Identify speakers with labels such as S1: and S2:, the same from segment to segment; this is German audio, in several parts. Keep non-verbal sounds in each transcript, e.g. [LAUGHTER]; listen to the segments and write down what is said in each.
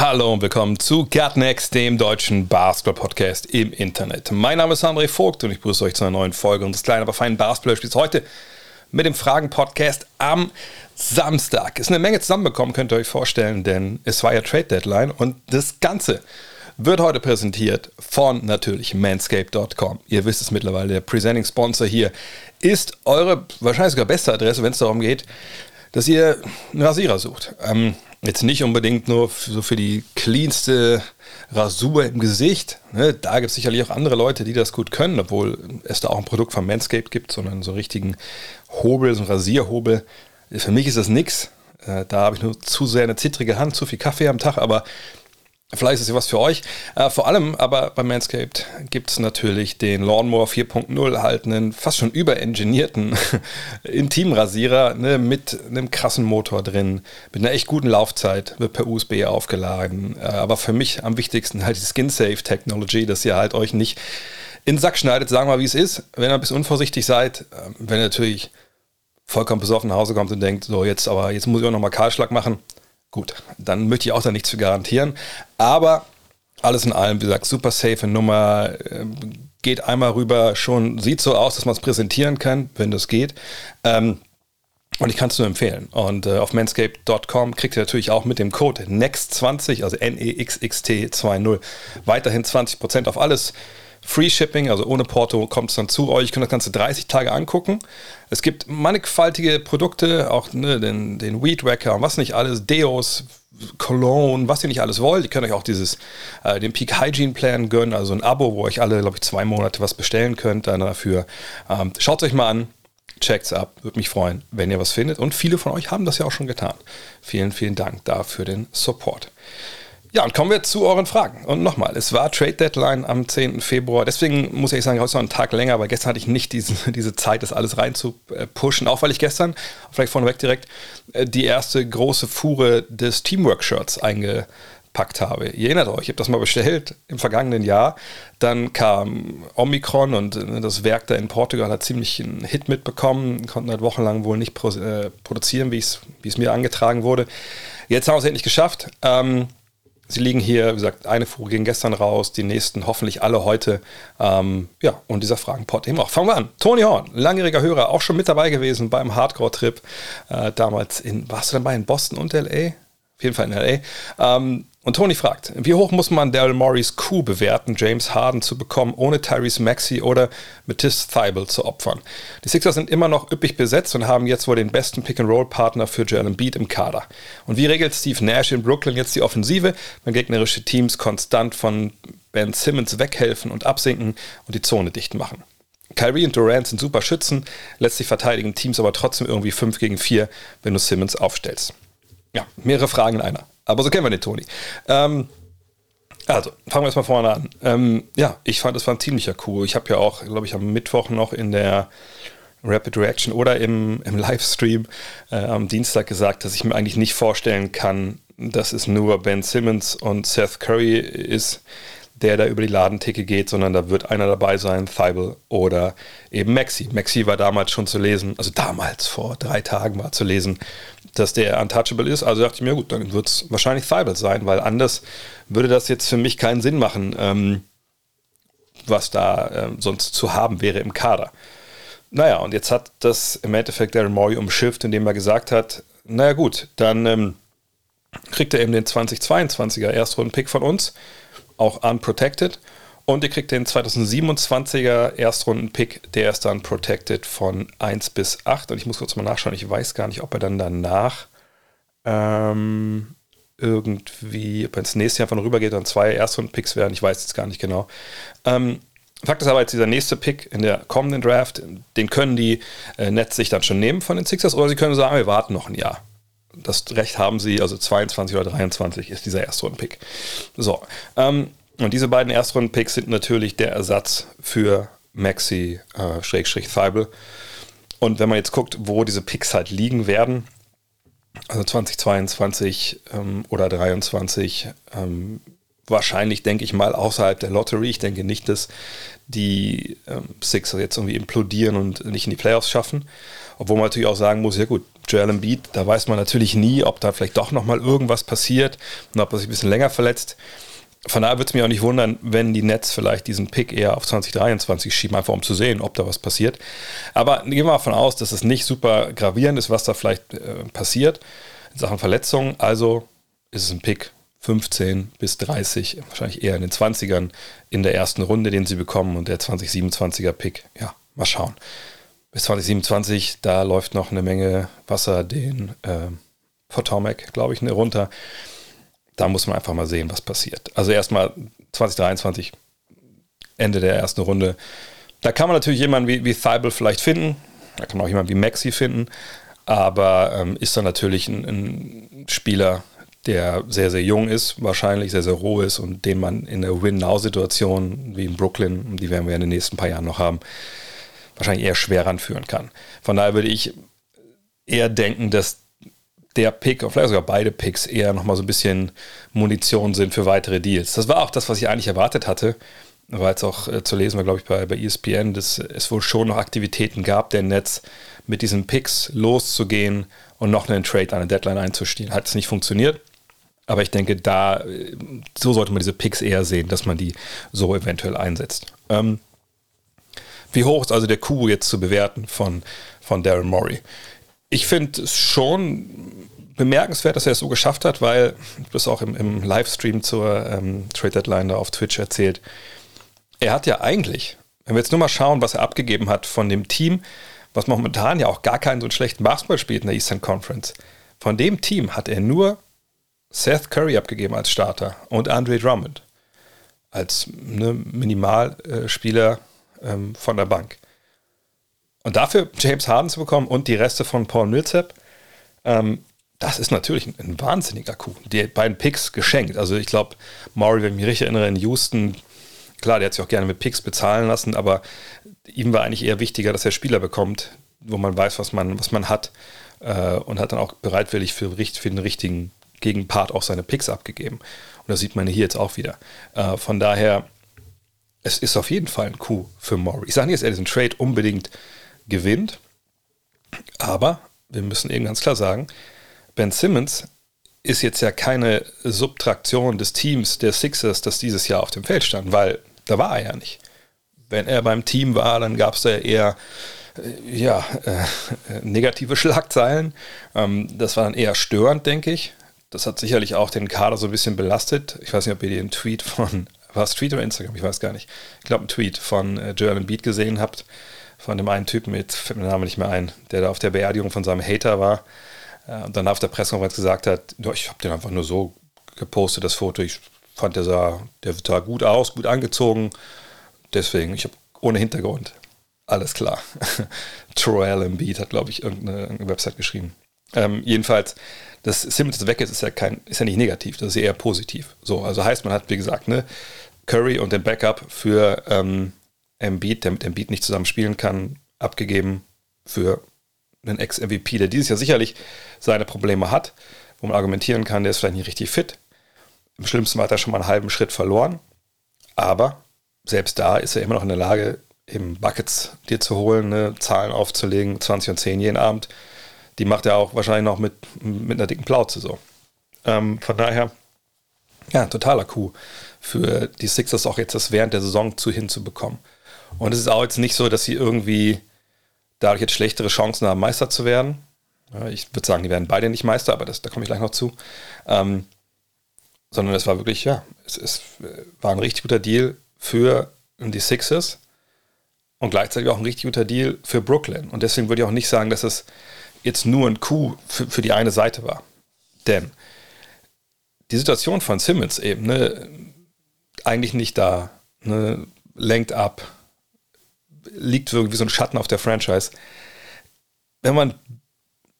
S1: Hallo und willkommen zu Gutnext, dem deutschen Basketball-Podcast im Internet. Mein Name ist André Vogt und ich begrüße euch zu einer neuen Folge unseres kleinen, aber feinen Basketball-Spiels heute mit dem Fragen-Podcast am Samstag. Ist eine Menge zusammenbekommen, könnt ihr euch vorstellen, denn es war ja Trade-Deadline und das Ganze wird heute präsentiert von natürlich manscape.com. Ihr wisst es mittlerweile, der Presenting Sponsor hier ist eure wahrscheinlich sogar beste Adresse, wenn es darum geht, dass ihr einen Rasierer sucht. Ähm, jetzt nicht unbedingt nur so für die cleanste Rasur im Gesicht. Ne? Da gibt es sicherlich auch andere Leute, die das gut können, obwohl es da auch ein Produkt von Manscaped gibt, sondern so einen richtigen Hobel, so einen Rasierhobel. Für mich ist das nix. Äh, da habe ich nur zu sehr eine zittrige Hand, zu viel Kaffee am Tag, aber Vielleicht ist es was für euch. Äh, vor allem aber bei Manscaped gibt es natürlich den Lawnmower 4.0 halt einen fast schon überengineerten [LAUGHS] Intimrasierer ne, mit einem krassen Motor drin, mit einer echt guten Laufzeit, wird per USB aufgeladen. Äh, aber für mich am wichtigsten halt die Skin-Safe Technology, dass ihr halt euch nicht in den Sack schneidet, sagen wir mal, wie es ist. Wenn ihr ein bisschen unvorsichtig seid, äh, wenn ihr natürlich vollkommen besoffen nach Hause kommt und denkt, so jetzt aber, jetzt muss ich auch nochmal Kahlschlag machen. Gut, dann möchte ich auch da nichts für garantieren. Aber alles in allem, wie gesagt, super safe Nummer. ähm, Geht einmal rüber, schon sieht so aus, dass man es präsentieren kann, wenn das geht. Ähm, und ich kann es nur empfehlen. Und äh, auf manscaped.com kriegt ihr natürlich auch mit dem Code NEXT20, also N-E-X-X-T-2-0, weiterhin 20% auf alles. Free Shipping, also ohne Porto, kommt es dann zu euch. Ihr könnt das Ganze 30 Tage angucken. Es gibt mannigfaltige Produkte, auch ne, den, den Weed Wacker und was nicht alles, Deos, Cologne, was ihr nicht alles wollt. Ihr könnt euch auch dieses, äh, den Peak Hygiene Plan gönnen, also ein Abo, wo euch alle, glaube ich, zwei Monate was bestellen könnt dann dafür. Ähm, Schaut es euch mal an. Checkt's ab, würde mich freuen, wenn ihr was findet. Und viele von euch haben das ja auch schon getan. Vielen, vielen Dank dafür den Support. Ja, und kommen wir zu euren Fragen. Und nochmal, es war Trade Deadline am 10. Februar. Deswegen muss ich sagen, heute ist noch ein Tag länger, weil gestern hatte ich nicht diese, [LAUGHS] diese Zeit, das alles rein zu äh. Auch weil ich gestern, vielleicht vorneweg direkt, äh, die erste große Fuhre des Teamwork-Shirts eingepackt habe. Ihr erinnert euch, ich habe das mal bestellt im vergangenen Jahr. Dann kam Omikron und äh, das Werk da in Portugal hat ziemlich einen Hit mitbekommen, konnten halt wochenlang wohl nicht pro, produzieren, wie es mir angetragen wurde. Jetzt haben wir es endlich geschafft. Ähm, Sie liegen hier, wie gesagt, eine Fuhre ging gestern raus, die nächsten hoffentlich alle heute. Ähm, ja, und dieser Fragenpot eben auch. Fangen wir an. Tony Horn, langjähriger Hörer, auch schon mit dabei gewesen beim Hardcore-Trip. Äh, damals in, warst du dabei in Boston und L.A.? Auf jeden Fall in L.A. Ähm, und Tony fragt, wie hoch muss man Daryl Morris Coup bewerten, James Harden zu bekommen, ohne Tyrese Maxey oder Matisse Thybul zu opfern? Die Sixers sind immer noch üppig besetzt und haben jetzt wohl den besten Pick-and-Roll-Partner für Joel Embiid im Kader. Und wie regelt Steve Nash in Brooklyn jetzt die Offensive, wenn gegnerische Teams konstant von Ben Simmons weghelfen und absinken und die Zone dicht machen? Kyrie und Durant sind super Schützen, letztlich verteidigen Teams aber trotzdem irgendwie 5 gegen 4, wenn du Simmons aufstellst. Ja, mehrere Fragen in einer. Aber so kennen wir den Toni. Ähm, also, fangen wir erstmal vorne an. Ähm, ja, ich fand, es war ein ziemlicher Coup. Ich habe ja auch, glaube ich, am Mittwoch noch in der Rapid Reaction oder im, im Livestream äh, am Dienstag gesagt, dass ich mir eigentlich nicht vorstellen kann, dass es nur Ben Simmons und Seth Curry ist, der da über die Ladentheke geht, sondern da wird einer dabei sein, Thibel oder eben Maxi. Maxi war damals schon zu lesen, also damals vor drei Tagen war zu lesen, dass der untouchable ist. Also dachte ich mir, gut, dann wird es wahrscheinlich Thibel sein, weil anders würde das jetzt für mich keinen Sinn machen, ähm, was da ähm, sonst zu haben wäre im Kader. Naja, und jetzt hat das im Endeffekt Darren Morey umschifft, indem er gesagt hat, naja gut, dann ähm, kriegt er eben den 2022er Erstrunden-Pick von uns, auch unprotected. Und ihr kriegt den 2027er Erstrunden-Pick, der ist dann protected von 1 bis 8. Und ich muss kurz mal nachschauen, ich weiß gar nicht, ob er dann danach ähm, irgendwie, ob er ins nächste Jahr von rüber geht, dann zwei Erstrunden-Picks werden, ich weiß jetzt gar nicht genau. Ähm, Fakt ist aber jetzt dieser nächste Pick in der kommenden Draft, den können die äh, Nets sich dann schon nehmen von den Sixers oder sie können sagen, wir warten noch ein Jahr. Das Recht haben sie, also 22 oder 23 ist dieser Erstrunden-Pick. So, ähm, Und diese beiden Erstrunden-Picks sind natürlich der Ersatz für Maxi äh, Schrägstrich Thibault. Und wenn man jetzt guckt, wo diese Picks halt liegen werden, also 2022 ähm, oder 2023, ähm, wahrscheinlich, denke ich mal, außerhalb der Lottery. Ich denke nicht, dass die ähm, Sixers jetzt irgendwie implodieren und nicht in die Playoffs schaffen. Obwohl man natürlich auch sagen muss, ja gut, Joel Embiid, da weiß man natürlich nie, ob da vielleicht doch nochmal irgendwas passiert und ob er sich ein bisschen länger verletzt. Von daher würde es mich auch nicht wundern, wenn die Nets vielleicht diesen Pick eher auf 2023 schieben, einfach um zu sehen, ob da was passiert. Aber gehen wir mal davon aus, dass es nicht super gravierend ist, was da vielleicht äh, passiert in Sachen Verletzungen. Also ist es ein Pick 15 bis 30, wahrscheinlich eher in den 20ern in der ersten Runde, den sie bekommen und der 2027er Pick. Ja, mal schauen. Bis 2027, da läuft noch eine Menge Wasser den äh, Potomac, glaube ich, ne, runter da muss man einfach mal sehen, was passiert. Also erstmal 2023, Ende der ersten Runde. Da kann man natürlich jemanden wie, wie Thibault vielleicht finden. Da kann man auch jemanden wie Maxi finden. Aber ähm, ist dann natürlich ein, ein, Spieler, der sehr, sehr jung ist, wahrscheinlich sehr, sehr roh ist und den man in der Win-Now-Situation wie in Brooklyn, die werden wir in den nächsten paar Jahren noch haben, wahrscheinlich eher schwer ranführen kann. Von daher würde ich eher denken, dass der Pick, oder vielleicht sogar beide Picks, eher nochmal so ein bisschen Munition sind für weitere Deals. Das war auch das, was ich eigentlich erwartet hatte. War jetzt auch äh, zu lesen, war glaube ich bei, bei ESPN, dass es wohl schon noch Aktivitäten gab, der Netz mit diesen Picks loszugehen und noch einen Trade an eine Deadline einzustehen. Hat es nicht funktioniert. Aber ich denke, da, äh, so sollte man diese Picks eher sehen, dass man die so eventuell einsetzt. Ähm, wie hoch ist also der Kuh jetzt zu bewerten von, von Darren Murray? ich finde es schon bemerkenswert, dass er es so geschafft hat, weil ich das auch im, im Livestream zur ähm, Trade Deadline da auf Twitch erzählt. Er hat ja eigentlich, wenn wir jetzt nur mal schauen, was er abgegeben hat von dem Team, was momentan ja auch gar keinen so schlechten Basketball spielt in der Eastern Conference, von dem Team hat er nur Seth Curry abgegeben als Starter und Andre Drummond als ne, Minimalspieler ähm, von der Bank. Und dafür James Harden zu bekommen und die Reste von Paul Millsap, ähm, das ist natürlich ein, ein, wahnsinniger Coup. Die beiden Picks geschenkt. Also ich glaube, Maury, wenn ich mich richtig erinnere, in Houston, klar, der hat sich auch gerne mit Picks bezahlen lassen, aber ihm war eigentlich eher wichtiger, dass er Spieler bekommt, wo man weiß, was man, was man hat äh, und hat dann auch bereitwillig für, für den richtigen Gegenpart auch seine Picks abgegeben. Und das sieht man hier jetzt auch wieder. Äh, von daher, es ist auf jeden Fall ein Coup für Maury. Ich sage nicht, dass er diesen Trade unbedingt gewinnt. Aber wir müssen eben ganz klar sagen, Ben Simmons ist jetzt ja keine Subtraktion des Teams der Sixers, das dieses Jahr auf dem Feld stand, weil da war er ja nicht. Wenn er beim Team war, dann gab es da eher äh, ja, äh, negative [LAUGHS] Schlagzeilen. Ähm, das war dann eher störend, denke ich. Das hat sicherlich auch den Kader so ein bisschen belastet. Ich weiß nicht, ob ihr den Tweet von, war es Tweet oder Instagram? Ich weiß gar nicht. Ich glaube, einen Tweet von äh, Joel Embiid gesehen habt von dem einen Typen, jetzt fällt mir der Name nicht mehr ein, der da auf der Beerdigung von seinem Hater war äh, und dann auf der Pressekonferenz gesagt hat, ich habe den einfach nur so gepostet, das Foto, ich fand, der sah, der sah gut aus, gut angezogen, deswegen, ich habe ohne Hintergrund, alles klar. [LAUGHS] Troel Embiid hat, glaube ich, irgendeine, irgendeine, Website geschrieben. Ähm, jedenfalls, dass Simmons weg ist, ist ja, kein, ist ja nicht negativ, das ist eher positiv. So, also heißt, man hat, wie gesagt, ne, Curry und den Backup für ähm, Embiid, der mit Embiid nicht zusammen spielen kann, abgegeben für einen Ex-MVP, der dieses Jahr sicherlich seine Probleme hat, wo man argumentieren kann, der ist vielleicht nicht richtig fit. Im schlimmsten Fall hat er schon mal einen halben Schritt verloren. Aber selbst da ist er immer noch in der Lage, eben Buckets dir zu holen, ne, Zahlen aufzulegen, 20 und 10 jeden Abend. Die macht er auch wahrscheinlich noch mit, mit einer dicken Plauze so. Ähm, von daher, ja, totaler Coup für die Sixers auch jetzt das während der Saison zu hinzubekommen. Und es ist auch jetzt nicht so, dass sie irgendwie dadurch jetzt schlechtere Chancen haben, Meister zu werden. Ich würde sagen, die werden beide nicht Meister, aber das, da komme ich gleich noch zu. Ähm, sondern es war wirklich, ja, es, es, war ein richtig guter Deal für die Sixers und gleichzeitig auch ein richtig guter Deal für Brooklyn. Und deswegen würde ich auch nicht sagen, dass es jetzt nur ein Coup für, für die eine Seite war. Denn die Situation von Simmons eben, ne, eigentlich nicht da, ne, lenkt ab, liegt irgendwie so ein Schatten auf der Franchise. Wenn man,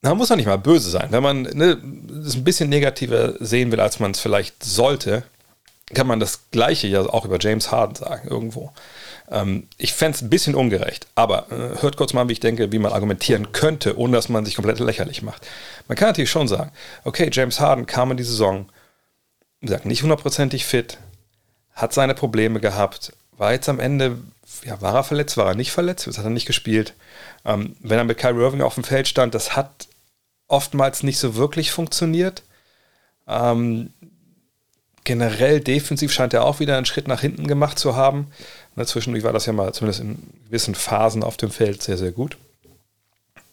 S1: man muss ja nicht mal böse sein, wenn man ne, es ein bisschen negativer sehen will, als man es vielleicht sollte, kann man das Gleiche ja auch über James Harden sagen, irgendwo. Ähm, ich fände es ein bisschen ungerecht, aber äh, hört kurz mal, wie ich denke, wie man argumentieren könnte, ohne dass man sich komplett lächerlich macht. Man kann natürlich schon sagen, okay, James Harden kam in die Saison, gesagt, nicht hundertprozentig fit, hat seine Probleme gehabt, war jetzt am Ende, ja, war er verletzt, war er nicht verletzt, das hat er nicht gespielt. Ähm, wenn er mit Kyrie Irving auf dem Feld stand, das hat oftmals nicht so wirklich funktioniert. Ähm, generell defensiv scheint er auch wieder einen Schritt nach hinten gemacht zu haben. Ne, zwischendurch war das ja mal zumindest in gewissen Phasen auf dem Feld sehr, sehr gut.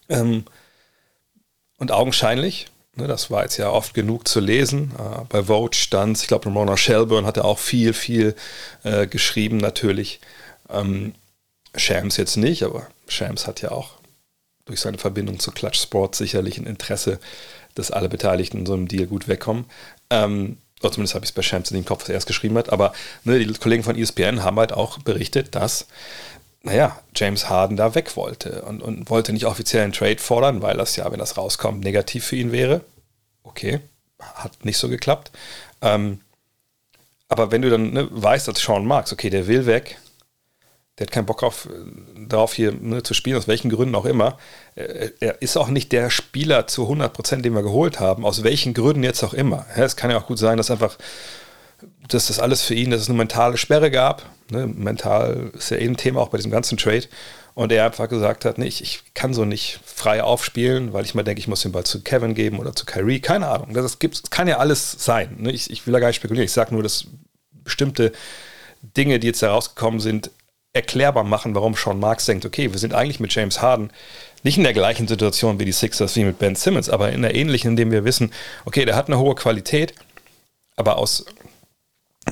S1: Ähm, und augenscheinlich, das war jetzt ja oft genug zu lesen, äh, bei Vogue stand ich glaube, Ramona Shelburne hatte auch viel, viel äh, geschrieben natürlich. Ähm, Shams jetzt nicht, aber Shams hat ja auch durch seine Verbindung zu Clutch Sports sicherlich ein Interesse, dass alle Beteiligten in so einem Deal gut wegkommen. Ähm, oder zumindest habe ich es bei Shams in den Kopf, was er erst geschrieben hat, aber ne, die Kollegen von ESPN haben halt auch berichtet, dass, naja, James Harden da weg wollte und, und wollte nicht offiziell einen Trade fordern, weil das ja, wenn das rauskommt, negativ für ihn wäre. Okay, hat nicht so geklappt. Ähm, aber wenn du dann ne, weißt, dass Sean Marks, okay, der will weg, der hat keinen Bock auf, darauf hier ne, zu spielen, aus welchen Gründen auch immer. Er ist auch nicht der Spieler zu 100 Prozent, den wir geholt haben, aus welchen Gründen jetzt auch immer. Es kann ja auch gut sein, dass einfach, dass das alles für ihn, dass es eine mentale Sperre gab. Ne, mental ist ja eh ein Thema auch bei diesem ganzen Trade. Und er einfach gesagt hat, nee, ich, ich kann so nicht frei aufspielen, weil ich mal denke, ich muss den Ball zu Kevin geben oder zu Kyrie. Keine Ahnung. Das, gibt, kann ja alles sein. Ne? Ich, ich will da gar nicht spekulieren. Ich sage nur, dass bestimmte Dinge, die jetzt herausgekommen sind, erklärbar machen, warum Sean Marks denkt, okay, wir sind eigentlich mit James Harden nicht in der gleichen Situation wie die Sixers wie mit Ben Simmons, aber in der ähnlichen, indem wir wissen, okay, der hat eine hohe Qualität, aber aus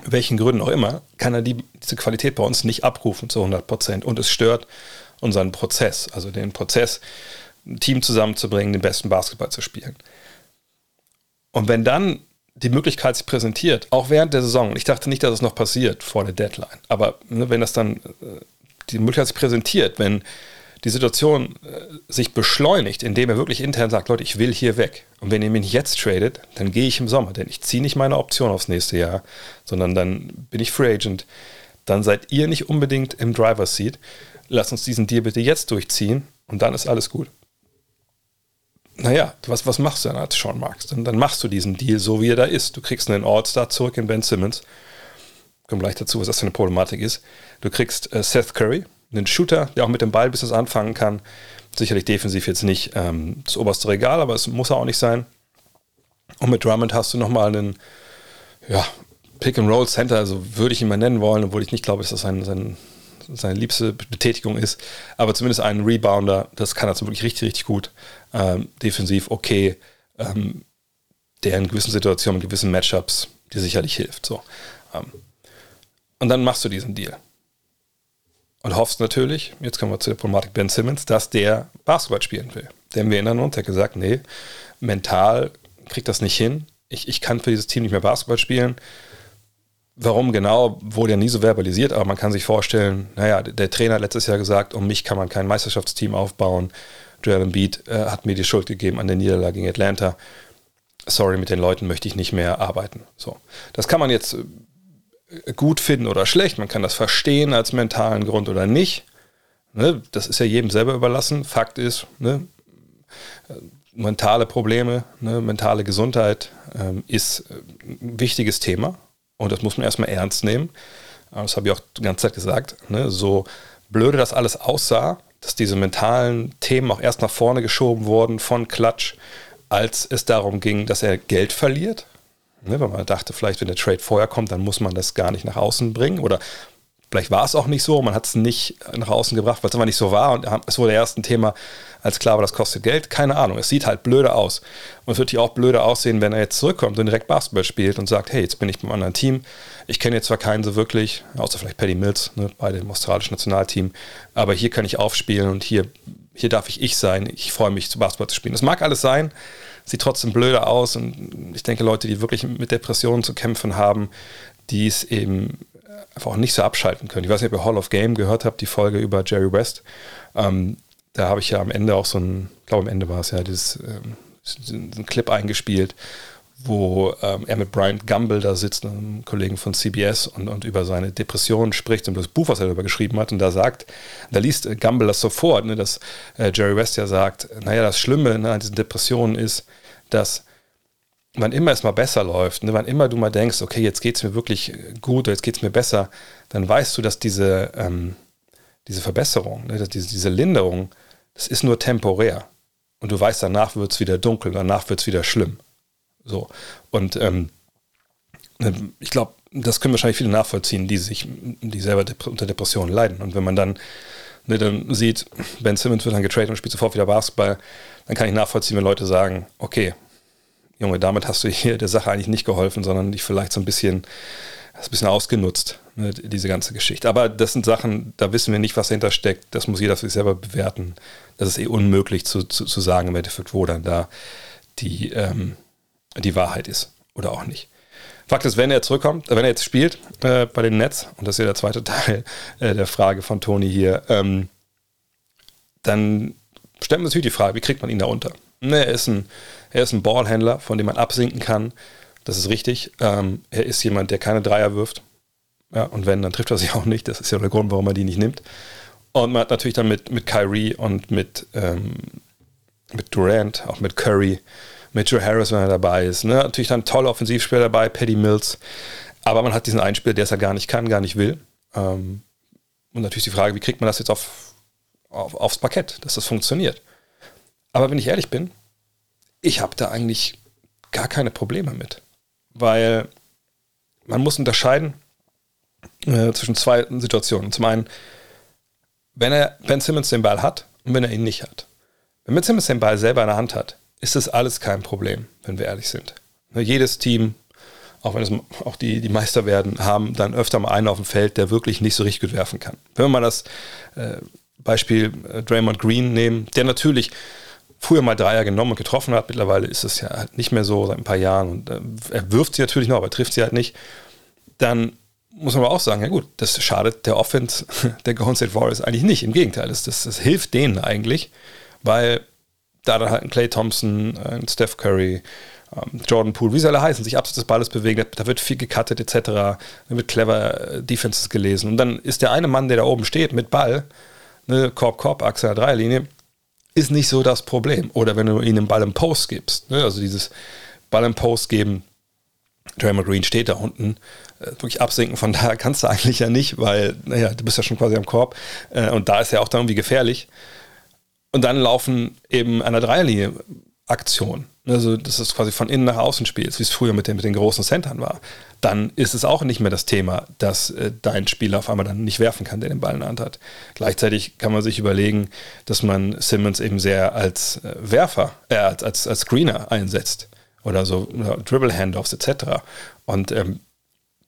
S1: welchen Gründen auch immer, kann er die, diese Qualität bei uns nicht abrufen zu 100 Prozent und es stört unseren Prozess, also den Prozess, ein Team zusammenzubringen, den besten Basketball zu spielen. Und wenn dann die Möglichkeit sich präsentiert, auch während der Saison. Ich dachte nicht, dass es noch passiert vor der Deadline. Aber ne, wenn das dann äh, die Möglichkeit sich präsentiert, wenn die Situation äh, sich beschleunigt, indem er wirklich intern sagt, Leute, ich will hier weg. Und wenn ihr mich jetzt tradet, dann gehe ich im Sommer, denn ich ziehe nicht meine Option aufs nächste Jahr, sondern dann bin ich Free Agent. Dann seid ihr nicht unbedingt im Driver's Seat. Lasst uns diesen Deal bitte jetzt durchziehen und dann ist alles gut naja, was, was machst du dann als Sean Marks? Dann, dann machst du diesen Deal so, wie er da ist. Du kriegst einen All-Star zurück in Ben Simmons. Kommen gleich dazu, was das für eine Problematik ist. Du kriegst äh, Seth Curry, einen Shooter, der auch mit dem Ball Business anfangen kann. Sicherlich defensiv jetzt nicht ähm, das oberste Regal, aber es muss er auch nicht sein. Und mit Drummond hast du nochmal einen, ja, Pick-and-Roll-Center, also würde ich ihn mal nennen wollen, obwohl ich nicht glaube, dass das sein, sein seine liebste Betätigung ist. Aber zumindest ein Rebounder, das kann er zum wirklich richtig, richtig gut. Ähm, defensiv okay, ähm, der in gewissen Situationen, in gewissen Matchups dir sicherlich hilft. So. Ähm, und dann machst du diesen Deal. Und hoffst natürlich, jetzt kommen wir zu der Problematik Ben Simmons, dass der Basketball spielen will. Denn wir erinnern uns, er hat gesagt, nee, mental kriegt das nicht hin. Ich, ich kann für dieses Team nicht mehr Basketball spielen. Warum genau, wurde ja nie so verbalisiert, aber man kann sich vorstellen, naja, der Trainer hat letztes Jahr gesagt, um mich kann man kein Meisterschaftsteam aufbauen. Joel Embiid äh, hat mir die Schuld gegeben an der Niederlage gegen Atlanta. Sorry, mit den Leuten möchte ich nicht mehr arbeiten. So. Das kann man jetzt äh, gut finden oder schlecht. Man kann das verstehen als mentalen Grund oder nicht. Ne? Das ist ja jedem selber überlassen. Fakt ist, ne? Äh, mentale Probleme, ne? mentale Gesundheit ähm, ist äh, ein wichtiges Thema und das muss man erstmal ernst nehmen. Das habe ich auch die ganze Zeit gesagt. Ne? So blöde das alles aussah, dass diese mentalen Themen auch erst nach vorne geschoben wurden von Klatsch, als es darum ging, dass er Geld verliert. Ne? Weil man dachte, vielleicht, wenn der Trade vorher kommt, dann muss man das gar nicht nach außen bringen. Oder Vielleicht war es auch nicht so, man hat es nicht nach außen gebracht, weil es einfach nicht so war und es wurde erst ein Thema, als klar war, das kostet Geld. Keine Ahnung, es sieht halt blöde aus. Und es wird hier auch blöde aussehen, wenn er jetzt zurückkommt und direkt Basketball spielt und sagt, hey, jetzt bin ich beim anderen Team. Ich kenne jetzt zwar keinen so wirklich, außer vielleicht Paddy Mills, ne, bei dem australischen Nationalteam, aber hier kann ich aufspielen und hier, hier darf ich ich sein. Ich freue mich, zu Basketball zu spielen. Das mag alles sein, sieht trotzdem blöde aus und ich denke, Leute, die wirklich mit Depressionen zu kämpfen haben, die es eben einfach auch nicht so abschalten können. Ich weiß nicht, ob ihr Hall of Game gehört habt, die Folge über Jerry West. Ähm, da habe ich ja am Ende auch so ein, glaube am Ende war es ja, dieses, ähm, einen Clip eingespielt, wo ähm, er mit Brian Gumble da sitzt, einem Kollegen von CBS, und, und über seine Depression spricht und das Buch, was er darüber geschrieben hat. Und da sagt, da liest Gumble das sofort, ne, dass äh, Jerry West ja sagt, naja, das Schlimme ne, an diesen Depressionen ist, dass wann immer es mal besser läuft, ne, wann immer du mal denkst, okay, jetzt geht es mir wirklich gut oder jetzt geht es mir besser, dann weißt du, dass diese, ähm, diese Verbesserung, ne, dass diese, diese Linderung, das ist nur temporär. Und du weißt, danach wird es wieder dunkel, danach wird es wieder schlimm. So. Und ähm, ich glaube, das können wahrscheinlich viele nachvollziehen, die sich, die selber unter Depressionen leiden. Und wenn man dann, ne, dann sieht, Ben Simmons wird dann getradet und spielt sofort wieder Basketball, dann kann ich nachvollziehen, wenn Leute sagen, okay, Junge, damit hast du hier der Sache eigentlich nicht geholfen, sondern dich vielleicht so ein bisschen, ein bisschen ausgenutzt, ne, diese ganze Geschichte. Aber das sind Sachen, da wissen wir nicht, was dahinter steckt. Das muss jeder für sich selber bewerten. Das ist eh unmöglich zu, zu, zu sagen im Endeffekt, wo dann da die, ähm, die Wahrheit ist oder auch nicht. Fakt ist, wenn er zurückkommt, wenn er jetzt spielt äh, bei den Nets, und das ist ja der zweite [LAUGHS] Teil äh, der Frage von Toni hier, ähm, dann wir uns natürlich die Frage, wie kriegt man ihn da unter? Ne, er ist ein, er ist ein Ballhändler, von dem man absinken kann. Das ist richtig. Ähm, er ist jemand, der keine Dreier wirft. Ja, und wenn, dann trifft er sich auch nicht. Das ist ja der Grund, warum er die nicht nimmt. Und man hat natürlich dann mit, mit Kyrie und mit, ähm, mit Durant, auch mit Curry, mit Joe Harris, wenn er dabei ist. Ne? Natürlich dann tolle Offensivspieler dabei, Paddy Mills. Aber man hat diesen Einspieler, der es ja gar nicht kann, gar nicht will. Ähm, und natürlich die Frage, wie kriegt man das jetzt auf, auf, aufs Parkett, dass das funktioniert. Aber wenn ich ehrlich bin, ich habe da eigentlich gar keine Probleme mit. Weil man muss unterscheiden äh, zwischen zwei Situationen. Zum einen, wenn er Ben Simmons den Ball hat und wenn er ihn nicht hat. Wenn Ben Simmons den Ball selber in der Hand hat, ist das alles kein Problem, wenn wir ehrlich sind. Ne, jedes Team, auch wenn es auch die, die Meister werden, haben dann öfter mal einen auf dem Feld, der wirklich nicht so richtig gut werfen kann. Wenn wir mal das äh, Beispiel äh, Draymond Green nehmen, der natürlich früher mal Dreier genommen und getroffen hat, mittlerweile ist es ja halt nicht mehr so seit ein paar Jahren und äh, er wirft sie natürlich noch, aber trifft sie halt nicht, dann muss man aber auch sagen, ja gut, das schadet der Offense [LAUGHS] der Golden State Warriors eigentlich nicht. Im Gegenteil, das, das, das hilft denen eigentlich, weil da dann halt ein Clay Thompson, ein Steph Curry, ähm, Jordan Poole, wie sie alle heißen, sich abseits des Balles bewegen, da wird viel gecuttet etc., da wird clever äh, Defenses gelesen und dann ist der eine Mann, der da oben steht mit Ball, ne, Korb, Korb, Achse der Dreierlinie, ist nicht so das Problem. Oder wenn du ihnen einen Ball im Post gibst, ne, also dieses Ball im Post geben, Draymond Green steht da unten, äh, wirklich absinken, von daher kannst du [LAUGHS] eigentlich ja nicht, weil, naja, du bist ja schon quasi am Korb äh, und da ist ja auch dann irgendwie gefährlich. Und dann laufen eben der Dreierlinie Aktionen. Also, das ist quasi von innen nach außen spielst, wie es früher mit den, mit den großen Centern war. Dann ist es auch nicht mehr das Thema, dass äh, dein Spieler auf einmal dann nicht werfen kann, der den Ball in der Hand hat. Gleichzeitig kann man sich überlegen, dass man Simmons eben sehr als äh, Werfer, äh, als, als, als Screener einsetzt. Oder so oder Dribble-Handoffs etc. Und ähm,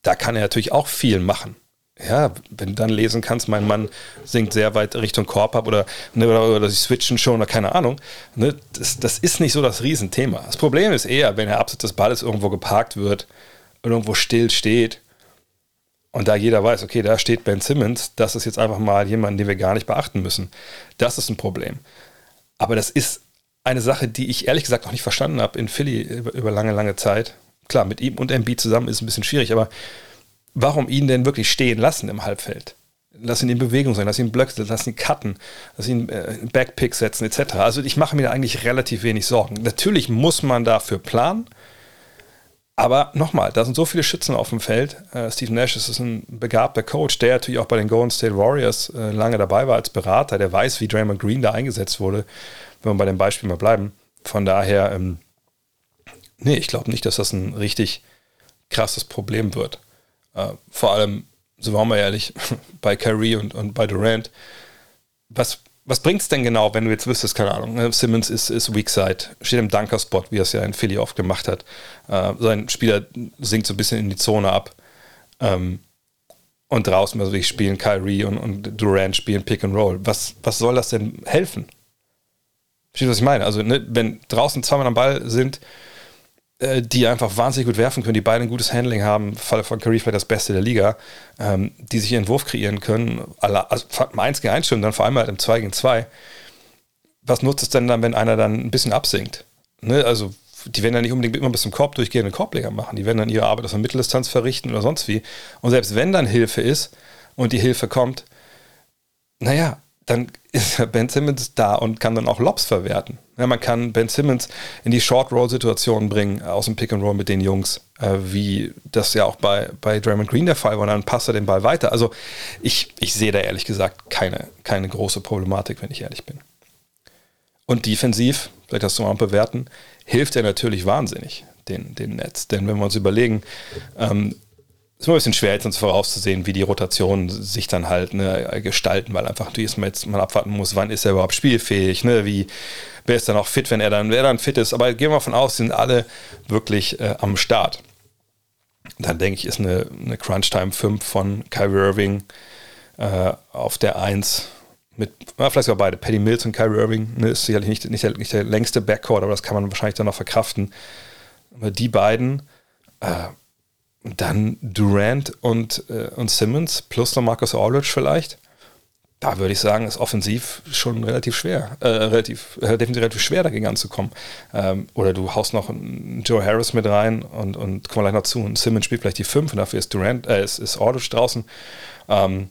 S1: da kann er natürlich auch viel machen ja, wenn du dann lesen kannst, mein Mann singt sehr weit Richtung Korb ab oder, ne, oder, oder sie switchen schon oder keine Ahnung, ne, das, das ist nicht so das Riesenthema. Das Problem ist eher, wenn der Absatz des Balles irgendwo geparkt wird und irgendwo still steht und da jeder weiß, okay, da steht Ben Simmons, das ist jetzt einfach mal jemand, den wir gar nicht beachten müssen. Das ist ein Problem. Aber das ist eine Sache, die ich ehrlich gesagt auch nicht verstanden habe in Philly über, über lange, lange Zeit. Klar, mit ihm und MB zusammen ist es ein bisschen schwierig, aber warum ihn denn wirklich stehen lassen im Halbfeld? Lass ihn in Bewegung sein, lass ihn Blöcke, lass ihn cutten, lass ihn äh, Backpick setzen, etc. Also ich mache mir da eigentlich relativ wenig Sorgen. Natürlich muss man dafür planen, aber nochmal, da sind so viele Schützen auf dem Feld. Äh, Steve Nash ist ein begabter Coach, der natürlich auch bei den Golden State Warriors äh, lange dabei war als Berater, der weiß, wie Draymond Green da eingesetzt wurde, wenn wir bei dem Beispiel mal bleiben. Von daher, ähm, nee, ich glaube nicht, dass das ein richtig krasses Problem wird. Äh, vor allem, so waren wir ehrlich, [LAUGHS] bei Kyrie und, und bei Durant. Was, was bringt es denn genau, wenn du jetzt wüsstest, keine Ahnung, ne? Simmons ist, ist Weak Side, steht im Dunker-Spot, wie er es ja in Philly oft gemacht hat. Äh, sein Spieler sinkt so ein bisschen in die Zone ab. Ähm, und draußen, also ich spielen Kyrie und, und Durant spielen Pick and Roll. Was, was soll das denn helfen? Verstehst du, was ich meine? Also, ne, wenn draußen zweimal am Ball sind, die einfach wahnsinnig gut werfen können, die beide ein gutes Handling haben, im Falle von Curry vielleicht das Beste der Liga, ähm, die sich ihren Wurf kreieren können, also im 1 gegen 1 schon, dann vor allem halt im 2 gegen 2. Was nutzt es denn dann, wenn einer dann ein bisschen absinkt? Ne? Also die werden ja nicht unbedingt immer bis zum Korb durchgehende Korbleger machen. Die werden dann ihre Arbeit aus der Mitteldistanz verrichten oder sonst wie. Und selbst wenn dann Hilfe ist und die Hilfe kommt, naja, dann [LAUGHS] ist Ben Simmons da und kann dann auch Lobs verwerten. Ja, man kann Ben Simmons in die Short-Roll-Situationen bringen, aus dem Pick-and-Roll mit den Jungs, äh, wie das ja auch bei, bei Draymond Green der Fall war, dann passt er den Ball weiter. Also ich, ich sehe da ehrlich gesagt keine, keine große Problematik, wenn ich ehrlich bin. Und defensiv, vielleicht hast du mal bewerten, hilft er natürlich wahnsinnig, den, den Netz. Denn wenn wir uns überlegen, ähm, ist immer ein bisschen schwer, jetzt uns vorauszusehen, wie die Rotationen sich dann halt ne, gestalten, weil einfach natürlich jetzt mal abwarten muss, wann ist er überhaupt spielfähig, ne, wie, wer ist dann auch fit, wenn er dann, wer dann fit ist. Aber gehen wir davon aus, sind alle wirklich äh, am Start. Dann denke ich, ist eine, eine Crunch Time 5 von Kyrie Irving äh, auf der 1 mit, ja, vielleicht sogar beide, Paddy Mills und Kyrie Irving, ne, ist sicherlich nicht, nicht, der, nicht der längste Backcourt, aber das kann man wahrscheinlich dann noch verkraften. Aber die beiden, äh, dann Durant und, äh, und Simmons plus noch Marcus Aldridge vielleicht. Da würde ich sagen, ist offensiv schon relativ schwer, äh, relativ, äh, definitiv relativ schwer dagegen anzukommen. Ähm, oder du haust noch einen Joe Harris mit rein und, und kommen gleich noch zu. Und Simmons spielt vielleicht die 5 und dafür ist Durant, äh, ist, ist Aldridge draußen. Ähm,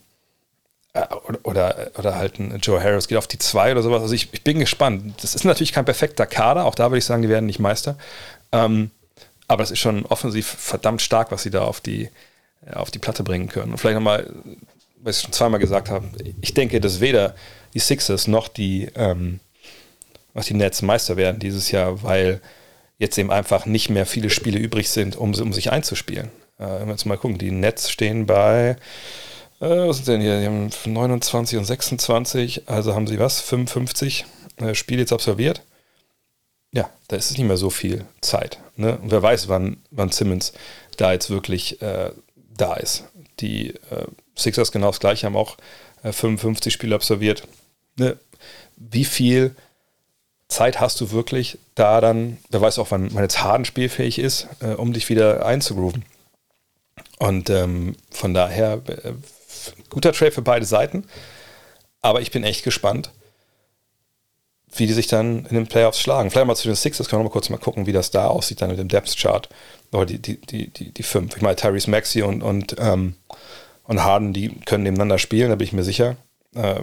S1: äh, oder, oder halt ein Joe Harris geht auf die 2 oder sowas. Also ich, ich bin gespannt. Das ist natürlich kein perfekter Kader, auch da würde ich sagen, die werden nicht Meister. Ähm, aber es ist schon offensiv verdammt stark, was sie da auf die, äh, auf die Platte bringen können. Und vielleicht nochmal, was ich schon zweimal gesagt habe, ich denke, dass weder die Sixers noch die, ähm, was die Nets Meister werden dieses Jahr, weil jetzt eben einfach nicht mehr viele Spiele übrig sind, um, um sich einzuspielen. Äh, wenn wir jetzt mal gucken, die Nets stehen bei, äh, was sind denn hier, die haben 29 und 26, also haben sie was, 55 äh, Spiele jetzt absolviert. Ja, da ist es nicht mehr so viel Zeit. Ne? Und wer weiß, wann, wann Simmons da jetzt wirklich äh, da ist. Die äh, Sixers genau das gleiche, haben auch äh, 55 Spiele absolviert. Ne? Wie viel Zeit hast du wirklich da dann, wer weiß auch, wann man jetzt Harden spielfähig ist, äh, um dich wieder einzugrooven. Und ähm, von daher, äh, guter Trade für beide Seiten. Aber ich bin echt gespannt, wie die sich dann in den Playoffs schlagen. Vielleicht mal zu den Sixers, können wir mal kurz mal gucken, wie das da aussieht dann mit dem Depth Chart. Oder die, die, die, die, die fünf. Ich meine, Tyrese Maxi und, und, ähm, und Harden, die können nebeneinander spielen, da bin ich mir sicher. Äh,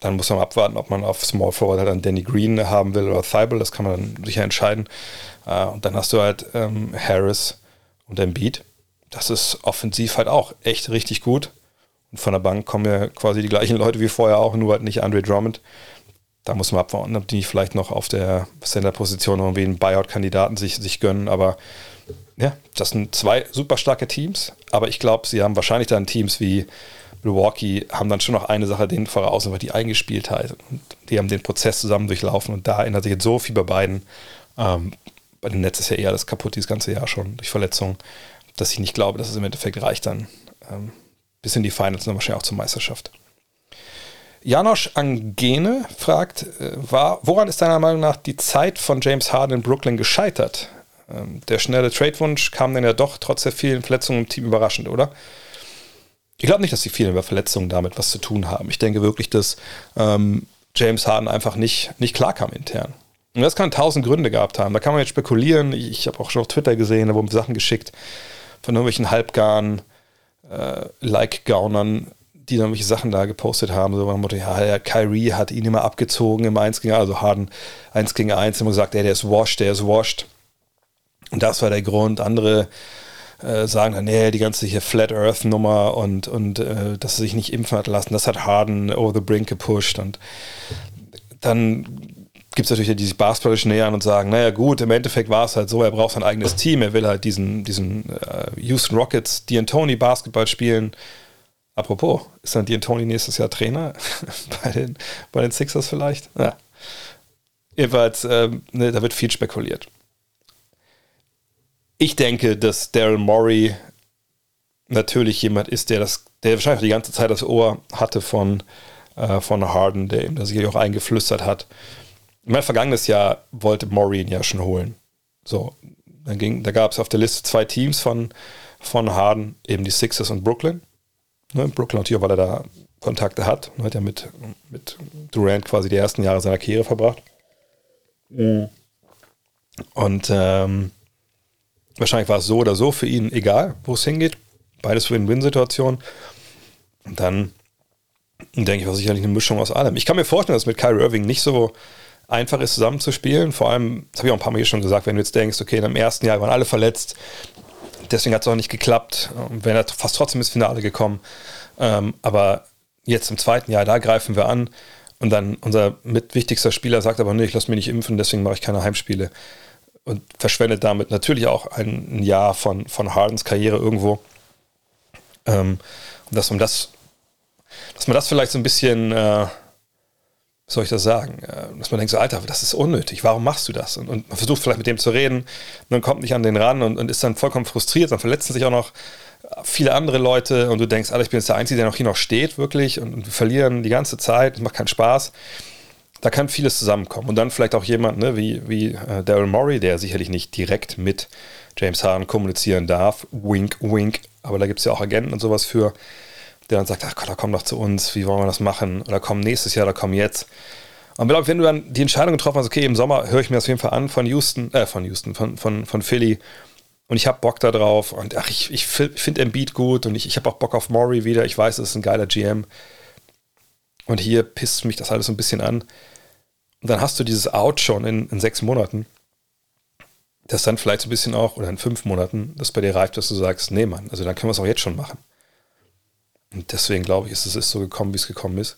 S1: dann muss man abwarten, ob man auf Small Forward halt dann Danny Green haben will oder Thibault, das kann man dann sicher entscheiden. Äh, und dann hast du halt ähm, Harris und Embiid. Das ist offensiv halt auch echt richtig gut. Und von der Bank kommen ja quasi die gleichen Leute wie vorher auch, nur halt nicht Andre Drummond da muss man abwarten, ob die vielleicht noch auf der Center-Position irgendwie einen Buyout-Kandidaten sich, sich gönnen. Aber ja, das sind zwei super starke Teams. Aber ich glaube, sie haben wahrscheinlich dann Teams wie Milwaukee, haben dann schon noch eine Sache denen voraus, aber die Eingespieltheit. Und die haben den Prozess zusammen durchlaufen. Und da ändert sich jetzt so viel bei beiden. Ähm, bei den Netz ist ja eher das kaputt dieses ganze Jahr schon durch Verletzungen, dass ich nicht glaube, dass es im Endeffekt reicht dann ähm, bis in die Finals und wahrscheinlich auch zur Meisterschaft. Janosch Angene fragt, äh, war, woran ist deiner Meinung nach die Zeit von James Harden in Brooklyn gescheitert? Ähm, der schnelle Trade-Wunsch kam dann ja doch trotz der vielen Verletzungen im Team überraschend, oder? Ich glaube nicht, dass die vielen Verletzungen damit was zu tun haben. Ich denke wirklich, dass ähm, James Harden einfach nicht, nicht klarkam intern. Und das kann tausend Gründe gehabt haben. Da kann man jetzt spekulieren. Ich, ich habe auch schon auf Twitter gesehen, da wurden Sachen geschickt von irgendwelchen Halbgarn, äh, Like-Gaunern, die dann welche Sachen da gepostet haben, so Motto, ja, Kyrie hat ihn immer abgezogen im 1 gegen 1, also Harden 1 gegen 1, immer gesagt, ey, der ist washed, der ist washed. Und das war der Grund. Andere äh, sagen dann, nee, die ganze hier Flat Earth Nummer und, und äh, dass er sich nicht impfen hat lassen, das hat Harden over the brink gepusht und dann gibt es natürlich die sich basketballisch nähern und sagen, naja gut, im Endeffekt war es halt so, er braucht sein eigenes Team, er will halt diesen, diesen äh, Houston Rockets, D'Antoni Basketball spielen, Apropos, ist dann D'Antoni nächstes Jahr Trainer [LAUGHS] bei den, bei den Sixers vielleicht? Ja. Jedenfalls, ähm, ne, da wird viel spekuliert. Ich denke, dass Daryl Morey natürlich jemand ist, der das, der wahrscheinlich die ganze Zeit das Ohr hatte von, äh, von Harden, der ihm das sicherlich auch eingeflüstert hat. Mein vergangenes Jahr wollte Morey ihn ja schon holen. So, dann ging, da gab es auf der Liste zwei Teams von, von Harden, eben die Sixers und Brooklyn. Ne, Brooklyn natürlich, weil er da Kontakte hat. Er hat ja mit, mit Durant quasi die ersten Jahre seiner Karriere verbracht. Mhm. Und ähm, wahrscheinlich war es so oder so für ihn egal, wo es hingeht. Beides Win-Win-Situationen. Und dann denke ich, war sicherlich eine Mischung aus allem. Ich kann mir vorstellen, dass es mit Kyrie Irving nicht so einfach ist, zusammenzuspielen. Vor allem, das habe ich auch ein paar Mal hier schon gesagt, wenn du jetzt denkst, okay, im ersten Jahr waren alle verletzt, deswegen hat es auch nicht geklappt, wäre er fast trotzdem ins Finale gekommen. Ähm, aber jetzt im zweiten Jahr, da greifen wir an. Und dann unser mitwichtigster Spieler sagt aber, nee, ich lasse mich nicht impfen, deswegen mache ich keine Heimspiele. Und verschwendet damit natürlich auch ein, Jahr von, von Hardens Karriere irgendwo. Ähm, und dass man das, dass man das vielleicht so ein bisschen, äh, soll ich das sagen, äh, dass man denkt so, Alter, das ist unnötig, warum machst du das? Und, und, man versucht vielleicht mit dem zu reden, und dann kommt nicht an den ran und, und ist dann vollkommen frustriert, dann verletzen sich auch noch viele andere Leute und du denkst, Alter, ich bin jetzt der Einzige, der noch hier noch steht, wirklich, und, und wir verlieren die ganze Zeit, es macht keinen Spaß. Da kann vieles zusammenkommen. Und dann vielleicht auch jemand ne, wie, wie äh, Daryl Morey, der sicherlich nicht direkt mit James Harden kommunizieren darf. Wink, wink. Aber da gibt es ja auch Agenten und sowas für, der dann sagt, ach Gott, da komm doch zu uns, wie wollen wir das machen? Oder komm nächstes Jahr, oder komm jetzt. Und glaube, wenn du dann die Entscheidung getroffen hast, okay, im Sommer höre ich mir das auf jeden Fall an von Houston, äh, von Houston, von, von, von Philly, und ich habe Bock da drauf und ach, ich, ich finde Embiid gut und ich, ich habe auch Bock auf Maury wieder. Ich weiß, es ist ein geiler GM. Und hier pisst mich das alles so ein bisschen an. Und dann hast du dieses Out schon in, in sechs Monaten, das dann vielleicht so ein bisschen auch, oder in fünf Monaten, das bei dir reift, dass du sagst, nee Mann, also dann können wir es auch jetzt schon machen. Und deswegen glaube ich, ist es ist so gekommen, wie es gekommen ist.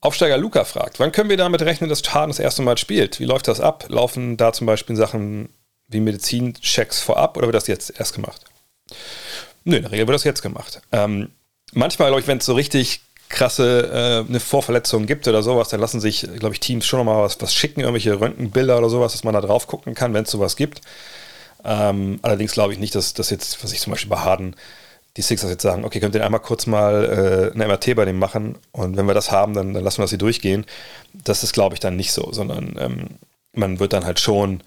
S1: Aufsteiger Luca fragt, wann können wir damit rechnen, dass Schaden das erste Mal spielt? Wie läuft das ab? Laufen da zum Beispiel Sachen wie Medizinchecks vorab oder wird das jetzt erst gemacht? Nö, in der Regel wird das jetzt gemacht. Ähm, manchmal, glaube ich, wenn es so richtig krasse äh, eine Vorverletzung gibt oder sowas, dann lassen sich, glaube ich, Teams schon nochmal was, was schicken, irgendwelche Röntgenbilder oder sowas, dass man da drauf gucken kann, wenn es sowas gibt. Ähm, allerdings glaube ich nicht, dass das jetzt, was ich zum Beispiel bei Harden, die Sixers jetzt sagen, okay, könnt ihr einmal kurz mal äh, eine MRT bei dem machen und wenn wir das haben, dann, dann lassen wir das hier durchgehen. Das ist, glaube ich, dann nicht so, sondern ähm, man wird dann halt schon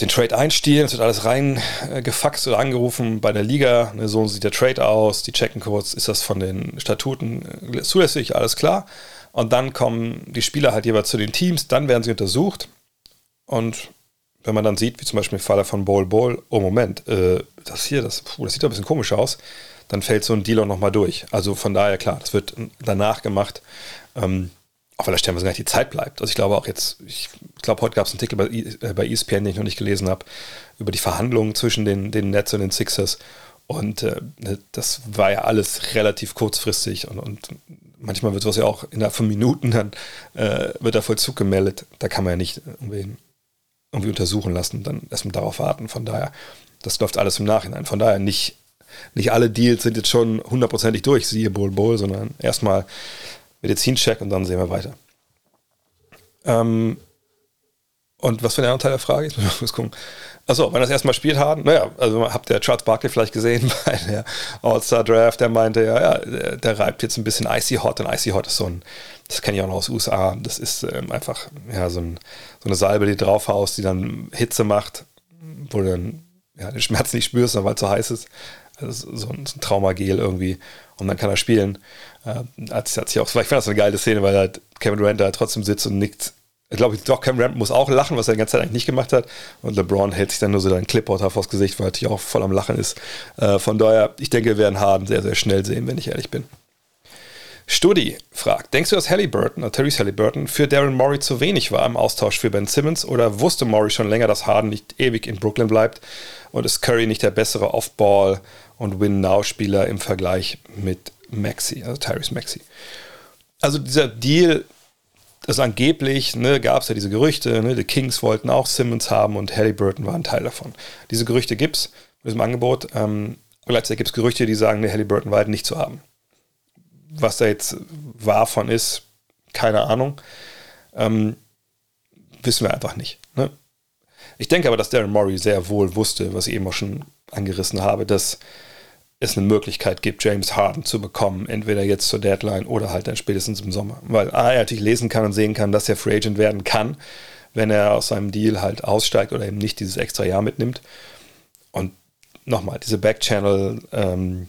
S1: den Trade einstielen, es wird alles reingefaxt oder angerufen bei der Liga, ne, so sieht der Trade aus, die checken kurz, ist das von den Statuten zulässig, alles klar. Und dann kommen die Spieler halt jeweils zu den Teams, dann werden sie untersucht. Und wenn man dann sieht, wie zum Beispiel im Falle von Ball Ball, oh Moment, äh, das hier, das, puh, das sieht doch ein bisschen komisch aus, dann fällt so ein Deal auch nochmal durch. Also von daher, klar, das wird danach gemacht. Ähm, auch weil da stellenweise gar nicht die Zeit bleibt. Also ich glaube auch jetzt, ich glaube, heute gab es einen Artikel bei, äh, bei ESPN, den ich noch nicht gelesen habe, über die Verhandlungen zwischen den, den Nets und den Sixers. Und äh, ne, das war ja alles relativ kurzfristig und, und manchmal wird sowas ja auch innerhalb von Minuten dann äh, wird der Vollzug gemeldet. Da kann man ja nicht irgendwie, untersuchen lassen, dann erstmal darauf warten. Von daher, das läuft alles im Nachhinein. Von daher nicht, nicht alle Deals sind jetzt schon hundertprozentig durch, siehe Bull Bull, sondern erstmal Medizincheck und dann sehen wir weiter. Ähm, und was für ein Teil der Frage? Jetzt muss ich gucken. Achso, wenn das erstmal spielt haben, naja, also habt ihr Charles Barkley vielleicht gesehen [LAUGHS] bei der All-Star Draft, der meinte, ja, ja, der, der, reibt jetzt ein bisschen Icy Hot und Icy Hot ist so ein, das kenne ich auch noch aus den USA, das ist ähm, einfach ja, so, ein, so, eine Salbe, die draufhaust, die dann Hitze macht, wo du dann ja, den Schmerz nicht spürst, weil es so heiß ist. Also so ein, so Traumagel irgendwie und dann kann er spielen. Äh, hat, hat sich auch, vielleicht fand das eine geile Szene, weil halt Kevin Durant da trotzdem sitzt und nickt. Ich glaube, doch, Kevin Durant muss auch lachen, was er die ganze Zeit eigentlich nicht gemacht hat. Und LeBron hält sich dann nur so seinen Clipboard vors Gesicht, weil er natürlich auch voll am Lachen ist. Äh, von daher, ich denke, wir werden Harden sehr, sehr schnell sehen, wenn ich ehrlich bin. Studi fragt, denkst du, dass Halliburton, oder Therese Halliburton, für Darren Murray zu wenig war im Austausch für Ben Simmons oder wusste Murray schon länger, dass Harden nicht ewig in Brooklyn bleibt und ist Curry nicht der bessere Off-Ball- und Win-Now-Spieler im Vergleich mit Maxi, also Tyrese Maxi. Also dieser Deal, das angeblich, ne, gab es ja diese Gerüchte, ne, die Kings wollten auch Simmons haben und Halliburton war ein Teil davon. Diese Gerüchte gibt es mit diesem Angebot. Ähm, gleichzeitig gibt es Gerüchte, die sagen, ne, Halliburton war halt nicht zu haben. Was da jetzt wahr von ist, keine Ahnung. Ähm, wissen wir einfach nicht. Ne? Ich denke aber, dass Darren Murray sehr wohl wusste, was ich eben auch schon angerissen habe, dass es eine Möglichkeit gibt, James Harden zu bekommen, entweder jetzt zur Deadline oder halt dann spätestens im Sommer. Weil A, er natürlich lesen kann und sehen kann, dass er Free Agent werden kann, wenn er aus seinem Deal halt aussteigt oder eben nicht dieses extra Jahr mitnimmt. Und nochmal, diese Backchannel-Unterhaltung, ähm,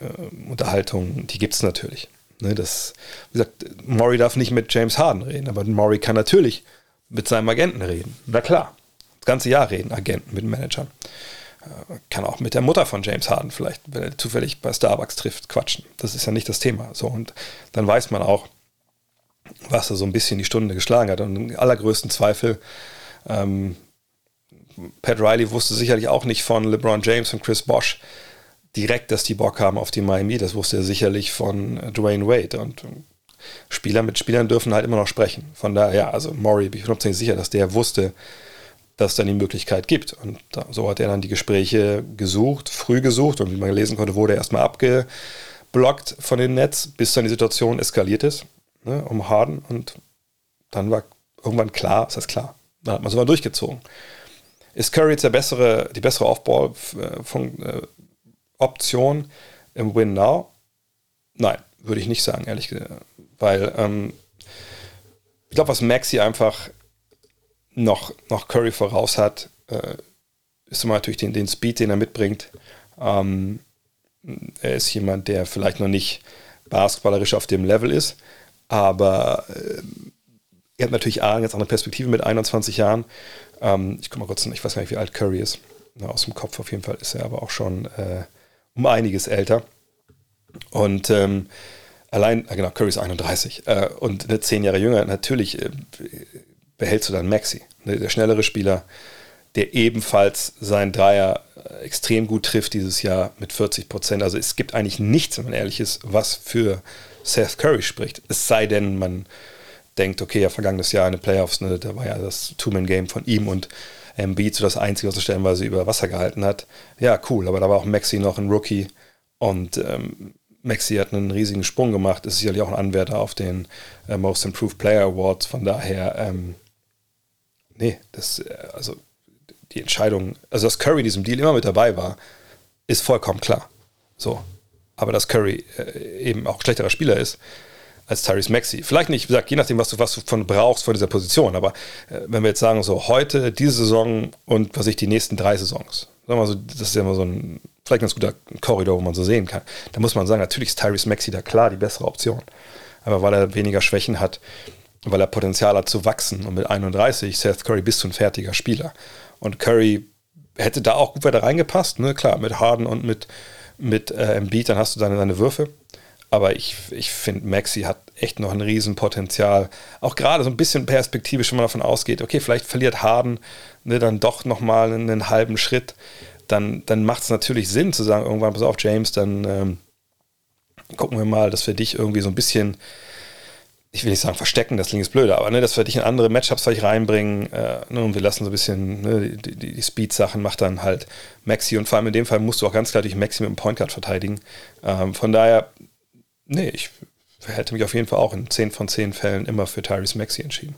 S1: äh, die gibt es natürlich. Ne, das, wie gesagt, Maury darf nicht mit James Harden reden, aber Maury kann natürlich mit seinem Agenten reden. Na klar. Das ganze Jahr reden Agenten mit Managern. Äh, kann auch mit der Mutter von James Harden vielleicht, wenn er zufällig bei Starbucks trifft, quatschen. Das ist ja nicht das Thema. So, und dann weiß man auch, was er so ein bisschen die Stunde geschlagen hat. Und im allergrößten Zweifel, ähm, Pat Riley wusste sicherlich auch nicht von LeBron James und Chris Bosch direkt, dass die Bock haben auf die Miami. Das wusste er sicherlich von Dwayne Wade. Und Spieler mit Spielern dürfen halt immer noch sprechen. Von daher, ja, also Maury, bin ich bin sicher, dass der wusste, dass es dann die Möglichkeit gibt. Und so hat er dann die Gespräche gesucht, früh gesucht und wie man lesen konnte, wurde er erstmal abgeblockt von den Nets, bis dann die Situation eskaliert ist, ne, um Harden. Und dann war irgendwann klar, ist das klar. Dann hat man aber durchgezogen. Ist Curry jetzt der bessere, die bessere Off-Ball-Option äh, im Win Now? Nein, würde ich nicht sagen, ehrlich gesagt. Weil ähm, ich glaube, was Maxi einfach noch, noch Curry voraus hat, äh, ist immer natürlich den, den Speed, den er mitbringt. Ähm, er ist jemand, der vielleicht noch nicht basketballerisch auf dem Level ist, aber äh, er hat natürlich A, jetzt eine Perspektive mit 21 Jahren. Ähm, ich gucke mal kurz, ich weiß gar nicht, wie alt Curry ist. Na, aus dem Kopf auf jeden Fall ist er aber auch schon äh, um einiges älter. Und ähm, allein, genau, Curry ist 31 äh, und eine 10 Jahre jünger, natürlich äh, behältst du dann Maxi, ne, der schnellere Spieler, der ebenfalls seinen Dreier äh, extrem gut trifft dieses Jahr mit 40 Prozent. Also es gibt eigentlich nichts, wenn man ehrlich ist, was für Seth Curry spricht. Es sei denn, man denkt, okay, ja, vergangenes Jahr in den Playoffs, ne, da war ja das Two-Man-Game von ihm und Embiid so das Einzige, was er stellenweise über Wasser gehalten hat. Ja, cool, aber da war auch Maxi noch ein Rookie und ähm, Maxi hat einen riesigen Sprung gemacht, ist sicherlich auch ein Anwärter auf den äh, Most Improved Player Award. Von daher, ähm, nee, das, äh, also die Entscheidung, also dass Curry diesem Deal immer mit dabei war, ist vollkommen klar. So. Aber dass Curry äh, eben auch schlechterer Spieler ist als Tyrese Maxi. Vielleicht nicht, wie gesagt, je nachdem, was du, was du von brauchst von dieser Position. Aber äh, wenn wir jetzt sagen, so heute, diese Saison und was ich die nächsten drei Saisons, sagen wir so, das ist ja immer so ein vielleicht ganz guter Korridor, wo man so sehen kann. Da muss man sagen, natürlich ist Tyrese Maxi da klar die bessere Option. Aber weil er weniger Schwächen hat, weil er Potenzial hat zu wachsen und mit 31, Seth Curry bist du ein fertiger Spieler. Und Curry hätte da auch gut weiter reingepasst, ne? Klar, mit Harden und mit, mit äh, Embiid, dann hast du deine, deine Würfe. Aber ich, ich finde, Maxi hat echt noch ein Riesenpotenzial. Auch gerade so ein bisschen perspektivisch, wenn man davon ausgeht, okay, vielleicht verliert Harden ne, dann doch nochmal einen halben Schritt dann, dann macht es natürlich Sinn zu sagen, irgendwann, pass auf, James, dann ähm, gucken wir mal, dass wir dich irgendwie so ein bisschen, ich will nicht sagen verstecken, das klingt blöd, aber ne, dass wir dich in andere Matchups vielleicht reinbringen äh, ne, und wir lassen so ein bisschen ne, die, die, die Speed-Sachen, macht dann halt Maxi und vor allem in dem Fall musst du auch ganz klar dich Maxi mit dem Point Guard verteidigen. Ähm, von daher, nee, ich hätte mich auf jeden Fall auch in 10 von 10 Fällen immer für Tyrese Maxi entschieden.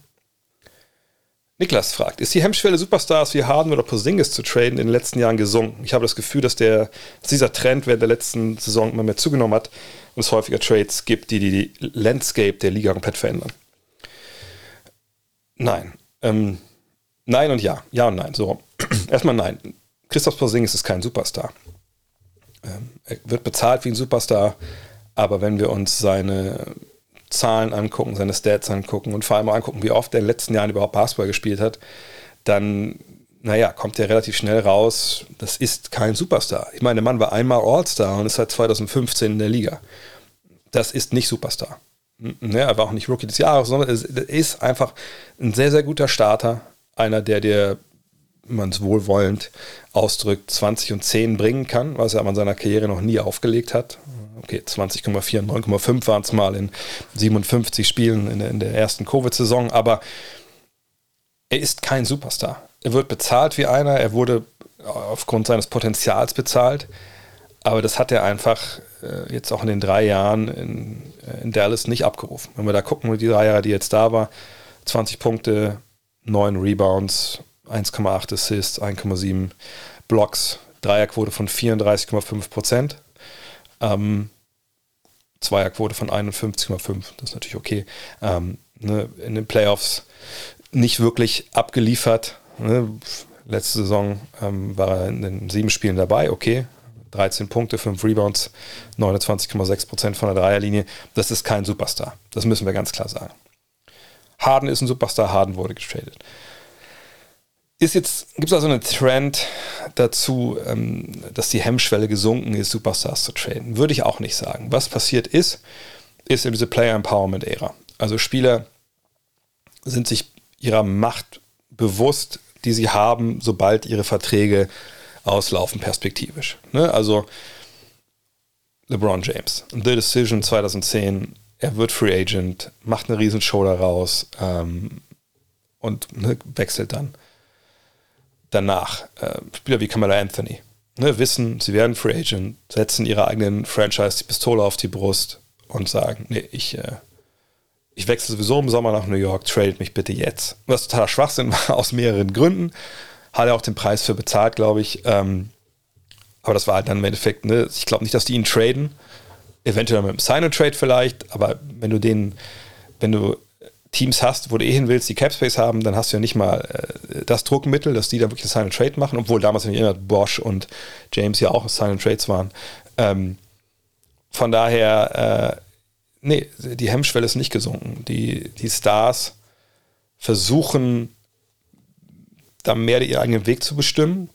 S1: Niklas fragt, ist die Hemmschwelle Superstars wie Harden oder Posingis zu traden in den letzten Jahren gesunken? Ich habe das Gefühl, dass, der, dass dieser Trend während der letzten Saison immer mehr zugenommen hat und es häufiger Trades gibt, die die, Landscape der Liga komplett verändern. Nein. Ähm, nein und ja. Ja und nein. So. [CLEARS THROAT] Erstmal nein. Christoph Porzingis ist kein Superstar. Ähm, er wird bezahlt wie ein Superstar, aber wenn wir uns seine Zahlen angucken, seine Stats angucken und vor allem angucken, wie oft er in den letzten Jahren überhaupt Basketball gespielt hat, dann, naja, kommt er relativ schnell raus, das ist kein Superstar. Ich meine, der Mann war einmal All-Star und ist seit 2015 in der Liga. Das ist nicht Superstar. Ne, er war auch nicht Rookie des Jahres, sondern er ist einfach ein sehr, sehr guter Starter. Einer, der dir, wenn man es wohlwollend ausdrückt, 20 und 10 bringen kann, was er aber in seiner Karriere noch nie aufgelegt hat okay, 20,4, 9,5 waren es mal in 57 Spielen in der, in der ersten Covid-Saison, aber er ist kein Superstar. Er wird bezahlt wie einer, er wurde aufgrund seines Potenzials bezahlt, aber das hat er einfach äh, jetzt auch in den drei Jahren in, äh, in Dallas nicht abgerufen. Wenn wir da gucken, die drei Jahre, die jetzt da war, 20 Punkte, 9 Rebounds, 1,8 Assists, 1,7 Blocks, Dreierquote von 34,5 Prozent. Ähm, Zweierquote von 51,5, das ist natürlich okay. Ähm, ne, in den Playoffs nicht wirklich abgeliefert. Ne? Letzte Saison ähm, war er in den sieben Spielen dabei, okay. 13 Punkte, 5 Rebounds, 29,6 Prozent von der Dreierlinie. Das ist kein Superstar. Das müssen wir ganz klar sagen. Harden ist ein Superstar, Harden wurde getradet. Ist jetzt, gibt es also einen Trend dazu, ähm, dass die Hemmschwelle gesunken ist, Superstars zu traden? Würde ich auch nicht sagen. Was passiert ist, ist in diese Player Empowerment Ära. Also Spieler sind sich ihrer Macht bewusst, die sie haben, sobald ihre Verträge auslaufen, perspektivisch. Ne? Also LeBron James, The Decision 2010, er wird Free Agent, macht eine riesen Show daraus ähm, und ne, wechselt dann. Danach äh, Spieler wie Kamala Anthony ne, wissen, sie werden Free Agent, setzen ihrer eigenen Franchise die Pistole auf die Brust und sagen, nee, ich, äh, ich wechsle sowieso im Sommer nach New York, tradet mich bitte jetzt. Was totaler Schwachsinn [LAUGHS] war, aus mehreren Gründen. Hat er auch den Preis für bezahlt, glaube ich. Ähm, aber das war halt dann im Endeffekt, ne, ich glaube nicht, dass die ihn traden. Eventuell mit einem Sign-and-Trade vielleicht, aber wenn du den, wenn du Teams hast, wo du eh hin willst, die Capspace haben, dann hast du ja nicht mal äh, das Druckmittel, dass die da wirklich Sign and Trade machen, obwohl damals nicht immer Bosch und James ja auch Sign and Trades waren. Ähm, von daher, äh, nee, die Hemmschwelle ist nicht gesunken. Die, die Stars versuchen, da mehr ihren eigenen Weg zu bestimmen.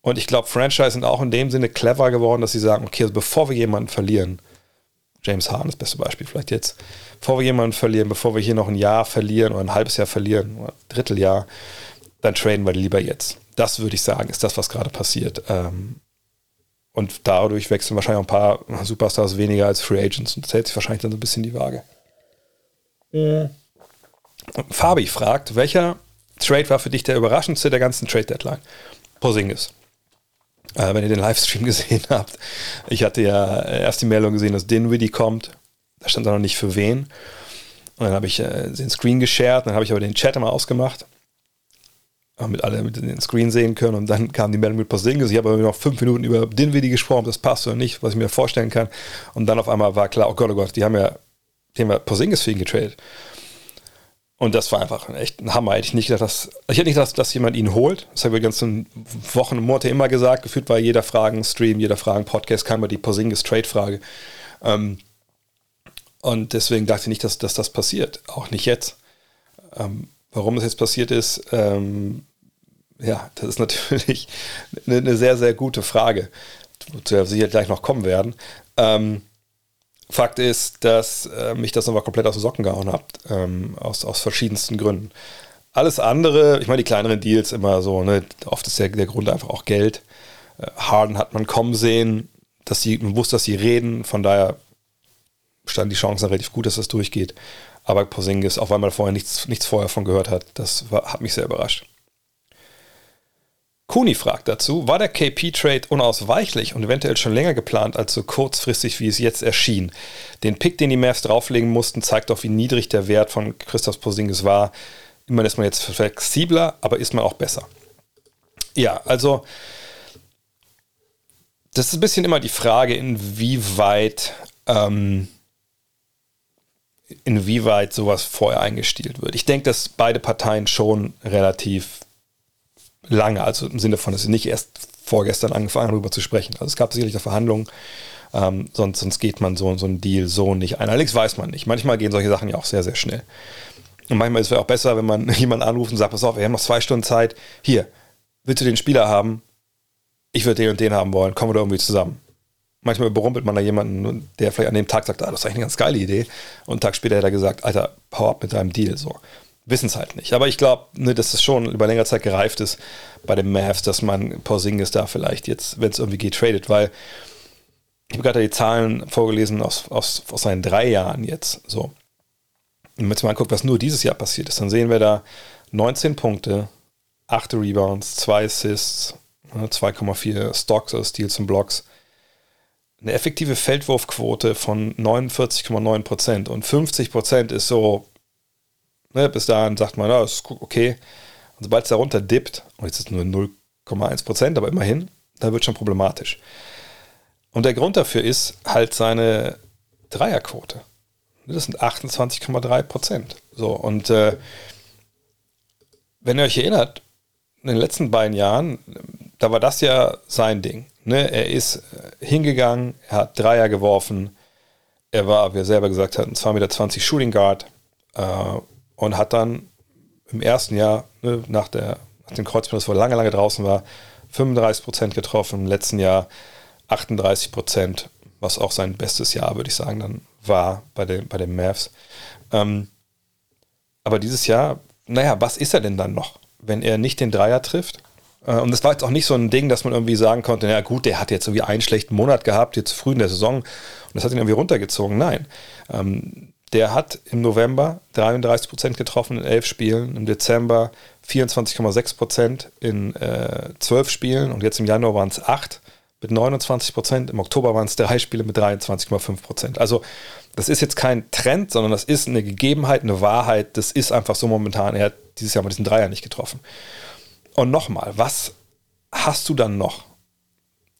S1: Und ich glaube, Franchise sind auch in dem Sinne clever geworden, dass sie sagen, okay, also bevor wir jemanden verlieren, James Harden das beste Beispiel vielleicht jetzt, bevor wir jemanden verlieren, bevor wir hier noch ein Jahr verlieren oder ein halbes Jahr verlieren oder ein Dritteljahr, dann traden wir lieber jetzt. Das würde ich sagen, ist das, was gerade passiert. Ähm, und dadurch wechseln wahrscheinlich auch ein paar Superstars weniger als Free Agents. Und das hält sich wahrscheinlich dann so ein bisschen die Waage. Mhm. Fabi fragt, welcher Trade war für dich der überraschendste der ganzen Trade Deadline? Posingis. Äh, wenn ihr den Livestream [LAUGHS] gesehen habt. Ich hatte ja erst die Meldung gesehen, dass Dinwiddie kommt. Da stand da noch nicht für wen. Und dann habe ich äh, den Screen geshared, dann habe ich aber den Chat immer ausgemacht damit alle den Screen sehen können. Und dann kam die Meldung mit Porzingis. Ich habe aber noch fünf Minuten über Dinwiddie gesprochen, ob das passt oder nicht, was ich mir vorstellen kann. Und dann auf einmal war klar, oh Gott, oh Gott, die haben ja, die haben ja Porzingis für ihn getradet. Und das war einfach echt ein Hammer. Hätte ich nicht gedacht, dass, ich hätte nicht gedacht, dass jemand ihn holt. Das habe ich die ganzen Wochen und Monate immer gesagt. Gefühlt war jeder Fragen-Stream, jeder Fragen-Podcast kam immer die Porzingis-Trade-Frage. Ähm, und deswegen dachte ich nicht, dass, dass das passiert. Auch nicht jetzt. Ähm, Warum das jetzt passiert ist, ähm, ja, das ist [LAUGHS] natürlich eine, eine, sehr, sehr gute Frage, zu der wir sicher gleich noch kommen werden. Ähm, Fakt ist, dass äh, mich das nochmal komplett aus den Socken gehauen hat, ähm, aus, aus verschiedensten Gründen. Alles andere, ich meine, die kleineren Deals immer so, ne, oft ist der, der Grund einfach auch Geld. Äh, Harden hat man kommen sehen, dass sie, man wusste, dass sie reden, von daher standen die Chancen relativ gut, dass das durchgeht. Aber Porzingis, auch weil man vorher nichts, nichts vorher von gehört hat, das war, hat mich sehr überrascht. Kuni fragt dazu, war der KP-Trade unausweichlich und eventuell schon länger geplant als so kurzfristig, wie es jetzt erschien? Den Pick, den die Mavs drauflegen mussten, zeigt doch, wie niedrig der Wert von Christoph Porzingis war. Immerhin ist man jetzt flexibler, aber ist man auch besser. Ja, also das ist ein bisschen immer die Frage, inwieweit ähm, inwieweit sowas vorher eingestielt wird. Ich denke, dass beide Parteien schon relativ lange, also im Sinne von, dass sie nicht erst vorgestern angefangen haben, darüber zu sprechen. Also es gab sicherlich eine Verhandlung, ähm, sonst, sonst geht man so, so einen Deal so nicht ein. Allerdings weiß man nicht. Manchmal gehen solche Sachen ja auch sehr, sehr schnell. Und manchmal ist es auch besser, wenn man [LAUGHS] jemanden anruft und sagt, pass auf, wir haben noch zwei Stunden Zeit. Hier, willst du den Spieler haben? Ich würde den und den haben wollen. Kommen wir da irgendwie zusammen manchmal überrumpelt man da jemanden, der vielleicht an dem Tag sagt, ah, das ist eigentlich eine ganz geile Idee. Und einen Tag später hat er gesagt, Alter, hau ab mit deinem Deal. So. Wissen es halt nicht. Aber ich glaube, ne, dass es schon über längere Zeit gereift ist bei den Mavs, dass man Porzingis da vielleicht jetzt, wenn es irgendwie geht, tradet, weil ich habe gerade die Zahlen vorgelesen aus, aus, aus seinen drei Jahren jetzt. So. Wenn man jetzt mal anguckt, was nur dieses Jahr passiert ist, dann sehen wir da 19 Punkte, 8 Rebounds, 2 Assists, 2,4 ne, Stocks, also Steals und Blocks, eine effektive Feldwurfquote von 49,9 Prozent und 50 Prozent ist so, ne, bis dahin sagt man, ja, ist okay. Und sobald es darunter dippt, und jetzt ist es nur 0,1 Prozent, aber immerhin, dann wird schon problematisch. Und der Grund dafür ist halt seine Dreierquote. Das sind 28,3 Prozent. So, und äh, wenn ihr euch erinnert, in den letzten beiden Jahren, da war das ja sein Ding. Ne, er ist hingegangen, er hat Dreier geworfen, er war, wie er selber gesagt hat, ein 2,20 Meter Shooting Guard äh, und hat dann im ersten Jahr, ne, nach, der, nach dem Kreuzband, das vor lange, lange draußen war, 35% getroffen, im letzten Jahr 38%, was auch sein bestes Jahr, würde ich sagen, dann war bei den, bei den Mavs. Ähm, aber dieses Jahr, naja, was ist er denn dann noch, wenn er nicht den Dreier trifft? Äh, und das war jetzt auch nicht so ein Ding, dass man irgendwie sagen konnte, na gut, der hat jetzt irgendwie einen schlechten Monat gehabt, jetzt früh in der Saison und das hat ihn irgendwie runtergezogen. Nein. Ähm, der hat im November 33 Prozent getroffen in elf Spielen, im Dezember 24,6 Prozent in äh, zwölf Spielen und jetzt im Januar waren es acht mit 29 Prozent, im Oktober waren es drei Spiele mit 23,5 Prozent. Also das ist jetzt kein Trend, sondern das ist eine Gegebenheit, eine Wahrheit. Das ist einfach so momentan. Er hat dieses Jahr mal diesen Dreier nicht getroffen. Und nochmal, was hast du dann noch?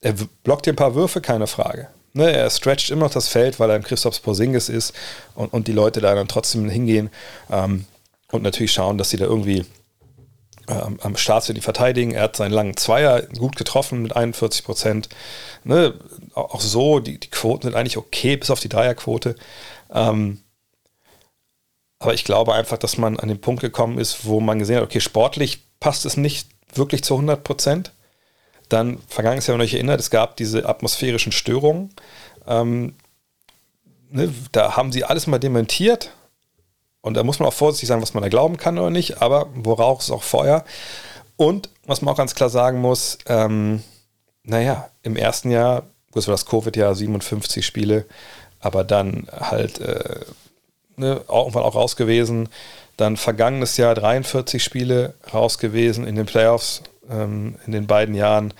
S1: Er blockt dir ein paar Würfe, keine Frage. Ne, er stretcht immer noch das Feld, weil er im Christophs Porzingis ist und, und die Leute da dann trotzdem hingehen ähm, und natürlich schauen, dass sie da irgendwie ähm, am Start sind, die verteidigen. Er hat seinen langen Zweier gut getroffen mit 41 Prozent. Ne, auch so, die, die Quoten sind eigentlich okay, bis auf die Dreierquote. Ähm, aber ich glaube einfach, dass man an den Punkt gekommen ist, wo man gesehen hat, okay, sportlich passt es nicht wirklich zu 100 Prozent. Dann, vergangenes Jahr, wenn ihr euch erinnert, es gab diese atmosphärischen Störungen. Ähm, ne, da haben sie alles mal dementiert. Und da muss man auch vorsichtig sein, was man da glauben kann oder nicht. Aber worauf ist auch Feuer. Und was man auch ganz klar sagen muss, ähm, naja, im ersten Jahr, das war das Covid-Jahr, 57 Spiele, aber dann halt äh, ne, irgendwann auch raus gewesen. Dann vergangenes Jahr 43 Spiele raus gewesen in den Playoffs ähm, in den beiden Jahren.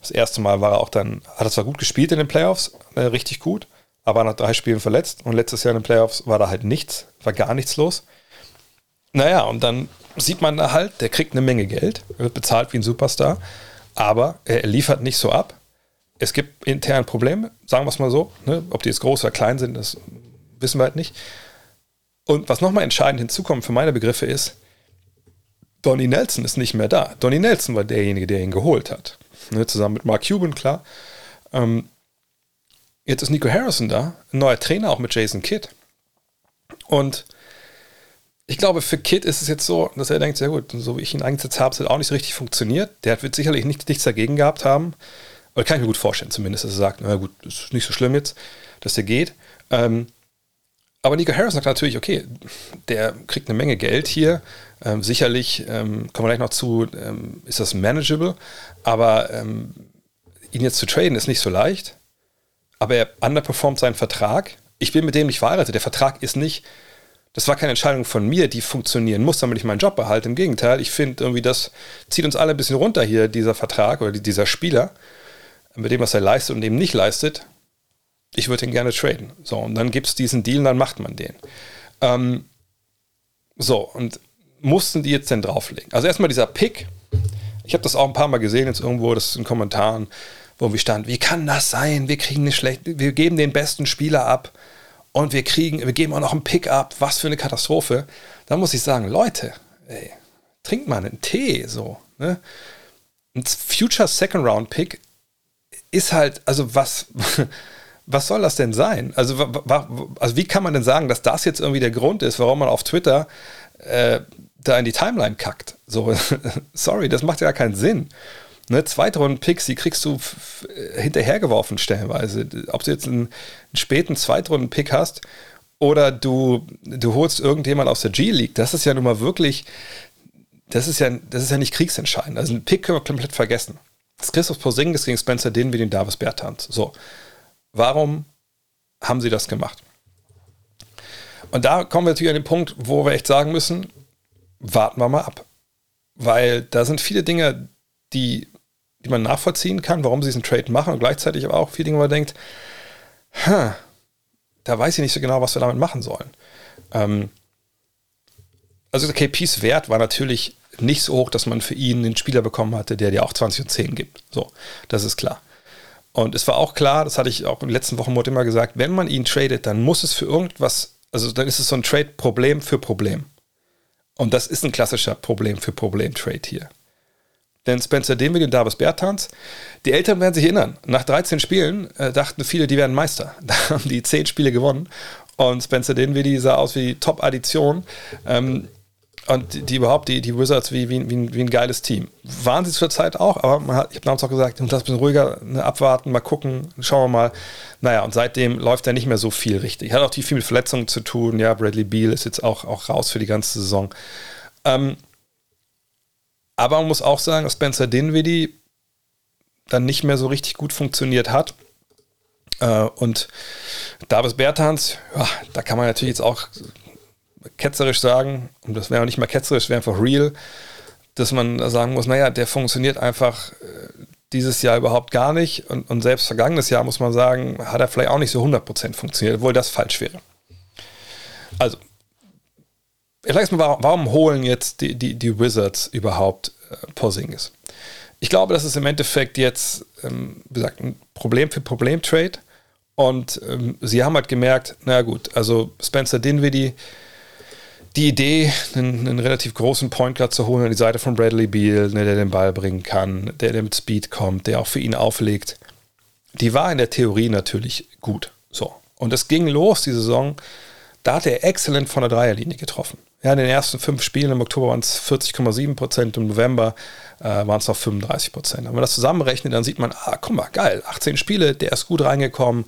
S1: Das erste Mal war er auch dann, hat er zwar gut gespielt in den Playoffs, äh, richtig gut, aber nach drei Spielen verletzt. Und letztes Jahr in den Playoffs war da halt nichts, war gar nichts los. Naja, und dann sieht man da halt, der kriegt eine Menge Geld, wird bezahlt wie ein Superstar, aber er liefert nicht so ab. Es gibt interne Probleme, sagen wir es mal so. Ne? Ob die jetzt groß oder klein sind, das wissen wir halt nicht. Und was nochmal entscheidend hinzukommt für meine Begriffe ist, Donny Nelson ist nicht mehr da. Donny Nelson war derjenige, der ihn geholt hat. Ne, zusammen mit Mark Cuban, klar. Ähm, jetzt ist Nico Harrison da, ein neuer Trainer auch mit Jason Kidd. Und ich glaube, für Kidd ist es jetzt so, dass er denkt, sehr gut, so wie ich ihn eingesetzt habe, hat auch nicht so richtig funktioniert. Der wird sicherlich nicht, nichts dagegen gehabt haben. Oder kann ich mir gut vorstellen, zumindest, dass er sagt, na gut, ist nicht so schlimm jetzt, dass der geht. Ähm, aber Nico Harris sagt natürlich, okay, der kriegt eine Menge Geld hier. Ähm, sicherlich, ähm, kommen wir gleich noch zu, ähm, ist das manageable. Aber ähm, ihn jetzt zu traden ist nicht so leicht. Aber er underperformt seinen Vertrag. Ich bin mit dem nicht verheiratet. Der Vertrag ist nicht, das war keine Entscheidung von mir, die funktionieren muss, damit ich meinen Job behalte. Im Gegenteil, ich finde irgendwie, das zieht uns alle ein bisschen runter hier, dieser Vertrag oder dieser Spieler. Mit dem, was er leistet und eben nicht leistet, ich würde ihn gerne traden. So, und dann gibt es diesen Deal und dann macht man den. Ähm, so, und mussten die jetzt denn drauflegen? Also erstmal dieser Pick. Ich habe das auch ein paar Mal gesehen, jetzt irgendwo, das in Kommentaren, wo wir stand, wie kann das sein? Wir kriegen eine schlechte, wir geben den besten Spieler ab und wir kriegen, wir geben auch noch einen Pick ab. Was für eine Katastrophe. Da muss ich sagen, Leute, ey, trinkt mal einen Tee, so. Ne? Ein Future Second Round Pick ist halt, also was, [LAUGHS] was soll das denn sein? Also, also wie kann man denn sagen, dass das jetzt irgendwie der Grund ist, warum man auf Twitter äh, da in die Timeline kackt? So, [LAUGHS] sorry, das macht ja keinen Sinn. Ne, Zweitrunden-Picks, die kriegst du hinterhergeworfen stellenweise. Ob du jetzt einen, einen späten Zweitrunden-Pick hast oder du, du holst irgendjemand aus der G-League, das ist ja nun mal wirklich, das ist ja, das ist ja nicht kriegsentscheidend. Also einen Pick können wir komplett vergessen. Das Christoph Porzingis gegen Spencer Din wie den Davis Bertans. So. Warum haben sie das gemacht? Und da kommen wir natürlich an den Punkt, wo wir echt sagen müssen, warten wir mal ab. Weil da sind viele Dinge, die, die man nachvollziehen kann, warum sie diesen Trade machen und gleichzeitig aber auch viele Dinge, wo man denkt, da weiß ich nicht so genau, was wir damit machen sollen. Ähm, also KPs Wert war natürlich nicht so hoch, dass man für ihn einen Spieler bekommen hatte, der dir auch 20 und 10 gibt. So, das ist klar. Und es war auch klar, das hatte ich auch in den letzten Wochen immer gesagt, wenn man ihn tradet, dann muss es für irgendwas, also dann ist es so ein Trade-Problem für Problem. Und das ist ein klassischer Problem für Problem-Trade hier. Denn Spencer Dinwiddie und Davis Bertans, die Eltern werden sich erinnern, nach 13 Spielen äh, dachten viele, die werden Meister. [LAUGHS] Da haben die 10 Spiele gewonnen und Spencer Dinwiddie sah aus wie Top-Addition. Ähm, und die, die, überhaupt, die, die Wizards wie, wie, wie, wie ein geiles Team. Waren sie zur Zeit auch, aber hat, ich habe damals auch gesagt, lass ein bisschen ruhiger ne, abwarten, mal gucken, schauen wir mal. Naja, und seitdem läuft er nicht mehr so viel richtig. Hat auch viel mit Verletzungen zu tun. Ja, Bradley Beal ist jetzt auch, auch raus für die ganze Saison. Ähm, aber man muss auch sagen, dass Spencer Dinwiddie dann nicht mehr so richtig gut funktioniert hat. Äh, und Davis Bertans, ja, da kann man natürlich jetzt auch ketzerisch sagen, und das wäre auch nicht mal ketzerisch, wäre einfach real, dass man sagen muss, naja, der funktioniert einfach äh, dieses Jahr überhaupt gar nicht und, und selbst vergangenes Jahr muss man sagen, hat er vielleicht auch nicht so 100% funktioniert, obwohl das falsch wäre. Also, ich sage mal, warum, warum, holen jetzt die, die, die Wizards überhaupt äh, Porzingis? Ich glaube, das ist im Endeffekt jetzt, ähm, wie gesagt, ein Problem für Problem-Trade. Und ähm, sie haben halt gemerkt, na gut, also Spencer Dinwiddie, die Idee, einen, einen, relativ großen Point Guard zu holen an die Seite von Bradley Beal, ne, der den Ball bringen kann, der, der mit Speed kommt, der auch für ihn auflegt, die war in der Theorie natürlich gut. So. Und es ging los, die Saison. Da hat er exzellent von der Dreierlinie getroffen. Ja, in den ersten fünf Spielen im Oktober waren es 40,7 Prozent, im November äh, waren es noch 35 Prozent. Wenn man das zusammenrechnet, dann sieht man, ah, guck mal, geil, 18 Spiele, der ist gut reingekommen,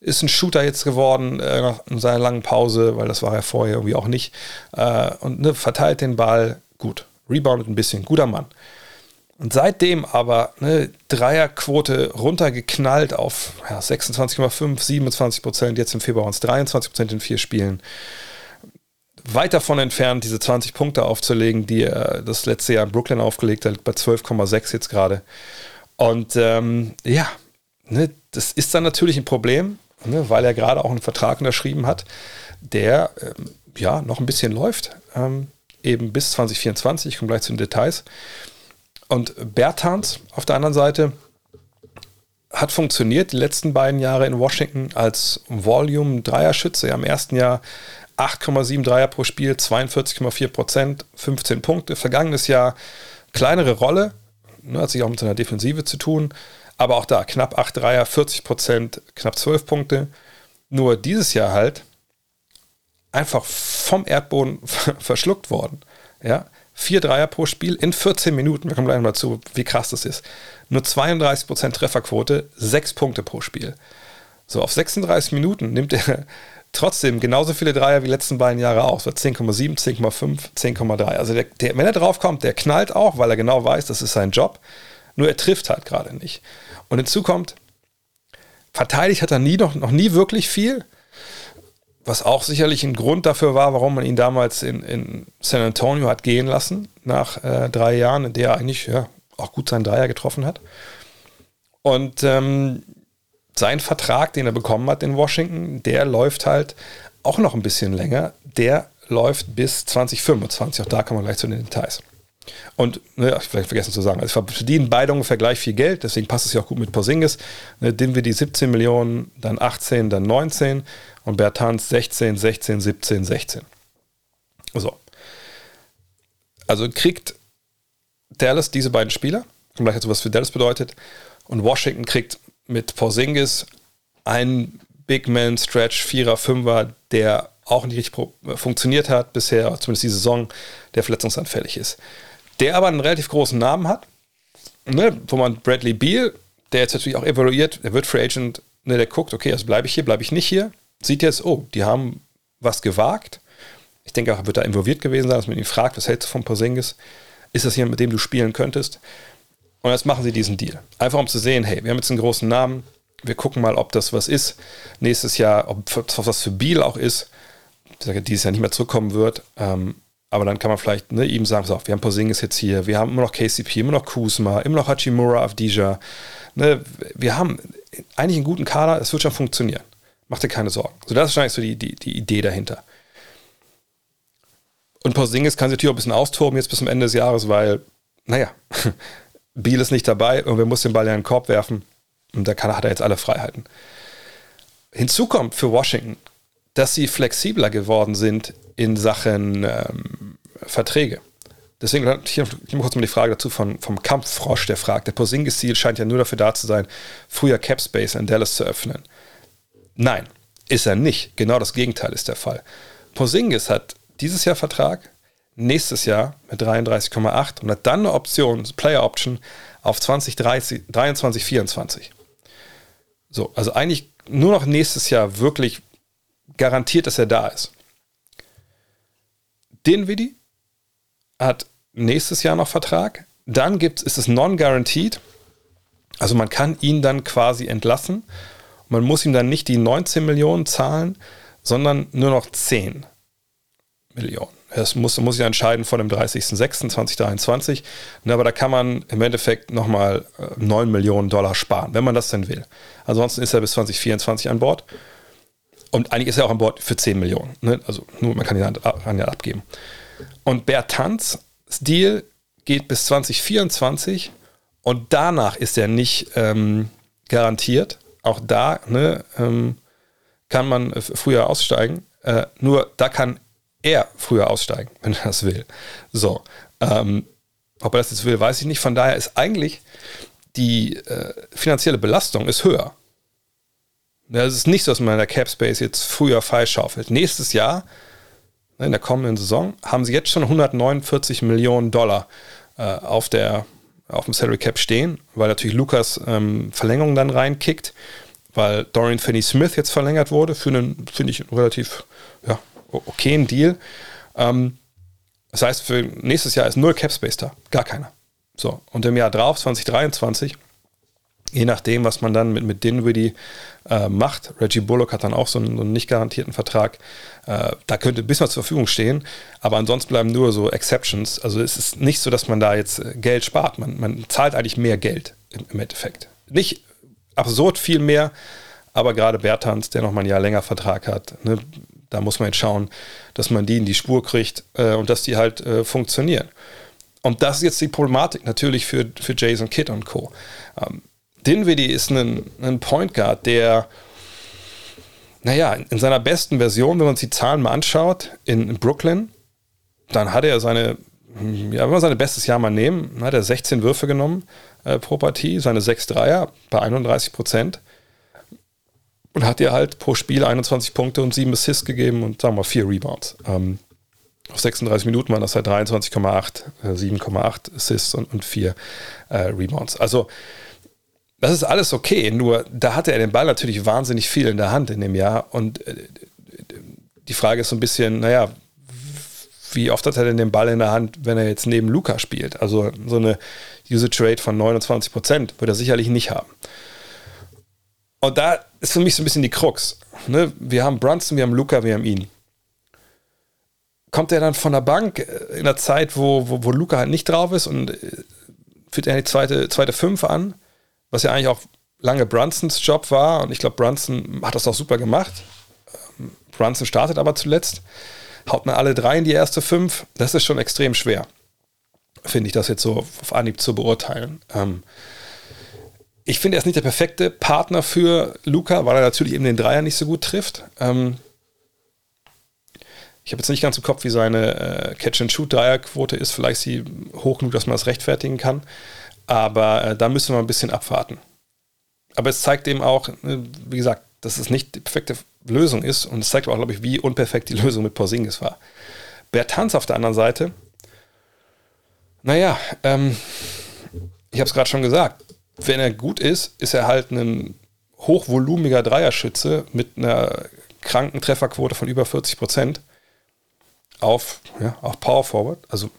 S1: ist ein Shooter jetzt geworden äh, in seiner langen Pause, weil das war er vorher irgendwie auch nicht. Äh, und ne, verteilt den Ball gut, reboundet ein bisschen, guter Mann. Und seitdem aber ne, Dreierquote runtergeknallt auf ja, 26,5, 27 Prozent, jetzt im Februar es 23 Prozent in vier Spielen. Weit davon entfernt, diese 20 Punkte aufzulegen, die er das letzte Jahr in Brooklyn aufgelegt hat, bei 12,6 jetzt gerade. Und ähm, ja, ne, das ist dann natürlich ein Problem, ne, weil er gerade auch einen Vertrag unterschrieben hat, der ähm, ja noch ein bisschen läuft, ähm, eben bis 2024. Ich komme gleich zu den Details. Und Bertans auf der anderen Seite hat funktioniert die letzten beiden Jahre in Washington als Volume-Dreierschütze. Im ersten Jahr 8,7 Dreier pro Spiel, 42,4 Prozent, 15 Punkte. Vergangenes Jahr kleinere Rolle, ne, hat sich auch mit seiner Defensive zu tun, aber auch da knapp 8 Dreier, 40 Prozent, knapp 12 Punkte. Nur dieses Jahr halt einfach vom Erdboden [LAUGHS] verschluckt worden. Ja, vier Dreier pro Spiel in 14 Minuten. Wir kommen gleich mal zu, wie krass das ist. Nur 32 Prozent Trefferquote, 6 Punkte pro Spiel. So, auf 36 Minuten nimmt er [LAUGHS] trotzdem genauso viele Dreier wie die letzten beiden Jahre auch. So 10,7, 10,5, 10,3. Also der, der, wenn er drauf kommt, der knallt auch, weil er genau weiß, das ist sein Job. Nur er trifft halt gerade nicht. Und hinzu kommt, verteidigt hat er nie noch, noch nie wirklich viel. Was auch sicherlich ein Grund dafür war, warum man ihn damals in, in San Antonio hat gehen lassen, nach äh, drei Jahren, in der er eigentlich ja, auch gut seinen Dreier getroffen hat. Und ähm, sein Vertrag, den er bekommen hat in Washington, der läuft halt auch noch ein bisschen länger. Der läuft bis 2025. Auch da kommen wir gleich zu den Details. Und, ne, ich vielleicht vergessen zu sagen, also verdienen beide ungefähr gleich viel Geld, deswegen passt es ja auch gut mit Porzingis. Ne, die 17 Millionen, dann 18, dann 19 und Bertans 16, 16, 17, 16. So. Also kriegt Dallas diese beiden Spieler, kommt gleich dazu, was für Dallas bedeutet, und Washington kriegt mit Porzingis einen Big Man Stretch, Vierer, Fünfer, der auch nicht richtig funktioniert hat bisher, zumindest die Saison, der verletzungsanfällig ist der aber einen relativ großen Namen hat, ne, wo man Bradley Beal, der jetzt natürlich auch evaluiert, der wird Free Agent, ne, der guckt, okay, also bleibe ich hier, bleibe ich nicht hier, sieht jetzt, oh, die haben was gewagt. Ich denke auch, er wird da involviert gewesen sein, dass man ihn fragt, was hältst du von Porzingis? Ist das jemand, mit dem du spielen könntest? Und jetzt machen sie diesen Deal. Einfach um zu sehen, hey, wir haben jetzt einen großen Namen, wir gucken mal, ob das was ist. Nächstes Jahr, ob das was für Beal auch ist. Sage, dieses Jahr nicht mehr zurückkommen wird. Ähm, aber dann kann man vielleicht ne, ihm sagen, so, wir haben Porzingis jetzt hier, wir haben immer noch KCP, immer noch Kuzma, immer noch Hachimura, Avdija. Ne, wir haben eigentlich einen guten Kader, es wird schon funktionieren. Mach dir keine Sorgen. So, das ist wahrscheinlich so die, die, die Idee dahinter. Und Porzingis kann sich natürlich auch ein bisschen austoben jetzt bis zum Ende des Jahres, weil, naja, [LAUGHS] Biel ist nicht dabei, und wir muss den Ball ja in den Korb werfen und da kann, hat er jetzt alle Freiheiten. Hinzu kommt für Washington, dass sie flexibler geworden sind in Sachen ähm, Verträge. Deswegen hier, hier kurz mal die Frage dazu von, vom Kampffrosch, der fragt, der Porzingis-Ziel scheint ja nur dafür da zu sein, früher Cap Space in Dallas zu öffnen. Nein, ist er nicht. Genau das Gegenteil ist der Fall. Porzingis hat dieses Jahr Vertrag, nächstes Jahr mit 33,8 und hat dann eine Option, Player Option auf 2023, 2024. So, also eigentlich nur noch nächstes Jahr wirklich garantiert, dass er da ist. Dinwiddie hat nächstes Jahr noch Vertrag. Dann gibt's, ist es non-guaranteed. Also man kann ihn dann quasi entlassen. Man muss ihm dann nicht die 19 Millionen zahlen, sondern nur noch 10 Millionen. Das muss, muss ich entscheiden vor dem 30.06.2023. Aber da kann man im Endeffekt nochmal 9 äh, Millionen Dollar sparen, wenn man das denn will. Ansonsten ist er bis 2024 an Bord. Und eigentlich ist er auch an Bord für 10 Millionen. Ne? Also nur man kann ihn an ja abgeben. Und Bertans Deal geht bis 2024 und danach ist er nicht ähm, garantiert. Auch da ne, ähm, kann man früher aussteigen. Äh, nur da kann er früher aussteigen, [LAUGHS] wenn er das will. So. Ähm, ob er das jetzt will, weiß ich nicht. Von daher ist eigentlich die äh, finanzielle Belastung ist höher. Es ist nicht so, dass man in der Cap Space jetzt früher freischaufelt. Nächstes Jahr, ne, in der kommenden Saison, haben sie jetzt schon 149 Millionen Dollar äh, auf, der, auf dem Salary Cap stehen, weil natürlich Lukas ähm, Verlängerung dann reinkickt, weil Dorian Finney-Smith jetzt verlängert wurde für einen, finde ich, relativ ja, okayen Deal. Ähm, das heißt, für nächstes Jahr ist null Cap Space da, gar keiner. So, und im Jahr drauf, 2023, je nachdem, was man dann mit, mit Dinwiddie äh, macht. Reggie Bullock hat dann auch so einen, so einen nicht garantierten Vertrag. Äh, da könnte ein bisschen was zur Verfügung stehen, aber ansonsten bleiben nur so Exceptions. Also es ist nicht so, dass man da jetzt äh, Geld spart. Man, man zahlt eigentlich mehr Geld im, im Endeffekt. Nicht absurd viel mehr, aber gerade Bertans, der noch mal ein Jahr länger Vertrag hat, ne, da muss man jetzt schauen, dass man die in die Spur kriegt äh, und dass die halt äh, funktionieren. Und das ist jetzt die Problematik natürlich für, für Jason Kidd und Co. Ähm, Dinwiddie ist ein, ein Point Guard, der, naja, in seiner besten Version, wenn man sich die Zahlen mal anschaut, in, in Brooklyn, dann hat er seine, ja, wenn wir sein bestes Jahr mal nehmen, hat er 16 Würfe genommen äh, pro Partie, seine 6 Dreier bei 31 Prozent und hat ihr halt pro Spiel 21 Punkte und 7 Assists gegeben und sagen wir mal 4 Rebounds. Ähm, auf 36 Minuten waren das halt 23,8, äh, 7,8 Assists und, und 4 äh, Rebounds. Also das ist alles okay, nur da hatte er den Ball natürlich wahnsinnig viel in der Hand in dem Jahr. Und äh, die Frage ist so ein bisschen, naja, wie oft hat er denn den Ball in der Hand, wenn er jetzt neben Luca spielt? Also so eine Usage Rate von 29 Prozent wird er sicherlich nicht haben. Und da ist für mich so ein bisschen die Krux. Ne? Wir haben Brunson, wir haben Luca, wir haben ihn. Kommt er dann von der Bank in der Zeit, wo, wo, wo Luca halt nicht drauf ist und äh, führt er die zweite, zweite Fünf an? Was ja eigentlich auch lange Brunsons Job war. Und ich glaube, Brunson hat das auch super gemacht. Ähm, Brunson startet aber zuletzt. Haut man alle drei in die erste fünf. Das ist schon extrem schwer, finde ich, das jetzt so auf Anhieb zu beurteilen. Ähm, ich finde, er ist nicht der perfekte Partner für Luca, weil er natürlich eben den Dreier nicht so gut trifft. Ähm, ich habe jetzt nicht ganz im Kopf, wie seine äh, Catch-and-Shoot-Dreierquote ist. Vielleicht ist sie hoch genug, dass man das rechtfertigen kann. Aber äh, da müssen wir ein bisschen abwarten. Aber es zeigt eben auch, ne, wie gesagt, dass es nicht die perfekte Lösung ist. Und es zeigt auch, glaube ich, wie unperfekt die [LAUGHS] Lösung mit Porzingis war. Bertans auf der anderen Seite, naja, ähm, ich habe es gerade schon gesagt, wenn er gut ist, ist er halt ein hochvolumiger Dreierschütze mit einer kranken Trefferquote von über 40 Prozent auf, ja, auf Power Forward, also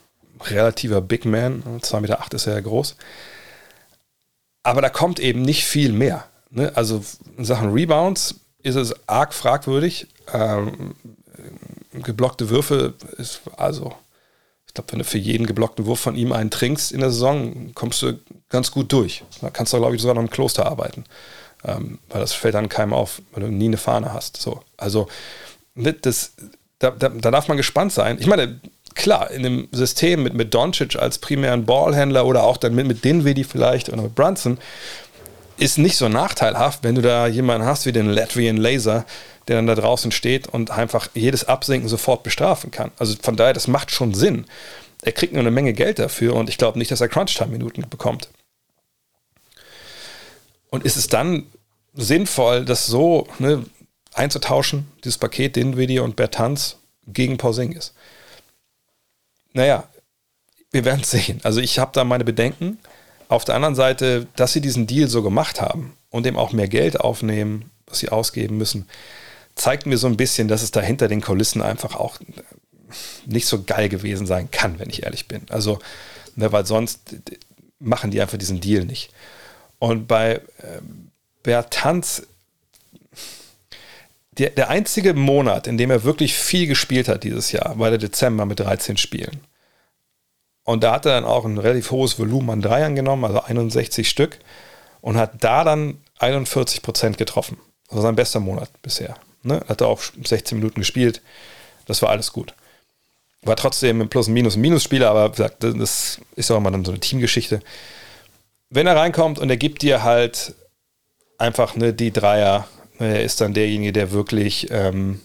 S1: relativer Big Man, 2,8 Meter acht ist er ja groß. Aber da kommt eben nicht viel mehr. Ne? Also in Sachen Rebounds ist es arg fragwürdig. Ähm, geblockte Würfe ist also, ich glaube, wenn du für jeden geblockten Wurf von ihm einen trinkst in der Saison, kommst du ganz gut durch. Da kannst du, glaube ich, sogar noch im Kloster arbeiten. Ähm, weil das fällt dann keinem auf, weil du nie eine Fahne hast. So. Also ne, das, da, da, da darf man gespannt sein. Ich meine, klar, in einem System mit, mit Doncic als primären Ballhändler oder auch dann mit, mit Dinwiddie vielleicht oder mit Brunson, ist nicht so nachteilhaft, wenn du da jemanden hast wie den Latvian Laser, der dann da draußen steht und einfach jedes Absinken sofort bestrafen kann. Also von daher, das macht schon Sinn. Er kriegt nur eine Menge Geld dafür und ich glaube nicht, dass er Crunch-Time-Minuten bekommt. Und ist es dann sinnvoll, das so ne, einzutauschen, dieses Paket Dinwiddie und Bertans gegen Pausing ist? Naja, wir werden sehen. Also ich habe da meine Bedenken. Auf der anderen Seite, dass sie diesen Deal so gemacht haben und eben auch mehr Geld aufnehmen, was sie ausgeben müssen, zeigt mir so ein bisschen, dass es da hinter den Kulissen einfach auch nicht so geil gewesen sein kann, wenn ich ehrlich bin. Also, ne, weil sonst machen die einfach diesen Deal nicht. Und bei äh, Bertanz, der, der einzige Monat, in dem er wirklich viel gespielt hat dieses Jahr, war der Dezember mit 13 Spielen. Und da hat er dann auch ein relativ hohes Volumen an Dreiern genommen, also 61 Stück, und hat da dann 41 Prozent getroffen. Das war sein bester Monat bisher. Ne? Hat er auch 16 Minuten gespielt. Das war alles gut. War trotzdem ein Plus- und Minus- und Minus-Spieler, aber wie gesagt, das ist auch mal so eine Teamgeschichte. Wenn er reinkommt und er gibt dir halt einfach ne, die Dreier, er ist dann derjenige, der wirklich ähm,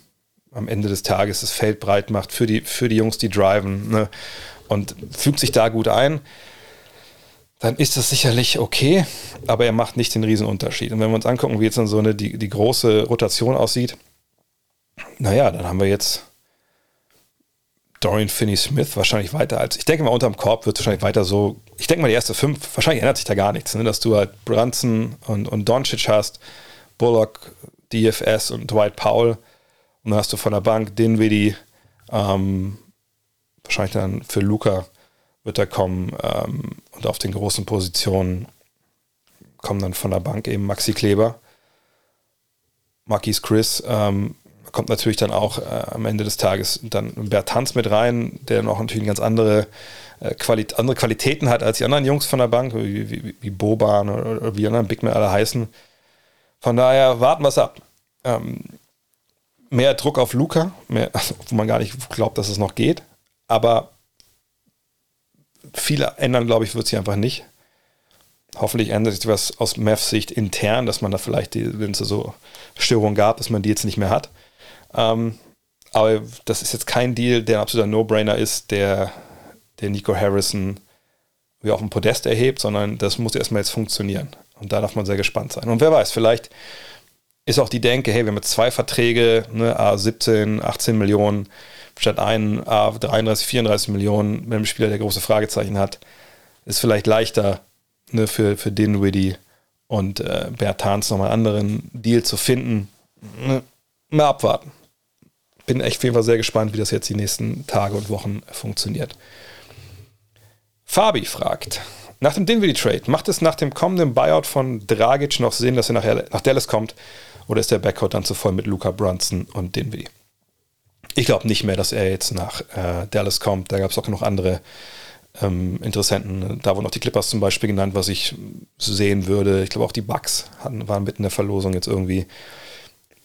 S1: am Ende des Tages das Feld breit macht für die, für die Jungs, die driven ne, und fügt sich da gut ein, dann ist das sicherlich okay, aber er macht nicht den Riesenunterschied. Und wenn wir uns angucken, wie jetzt dann so eine, die, die große Rotation aussieht, naja, dann haben wir jetzt Dorian Finney-Smith wahrscheinlich weiter als, ich denke mal, unterm Korb wird es wahrscheinlich weiter so, ich denke mal, die erste fünf, wahrscheinlich ändert sich da gar nichts, ne? dass du halt Brunson und, und Doncic hast, Bullock, DFS und Dwight Powell und dann hast du von der Bank Dinwiddie, ähm, wahrscheinlich dann für Luca wird er kommen ähm, und auf den großen Positionen kommen dann von der Bank eben Maxi Kleber, Marquis Chris, ähm, kommt natürlich dann auch äh, am Ende des Tages dann Bertanz mit rein, der noch natürlich ganz andere, äh, Quali andere Qualitäten hat als die anderen Jungs von der Bank, wie, wie, wie Boban oder, oder, wie anderen Big Men alle heißen. Von daher warten wir es ab. Ähm, mehr Druck auf Luca, mehr, [LAUGHS] wo man gar nicht glaubt, dass es noch geht. Aber viele ändern, glaube ich, wird sie einfach nicht. Hoffentlich ändert sich was aus Mavs Sicht intern, dass man da vielleicht, wenn es so Störungen gab, dass man die jetzt nicht mehr hat. Ähm, aber das ist jetzt kein Deal, der ein absoluter No-Brainer ist, der, der Nico Harrison wie auf dem Podest erhebt, sondern das muss erstmal jetzt funktionieren. Und da darf man sehr gespannt sein. Und wer weiß, vielleicht ist auch die Denke, hey, wir haben jetzt zwei Verträge, ne, A 17, 18 Millionen, statt einen A 33, 34 Millionen, wenn ein Spieler der große Fragezeichen hat, ist vielleicht leichter ne, für, für Dinwiddie und äh, Bertans nochmal einen anderen Deal zu finden. Ne, mal abwarten bin echt auf jeden Fall sehr gespannt, wie das jetzt die nächsten Tage und Wochen funktioniert. Fabi fragt, nach dem Dinwiddie-Trade, macht es nach dem kommenden Buyout von Dragic noch Sinn, dass er nach, nach Dallas kommt oder ist der Backcourt dann zu voll mit Luca Brunson und Dinwiddie? Ich glaube nicht mehr, dass er jetzt nach äh, Dallas kommt. Da gab es auch noch andere ähm, Interessenten. Da wurden auch die Clippers zum Beispiel genannt, was ich sehen würde. Ich glaube auch die Bucks hatten, waren mitten in der Verlosung jetzt irgendwie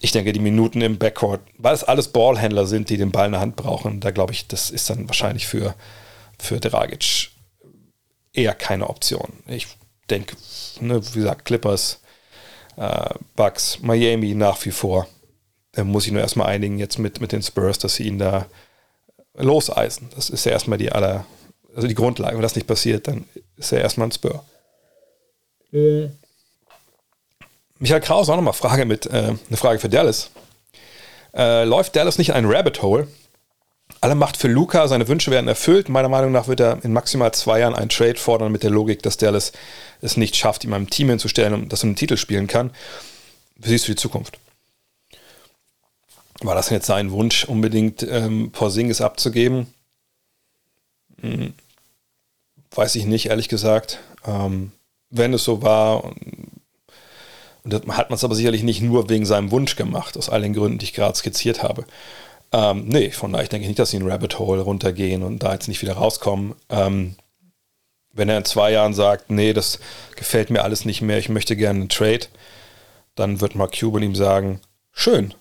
S1: ich denke, die Minuten im Backcourt, weil es alles Ballhändler sind, die den Ball in der Hand brauchen, da glaube ich, das ist dann wahrscheinlich für, für Dragic eher keine Option. Ich denke, ne, wie gesagt, Clippers, äh, Bucks, Miami nach wie vor. Da muss ich nur erstmal einigen jetzt mit, mit den Spurs, dass sie ihn da loseisen. Das ist ja erstmal die aller, also die Grundlage. Wenn das nicht passiert, dann ist er erstmal ein Spur. Mhm. Michael Kraus auch nochmal Frage mit, äh, eine Frage für Dallas. Äh, läuft Dallas nicht in ein Rabbit Hole? Alle Macht für Luca, seine Wünsche werden erfüllt. Meiner Meinung nach wird er in maximal zwei Jahren einen Trade fordern mit der Logik, dass Dallas es nicht schafft, ihm ein Team hinzustellen, um das er einen Titel spielen kann. Wie siehst du die Zukunft? War das jetzt sein Wunsch, unbedingt ähm, Porzingis abzugeben? Hm, weiß ich nicht, ehrlich gesagt. Ähm, wenn es so war, und das hat man es aber sicherlich nicht nur wegen seinem Wunsch gemacht, aus all den Gründen, die ich gerade skizziert habe. Ähm, nee, von daher denke ich nicht, dass sie in Rabbit Hole runtergehen und da jetzt nicht wieder rauskommen. Ähm, wenn er in zwei Jahren sagt, nee, das gefällt mir alles nicht mehr, ich möchte gerne einen Trade, dann wird Mark Cuban ihm sagen, schön.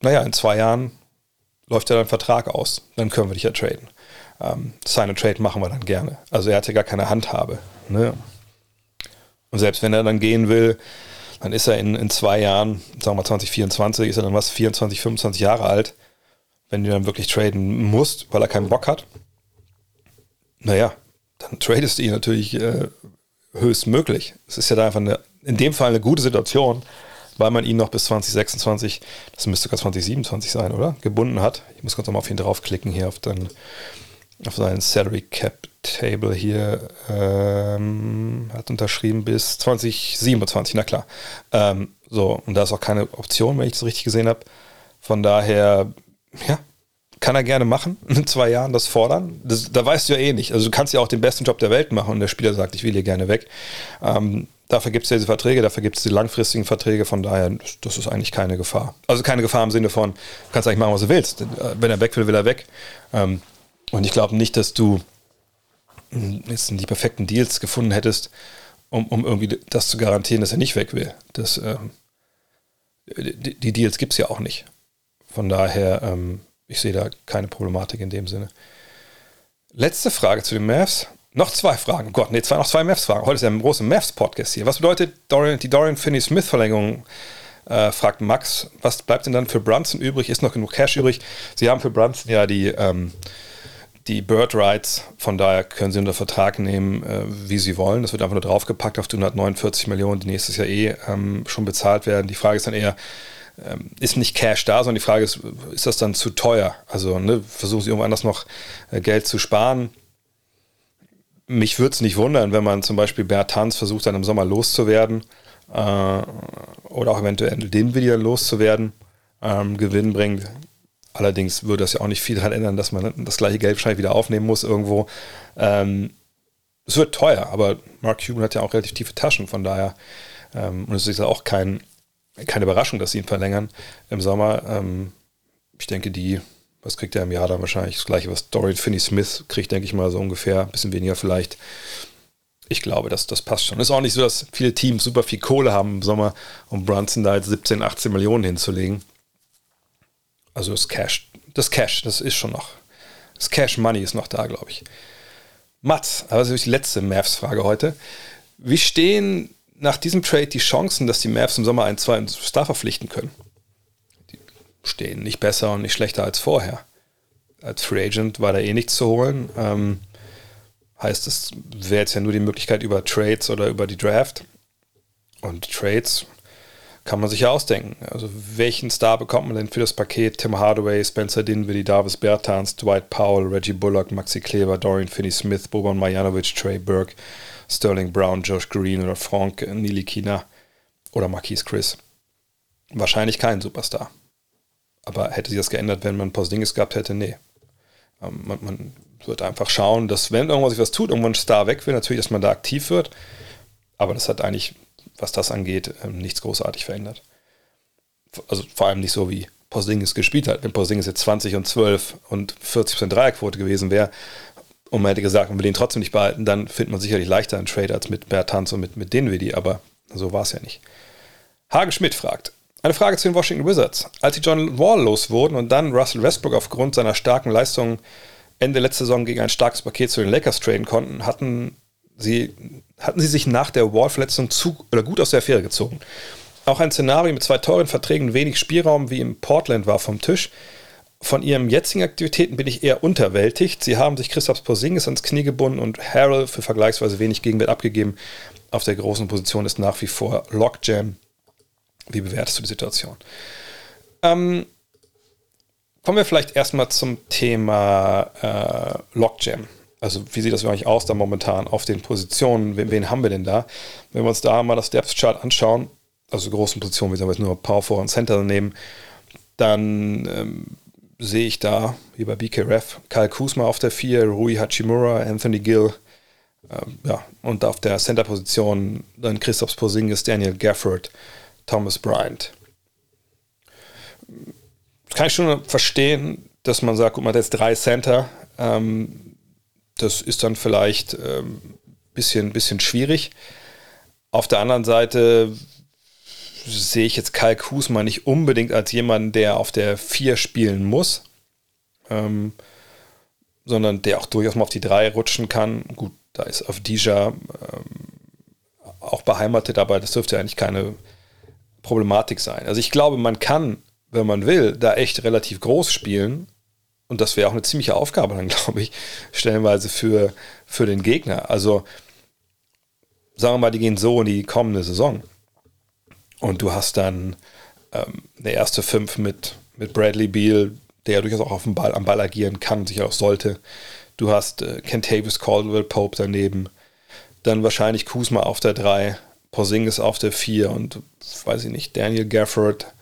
S1: Naja, in zwei Jahren läuft ja dein Vertrag aus, dann können wir dich ja traden. Ähm, Sign and Trade machen wir dann gerne. Also er hatte gar keine Handhabe. Ne? Und selbst wenn er dann gehen will, dann ist er in, in zwei Jahren, sagen wir mal 2024, ist er dann was, 24, 25 Jahre alt, wenn du dann wirklich traden musst, weil er keinen Bock hat. Naja, dann tradest du ihn natürlich äh, höchstmöglich. Es ist ja da einfach eine, in dem Fall eine gute Situation, weil man ihn noch bis 2026, das müsste sogar 2027 sein, oder? Gebunden hat. Ich muss kurz nochmal auf ihn draufklicken hier auf, den, auf seinen Salary Cap Table hier ähm, hat unterschrieben bis 2027, na klar. Ähm, so, und da ist auch keine Option, wenn ich das richtig gesehen habe. Von daher, ja, kann er gerne machen, [LAUGHS] in zwei Jahren das fordern. Das, da weißt du ja eh nicht. Also du kannst ja auch den besten Job der Welt machen und der Spieler sagt, ich will hier gerne weg. Ähm, dafür gibt es ja diese Verträge, dafür gibt es die langfristigen Verträge, von daher, das ist eigentlich keine Gefahr. Also keine Gefahr im Sinne von, du kannst eigentlich machen, was du willst. Wenn er weg will, will er weg. Ähm, und ich glaube nicht, dass du jetzt die perfekten Deals gefunden hättest, um, um irgendwie das zu garantieren, dass er nicht weg will. Das, ähm, die, die, Deals gibt es ja auch nicht. Von daher, ähm, ich sehe da keine Problematik in dem Sinne. Letzte Frage zu den Mavs. Noch zwei Fragen. Gott, nee, zwei, noch zwei Mavs-Fragen. Heute ist ja ein großer Mavs-Podcast hier. Was bedeutet Dorian, die Dorian Finney-Smith-Verlängerung? Äh, fragt Max. Was bleibt denn dann für Brunson übrig? Ist noch genug Cash übrig? Sie haben für Brunson ja die ähm, die Bird Rights, von daher können sie unter Vertrag nehmen, äh, wie sie wollen. Das wird einfach nur draufgepackt auf die 149 Millionen, die nächstes Jahr eh ähm, schon bezahlt werden. Die Frage ist dann eher, ähm, ist nicht Cash da, sondern die Frage ist, ist das dann zu teuer? Also ne, versuchen sie irgendwo anders noch äh, Geld zu sparen. Mich würde es nicht wundern, wenn man zum Beispiel Bertans versucht, dann im Sommer loszuwerden äh, oder auch eventuell den wieder loszuwerden, ähm, Gewinn bringt. Allerdings würde das ja auch nicht viel daran ändern, dass man das gleiche Geld wahrscheinlich wieder aufnehmen muss irgendwo. Ähm, es wird teuer, aber Mark Cuban hat ja auch relativ tiefe Taschen, von daher, ähm, und es ist ja auch kein, keine Überraschung, dass sie ihn verlängern im Sommer. Ähm, ich denke, die, was kriegt er im Jahr dann wahrscheinlich? Das gleiche, was Dorian Finney-Smith kriegt, denke ich mal so ungefähr, ein bisschen weniger vielleicht. Ich glaube, das, das passt schon. Es ist auch nicht so, dass viele Teams super viel Kohle haben im Sommer, um Brunson da jetzt 17, 18 Millionen hinzulegen. Also das Cash, das Cash, das ist schon noch. Das Cash Money ist noch da, glaube ich. Mats, ist die letzte Mavs-Frage heute. Wie stehen nach diesem Trade die Chancen, dass die Mavs im Sommer einen zweiten Star verpflichten können? Die stehen nicht besser und nicht schlechter als vorher. Als Free Agent war da eh nichts zu holen. Ähm, heißt, es wäre jetzt ja nur die Möglichkeit über Trades oder über die Draft. Und Trades kann man sich ja ausdenken. Also welchen Star bekommt man denn für das Paket? Tim Hardaway, Spencer Dinwiddie, Davis Bertans, Dwight Powell, Reggie Bullock, Maxi Kleber, Dorian Finney-Smith, Boban Marjanovic, Trey Burke, Sterling Brown, Josh Green oder Frank Nilikina oder Marquise Chris. Wahrscheinlich kein Superstar. Aber hätte sich das geändert, wenn man Porzingis gehabt hätte? Nee. Ähm, man, man wird einfach schauen, dass wenn irgendwas sich was tut, irgendwann ein Star weg will, natürlich, dass man da aktiv wird. Aber das hat eigentlich was das angeht, ähm, nichts großartig verändert. Also vor allem nicht so, wie Porzingis gespielt hat. Wenn Porzingis jetzt 20 und 12 und 40% Dreierquote gewesen wäre und man hätte gesagt, man will ihn trotzdem nicht behalten, dann findet man sicherlich leichter einen Trade als mit Bertans und mit, mit Dinwiddie, aber so war es ja nicht. Hagen Schmidt fragt, eine Frage zu den Washington Wizards. Als sie John Wall los wurden und dann Russell Westbrook aufgrund seiner starken Leistungen Ende letzter Saison gegen ein starkes Paket zu den Lakers traden konnten, hatten sie hatten sie sich nach der Wall-Verletzung gut aus der Affäre gezogen. Auch ein Szenario mit zwei teuren Verträgen wenig Spielraum wie im Portland war vom Tisch. Von ihren jetzigen Aktivitäten bin ich eher unterwältigt. Sie haben sich Christoph Porzingis ans Knie gebunden und Harold für vergleichsweise wenig Gegenwert abgegeben. Auf der großen Position ist nach wie vor Lockjam. Wie bewertest du die Situation? Ähm, kommen wir vielleicht erstmal zum Thema äh, Lockjam. Also wie sieht das eigentlich aus da momentan auf den Positionen? Wen, wen haben wir denn da? Wenn wir uns da mal das Depth Chart anschauen, also großen Positionen, wie wir jetzt nur Power Forward und Center nehmen, dann ähm, sehe ich da, wie bei BKRF, Kyle Kuzma auf der 4, Rui Hachimura, Anthony Gill, ähm, ja, und auf der Center-Position dann Christoph Porzingis, Daniel Gafford, Thomas Bryant. Das kann ich schon verstehen, dass man sagt, guck mal, da ist drei Center, ähm, das ist dann vielleicht ein ähm, bisschen, bisschen schwierig. Auf der anderen Seite sehe ich jetzt Kai Kusma nicht unbedingt als jemanden, der auf der 4 spielen muss, ähm, sondern der auch durchaus mal auf die 3 rutschen kann. Gut, da ist auf Dija ähm, auch beheimatet, aber das dürfte eigentlich keine Problematik sein. Also ich glaube, man kann, wenn man will, da echt relativ groß spielen und das wäre auch eine ziemliche Aufgabe dann, [LAUGHS] glaube ich, stellenweise für, für den Gegner. Also sagen wir mal, die gehen so in die kommende Saison. Und du hast dann ähm, eine erste Fünf mit, mit Bradley Beal, der ja durchaus auch auf dem Ball, am Ball agieren kann, sicher auch sollte. Du hast äh, Kentavious Caldwell Pope daneben. Dann wahrscheinlich Kuzma auf der 3, Porzingis auf der 4 und weiß ich nicht, Daniel Gafford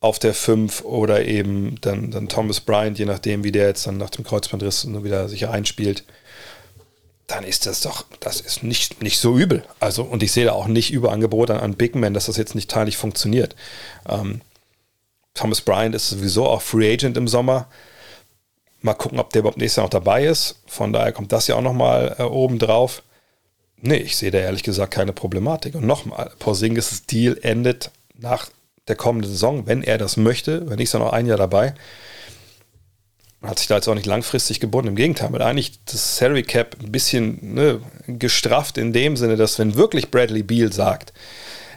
S1: auf der 5 oder eben dann, dann Thomas Bryant, je nachdem, wie der jetzt dann nach dem Kreuzbandriss wieder sich einspielt, dann ist das doch, das ist nicht, nicht so übel. Also, und ich sehe da auch nicht Überangebot an, an Big Men, dass das jetzt nicht teilig funktioniert. Ähm, Thomas Bryant ist sowieso auch Free Agent im Sommer. Mal gucken, ob der überhaupt nächstes Jahr noch dabei ist. Von daher kommt das ja auch nochmal äh, oben drauf. Nee, ich sehe da ehrlich gesagt keine Problematik. Und nochmal, Porzingis' Deal endet nach der kommenden Saison, wenn er das möchte, wenn nicht, ist noch ein Jahr dabei. Hat sich da jetzt auch nicht langfristig gebunden. Im Gegenteil, weil eigentlich das Salary Cap ein bisschen ne, gestrafft in dem Sinne, dass wenn wirklich Bradley Beal sagt,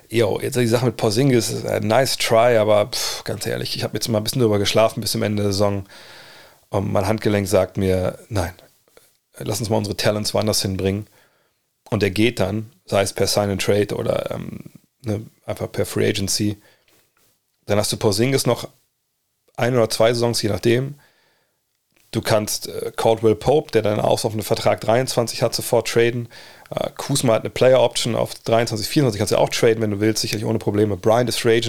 S1: yo, jetzt die Sache mit Porzingis ein nice try, aber pff, ganz ehrlich, ich habe jetzt mal ein bisschen drüber geschlafen bis zum Ende der Saison und mein Handgelenk sagt mir, nein, lass uns mal unsere Talents woanders hinbringen. Und er geht dann, sei es per Sign and Trade oder ähm, ne, einfach per Free Agency. Dann hast du Porzingis noch ein oder zwei Saisons, je nachdem. Du kannst äh, Caldwell Pope, der dann einen Vertrag 23 hat, sofort traden. Äh, Kuzma hat eine Player Option auf 23, 24, kannst du auch traden, wenn du willst, sicherlich ohne Probleme. Bryant ist Free.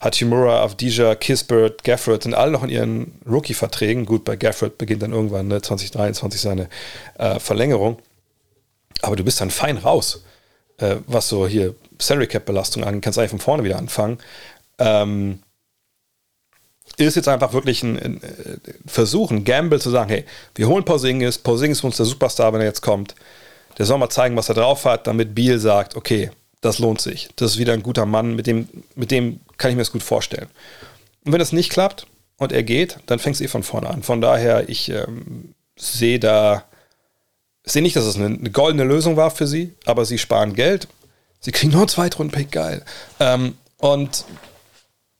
S1: Hachimura, Avdija, Kisbert, Gafford sind alle noch in ihren Rookie-Verträgen. Gut, bei Gafford beginnt dann irgendwann ne, 2023 seine äh, Verlängerung. Aber du bist dann fein raus, äh, was so hier Salary Cap-Belastung angeht. Kannst eigentlich von vorne wieder anfangen. Ähm, ist jetzt einfach wirklich ein, ein, Versuch, ein Gamble zu sagen, hey, wir holen Porzingis, Porzingis ist uns der Superstar, wenn er jetzt kommt. Der soll mal zeigen, was er drauf hat, damit Beal sagt, okay, das lohnt sich. Das ist wieder ein guter Mann, mit dem, mit dem kann ich mir das gut vorstellen. Und wenn das nicht klappt und er geht, dann fängst du eh von vorne an. Von daher, ich ähm, sehe da, sehe nicht, dass es eine, eine, goldene Lösung war für sie, aber sie sparen Geld. Sie kriegen nur einen Zweitrunden-Pick, geil. Ähm, und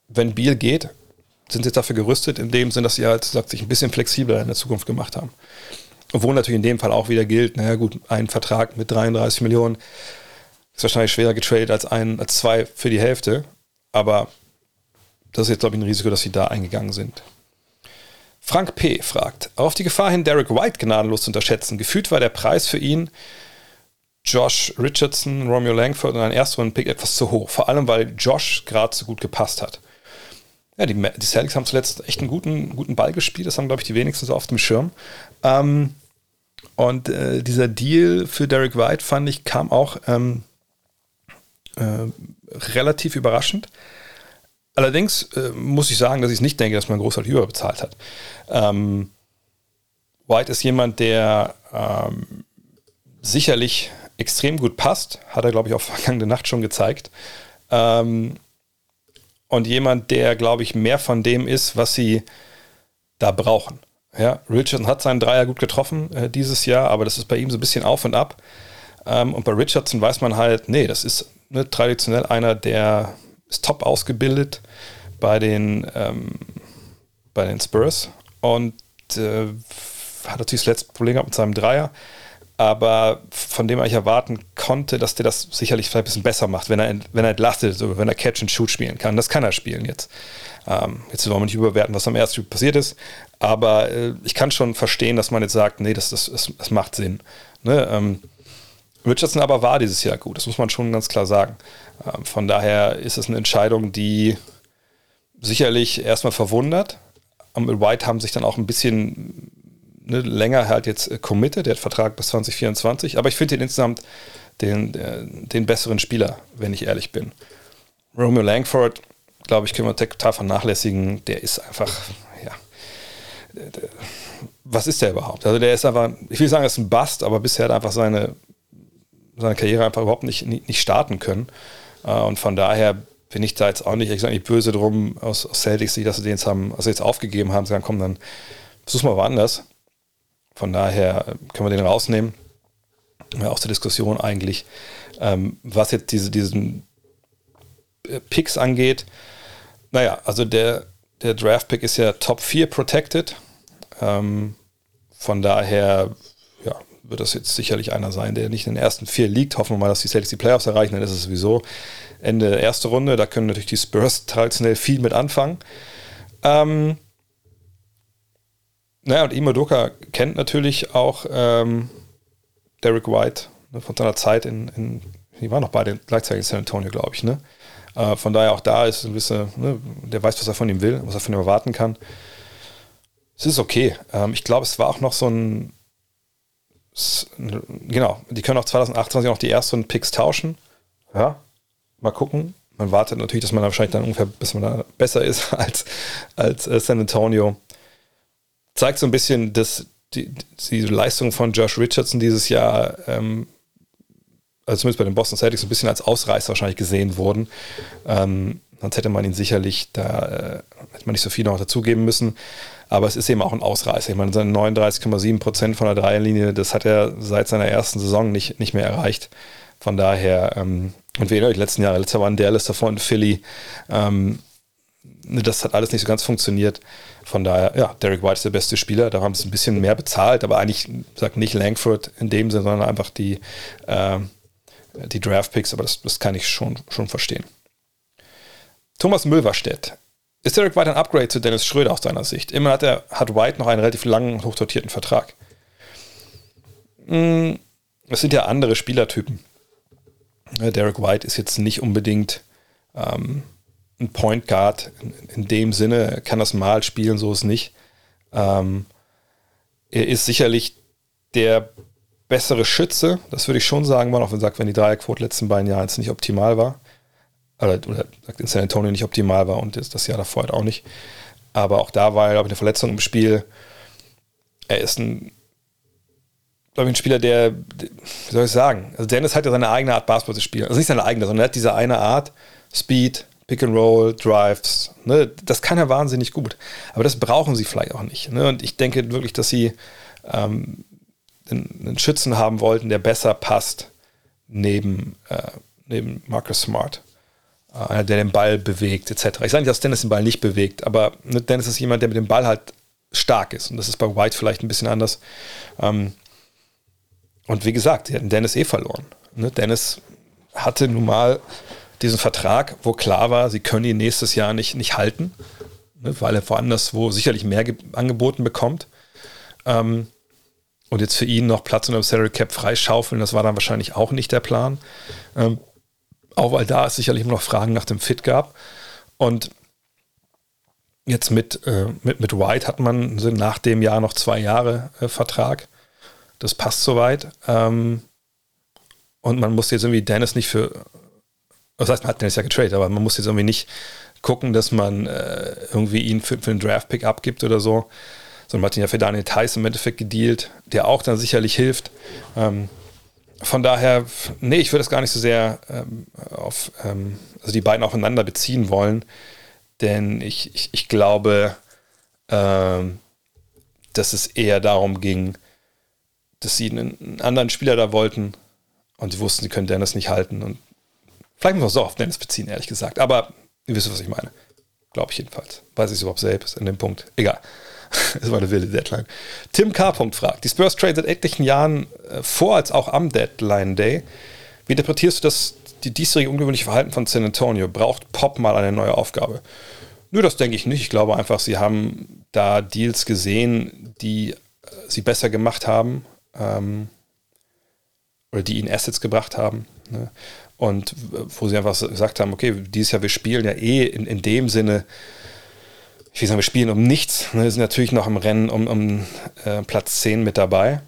S1: wenn Beal geht, sind sie jetzt dafür gerüstet, in dem Sinn, dass sie halt, sagt sich, ein bisschen flexibler in der Zukunft gemacht haben. Obwohl natürlich in dem Fall auch wieder gilt, naja gut, ein Vertrag mit 33 Millionen ist wahrscheinlich schwerer getradet als ein, als zwei für die Hälfte. Aber das ist jetzt, glaube ich, ein Risiko, dass sie da eingegangen sind. Frank P. fragt, auf die Gefahr hin, Derek White gnadenlos zu unterschätzen. Gefühlt war der Preis für ihn, Josh Richardson, Romeo Langford und ein Erstrunden-Pick etwas zu hoch. Vor allem, weil Josh gerade so gut gepasst hat. Ja, die, die Celtics haben zuletzt echt einen guten, guten Ball gespielt. Das haben, glaube ich, die wenigsten so auf dem Schirm. Ähm, und äh, dieser Deal für Derek White, fand ich, kam auch ähm, äh, relativ überraschend. Allerdings äh, muss ich sagen, dass ich nicht denke, dass man großartig überbezahlt hat. Ähm, White ist jemand, der ähm, sicherlich extrem gut passt, hat er, glaube ich, auch [LAUGHS] vergangene Nacht schon gezeigt. Ähm, und jemand, der, glaube ich, mehr von dem ist, was sie da brauchen. Ja, Richardson hat seinen Dreier gut getroffen äh, dieses Jahr, aber das ist bei ihm so ein bisschen auf und ab. Ähm, und bei Richardson weiß man halt, nee, das ist ne, traditionell einer, der ist top ausgebildet bei den, ähm, bei den Spurs und äh, hat natürlich das letzte Problem gehabt mit seinem Dreier aber von dem ich erwarten konnte, dass der das sicherlich vielleicht ein bisschen besser macht, wenn er, wenn er entlastet ist, wenn er Catch and Shoot spielen kann. Das kann er spielen jetzt. Ähm, jetzt wollen wir nicht überwerten, was am ersten Spiel passiert ist, aber äh, ich kann schon verstehen, dass man jetzt sagt, nee, das, das, das, das macht Sinn. Ne? Ähm, Richardson aber war dieses Jahr gut, das muss man schon ganz klar sagen. Ähm, von daher ist es eine Entscheidung, die sicherlich erstmal verwundert. Mit White haben sich dann auch ein bisschen ne, länger halt jetzt äh, committed, der hat Vertrag bis 2024, aber ich finde ihn insgesamt den, äh, den besseren Spieler, wenn ich ehrlich bin. Romeo Langford, glaube ich, können wir total vernachlässigen. Der ist einfach, ja. Was ist der überhaupt? Also der ist einfach, ich will sagen, er ist ein Bust, aber bisher hat er einfach seine, seine Karriere einfach überhaupt nicht, nicht starten können. Äh, und von daher bin ich da jetzt auch nicht, ich sage nicht böse drum aus, aus Celtics, dass sie den jetzt haben, also jetzt aufgegeben haben, sagen, komm, dann versuch mal woanders. Von daher können wir den rausnehmen. Ja, aus der Diskussion eigentlich. Ähm, was jetzt diese, diesen äh, Picks angeht, naja, also der, der Draft-Pick ist ja Top 4 protected. Ähm, von daher ja, wird das jetzt sicherlich einer sein, der nicht in den ersten vier liegt. Hoffen wir mal, dass die Celtics die Playoffs erreichen, dann ist es sowieso Ende der ersten Runde. Da können natürlich die Spurs traditionell viel mit anfangen. Ähm, naja, und Imo Doka kennt natürlich auch ähm, Derek White ne, von seiner Zeit in, in, die waren noch beide gleichzeitig in San Antonio, glaube ich, ne? Äh, von daher auch da ist ein bisschen, ne, der weiß, was er von ihm will, was er von ihm erwarten kann. Es ist okay. Ähm, ich glaube, es war auch noch so ein, genau, die können auch 2028 noch die ersten Picks tauschen. Ja, mal gucken. Man wartet natürlich, dass man da wahrscheinlich dann ungefähr, bis man da besser ist [LAUGHS] als, als äh, San Antonio. Zeigt so ein bisschen, dass die, die Leistung von Josh Richardson dieses Jahr, ähm, also zumindest bei den Boston Celtics, ein bisschen als Ausreißer wahrscheinlich gesehen wurden. Ähm, sonst hätte man ihn sicherlich, da äh, hätte man nicht so viel noch dazugeben müssen. Aber es ist eben auch ein Ausreißer. Ich meine, seine 39,7 Prozent von der Dreierlinie, das hat er seit seiner ersten Saison nicht, nicht mehr erreicht. Von daher, ähm, und wie erinnert euch, letzten Jahre, letztes Jahr waren Dallas davor in Philly. Ähm, das hat alles nicht so ganz funktioniert. Von daher, ja, Derek White ist der beste Spieler. Da haben sie ein bisschen mehr bezahlt, aber eigentlich sagt nicht Langford in dem Sinne, sondern einfach die, äh, die Draft-Picks. Aber das, das kann ich schon, schon verstehen. Thomas Mülverstedt. Ist Derek White ein Upgrade zu Dennis Schröder aus seiner Sicht? Immer hat, er, hat White noch einen relativ langen, hochdotierten Vertrag. Hm, es sind ja andere Spielertypen. Derek White ist jetzt nicht unbedingt ähm, ein Point Guard in, dem Sinne, er kann das mal spielen, so ist nicht. Ähm, er ist sicherlich der bessere Schütze, das würde ich schon sagen, auch wenn man sagt, wenn die Dreierquote letzten beiden Jahre jetzt nicht optimal war, oder, oder in San Antonio nicht optimal war und das Jahr davor halt auch nicht. Aber auch da war, glaube ich, eine Verletzung im Spiel. Er ist ein, glaube ich, ein Spieler, der, wie soll ich sagen, also Dennis hat ja seine eigene Art Basketball zu spielen. Also nicht seine eigene, sondern er hat diese eine Art, Speed, Pick and Roll, Drives. Ne? Das kann er wahnsinnig gut. Aber das brauchen sie vielleicht auch nicht. Ne? Und ich denke wirklich, dass sie ähm, einen, Schützen haben wollten, der besser passt neben, äh, neben Marcus Smart. Äh, einer, der den Ball bewegt, etc. Ich sage nicht, dass Dennis den Ball nicht bewegt, aber ne, Dennis ist jemand, der mit dem Ball halt stark ist. Und das ist bei White vielleicht ein bisschen anders. Ähm, und wie gesagt, die hatten Dennis eh verloren. Ne? Dennis hatte nun mal diesen Vertrag, wo klar war, sie können ihn nächstes Jahr nicht, nicht halten, ne? weil er woanders wo sicherlich mehr angeboten bekommt. Ähm, und jetzt für ihn noch Platz unter dem Salary Cap freischaufeln, das war dann wahrscheinlich auch nicht der Plan. Ähm, auch weil da es sicherlich immer noch Fragen nach dem Fit gab. Und jetzt mit, äh, mit, mit White hat man nach dem Jahr noch zwei Jahre äh, Vertrag. Das passt soweit. Ähm, und man muss jetzt irgendwie Dennis nicht für, das heißt, man hat Dennis ja getradet, aber man muss jetzt irgendwie nicht gucken, dass man äh, irgendwie ihn für, für einen Draft-Pick abgibt oder so, sondern man hat ihn ja für Daniel Tyson im Endeffekt gedealt, der auch dann sicherlich hilft. Ähm, von daher, nee, ich würde es gar nicht so sehr ähm, auf, ähm, also die beiden aufeinander beziehen wollen, denn ich, ich, ich glaube, ähm, dass es eher darum ging, dass sie einen, einen, anderen Spieler da wollten und sie wussten, sie können Dennis nicht halten. Und vielleicht muss man so auf Dennis beziehen, ehrlich gesagt, aber ihr wisst, was ich meine. Glaube ich jedenfalls. Weiß ich es überhaupt selbst in dem Punkt. Egal. [LAUGHS] Es war eine wilde Deadline. Tim K. fragt: Die Spurs trade seit etlichen Jahren äh, vor als auch am Deadline Day. Wie interpretierst du das, die diesjährige ungewöhnliche Verhalten von San Antonio? Braucht Pop mal eine neue Aufgabe? Nö, das denke ich nicht. Ich glaube einfach, sie haben da Deals gesehen, die äh, sie besser gemacht haben ähm, oder die ihnen Assets gebracht haben. Ne? Und wo sie einfach gesagt haben, okay, dieses Jahr, wir spielen ja eh in, in dem Sinne ich will sagen, wir spielen um nichts. Ne? Wir sind natürlich noch im Rennen um, um äh, Platz 10 mit dabei.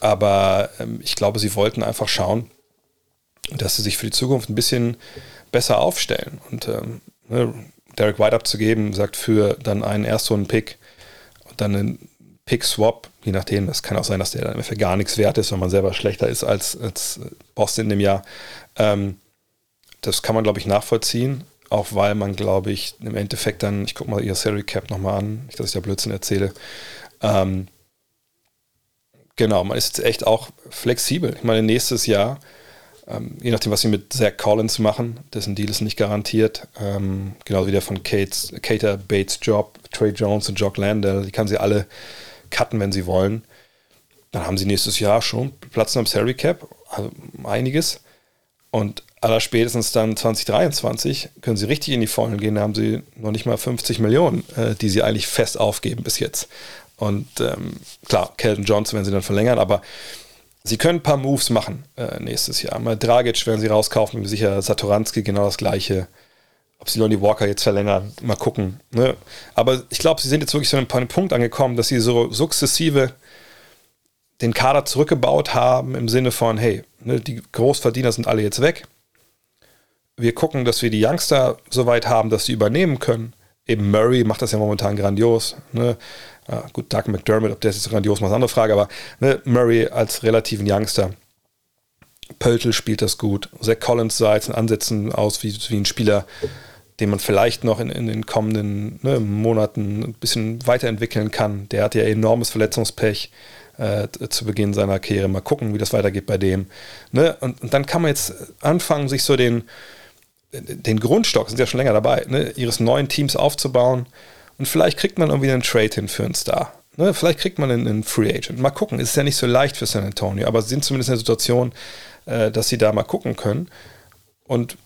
S1: Aber ähm, ich glaube, sie wollten einfach schauen, dass sie sich für die Zukunft ein bisschen besser aufstellen. Und ähm, ne, Derek White abzugeben, sagt für dann einen Erstrunden-Pick und dann einen Pick-Swap, je nachdem, das kann auch sein, dass der dann für gar nichts wert ist, wenn man selber schlechter ist als, als Boston in dem Jahr. Ähm, das kann man, glaube ich, nachvollziehen. Auch weil man, glaube ich, im Endeffekt dann, ich gucke mal ihr Salary Cap nochmal an, nicht, dass ich da Blödsinn erzähle. Ähm, genau, man ist jetzt echt auch flexibel. Ich meine, nächstes Jahr, ähm, je nachdem, was sie mit Zach Collins machen, dessen Deal ist nicht garantiert, ähm, genauso wie der von Kate's, Cater Bates Job, Trey Jones und Jock Landell, die kann sie alle cutten, wenn sie wollen. Dann haben sie nächstes Jahr schon Platz am Salary Cap, also einiges. Und aller spätestens dann 2023 können sie richtig in die Vollen gehen. Da haben sie noch nicht mal 50 Millionen, äh, die sie eigentlich fest aufgeben bis jetzt. Und ähm, klar, Kelton Johnson werden sie dann verlängern, aber sie können ein paar Moves machen äh, nächstes Jahr. Mal Dragic werden sie rauskaufen, sicher Satoranski genau das gleiche. Ob sie Lonnie Walker jetzt verlängern, mal gucken. Ne? Aber ich glaube, sie sind jetzt wirklich so an einem Punkt angekommen, dass sie so sukzessive den Kader zurückgebaut haben im Sinne von, hey, ne, die Großverdiener sind alle jetzt weg. Wir gucken, dass wir die Youngster so weit haben, dass sie übernehmen können. Eben Murray macht das ja momentan grandios. Ne? Ja, gut, Doug McDermott, ob der jetzt grandios macht, ist eine andere Frage, aber ne, Murray als relativen Youngster. Pöltl spielt das gut. Zach Collins sah jetzt in Ansätzen aus wie, wie ein Spieler, den man vielleicht noch in, in den kommenden ne, Monaten ein bisschen weiterentwickeln kann. Der hat ja enormes Verletzungspech äh, zu Beginn seiner Karriere. Mal gucken, wie das weitergeht bei dem. Ne? Und, und, dann kann man jetzt anfangen, sich so den, den Grundstock, sind ja schon länger dabei, ne, ihres neuen Teams aufzubauen. Und vielleicht kriegt man irgendwie einen Trade hin für einen Star. Ne? Vielleicht kriegt man einen, einen Free Agent. Mal gucken, ist ja nicht so leicht für San Antonio, aber sie sind zumindest in der Situation, äh, dass sie da mal gucken können. Und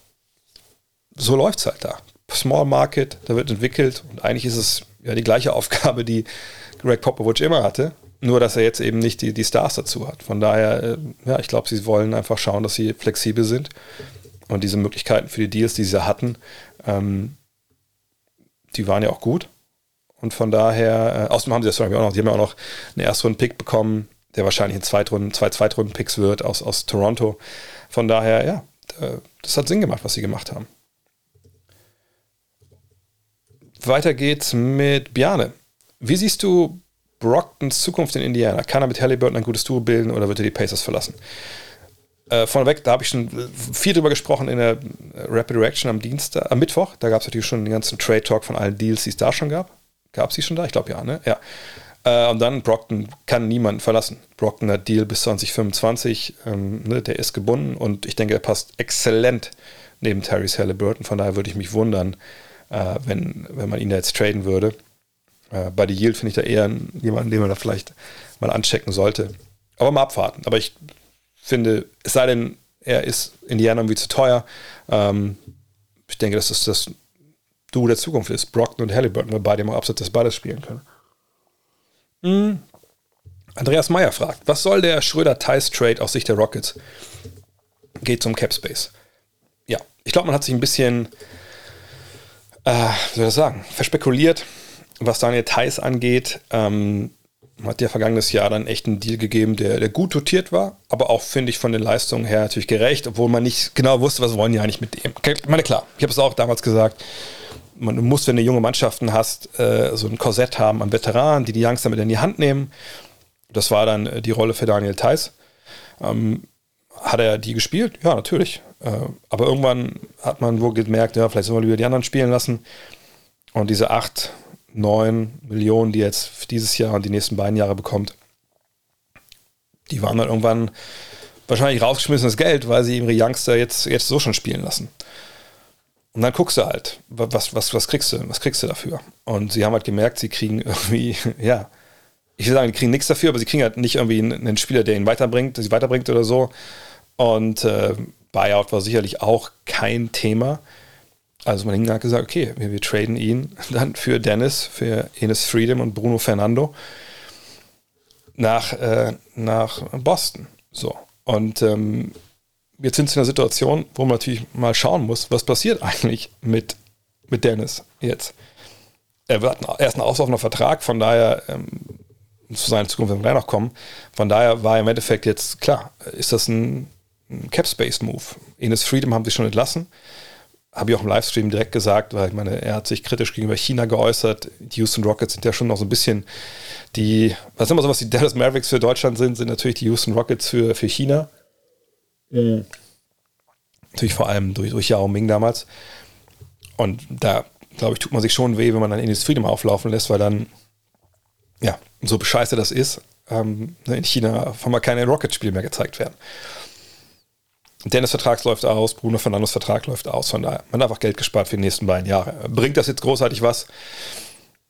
S1: so läuft es halt da. Small Market, da wird entwickelt und eigentlich ist es ja die gleiche [LAUGHS] Aufgabe, die Greg Popovich immer hatte, nur dass er jetzt eben nicht die, die Stars dazu hat. Von daher, äh, ja, ich glaube, sie wollen einfach schauen, dass sie flexibel sind und diese Möglichkeiten für die Deals, die sie hatten, ähm, die waren ja auch gut. Und von daher, äh, außerdem haben sie das auch noch, die haben ja auch noch einen Erstrunden-Pick bekommen, der wahrscheinlich in Zweitrunden, zwei Zweitrunden-Picks wird aus, aus Toronto. Von daher, ja, äh, das hat Sinn gemacht, was sie gemacht haben. Weiter geht's mit Bjane. Wie siehst du Brocktons Zukunft in Indiana? Kann er mit Halliburton ein gutes Duo bilden oder wird er die Pacers verlassen? Äh, vorneweg, da habe ich schon viel drüber gesprochen in der Rapid Reaction am Dienstag, am Mittwoch. Da gab es natürlich schon den ganzen Trade Talk von allen Deals, die es da schon gab. Gab es die schon da? Ich glaube ja, ne? Ja. Äh, und dann, Brockton kann niemanden verlassen. Brockton hat Deal bis 2025, ähm, ne, der ist gebunden und ich denke, er passt exzellent neben Terry's Halliburton. Von daher würde ich mich wundern, äh, wenn, wenn man ihn da jetzt traden würde. Äh, bei The Yield finde ich da eher jemanden, den man da vielleicht mal anchecken sollte. Aber mal abwarten. Aber ich finde, es sei denn, er ist Indiana irgendwie zu teuer. Ähm, ich denke, dass das das Duo der Zukunft ist. Brockton und Halliburton, weil beide mal abseits des Balles spielen können. Mhm. Andreas Meyer fragt, was soll der Schröder-Thais-Trade aus Sicht der Rockets? Geht zum Cap Space. Ja, ich glaube, man hat sich ein bisschen äh, wie soll ich das sagen, verspekuliert, was Daniel Theiss angeht. Ähm, hat ja vergangenes Jahr dann echt einen Deal gegeben, der, der gut dotiert war, aber auch, finde ich, von den Leistungen her natürlich gerecht, obwohl man nicht genau wusste, was wollen die eigentlich mit dem. Ich meine, klar, ich habe es auch damals gesagt, man muss, wenn du junge Mannschaften hast, äh, so ein Korsett haben an Veteranen, die die Youngster mit in die Hand nehmen. Das war dann äh, die Rolle für Daniel Theiss. Ähm, hat er die gespielt? Ja, natürlich. Äh, aber irgendwann hat man wohl gemerkt, ja, vielleicht sollen wir lieber die anderen spielen lassen. Und diese 8, 9 Millionen, die er jetzt dieses Jahr und die nächsten beiden Jahre bekommt, die waren dann irgendwann wahrscheinlich rausgeschmissenes Geld, weil sie ihre Youngster jetzt, jetzt so schon spielen lassen. Und dann guckst du halt, was, was, was kriegst du, was kriegst du dafür? Und sie haben halt gemerkt, sie kriegen irgendwie, [LAUGHS] ja, ich will sagen, die kriegen nichts dafür, aber sie kriegen halt nicht irgendwie einen Spieler, der ihn weiterbringt, sie weiterbringt oder so. Und äh, Buyout war sicherlich auch kein Thema. Also man hat gesagt, okay, wir, wir, traden ihn dann für Dennis, für Enes Freedom und Bruno Fernando nach, äh, nach Boston. So. Und ähm, jetzt sind sie in einer Situation, wo man natürlich mal schauen muss, was passiert eigentlich mit, mit Dennis jetzt. Er hat erst einen auslaufender Vertrag, von daher ähm, zu seiner Zukunft werden wir gleich noch kommen. Von daher war im Endeffekt jetzt klar, ist das ein Cap Space Move. Ines Freedom haben sie schon entlassen. Habe ich auch im Livestream direkt gesagt, weil ich meine, er hat sich kritisch gegenüber China geäußert. Die Houston Rockets sind ja schon noch so ein bisschen die, was immer so, was die Dallas Mavericks für Deutschland sind, sind natürlich die Houston Rockets für, für China. Mhm. Natürlich vor allem durch, durch Yao Ming damals. Und da, glaube ich, tut man sich schon weh, wenn man dann Ines Freedom auflaufen lässt, weil dann, ja, so bescheiße das ist, ähm, ne, in China von mal keine Rocket-Spiele mehr gezeigt werden. Dennis Vertrag läuft aus, Bruno Fernandos Vertrag läuft aus, von daher, man hat einfach Geld gespart für die nächsten beiden Jahre. Bringt das jetzt großartig was?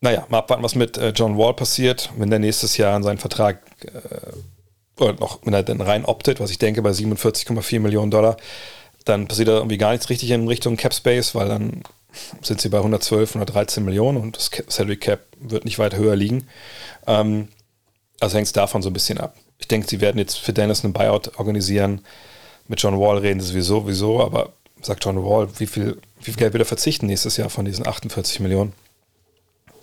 S1: Naja, mal abwarten, was mit äh, John Wall passiert, wenn der nächstes Jahr an seinen Vertrag äh, oder noch, wenn er dann rein optet, was ich denke bei 47,4 Millionen Dollar, dann passiert da irgendwie gar nichts richtig in Richtung Cap Space, weil dann sind sie bei 112, 113 Millionen und das Salary Cap wird nicht weit höher liegen. Ähm, also hängt es davon so ein bisschen ab. Ich denke, sie werden jetzt für Dennis einen Buyout organisieren. Mit John Wall reden sie sowieso, sowieso aber sagt John Wall, wie viel, wie viel Geld wird er verzichten nächstes Jahr von diesen 48 Millionen?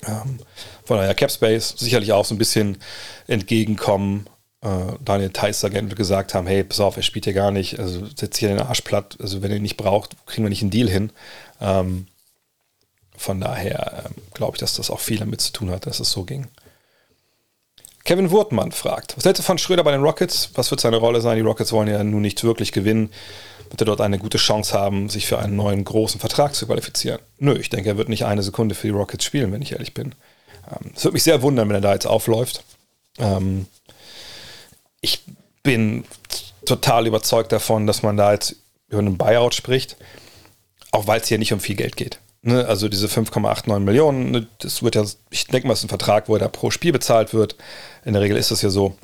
S1: Ähm, von daher Capspace sicherlich auch so ein bisschen entgegenkommen. Äh, Daniel Theiss Agent gesagt haben, hey, pass auf, er spielt hier gar nicht, also setzt hier den Arsch platt, also wenn er ihn nicht braucht, kriegen wir nicht einen Deal hin. Ähm, von daher ähm, glaube ich, dass das auch viel damit zu tun hat, dass es so ging. Kevin Wurtmann fragt, was hältst du von Schröder bei den Rockets? Was wird seine Rolle sein? Die Rockets wollen ja nun nicht wirklich gewinnen. Wird er dort eine gute Chance haben, sich für einen neuen großen Vertrag zu qualifizieren? Nö, ich denke, er wird nicht eine Sekunde für die Rockets spielen, wenn ich ehrlich bin. Ähm, es würde mich sehr wundern, wenn er da jetzt aufläuft. Ähm, ich bin total überzeugt davon, dass man da jetzt über einen Buyout spricht, auch weil es hier nicht um viel Geld geht. Ne, also diese 5,89 Millionen, ne, das wird ja, ich denke mal, es ist ein Vertrag, wo er da pro Spiel bezahlt wird. In der Regel ist das ja so.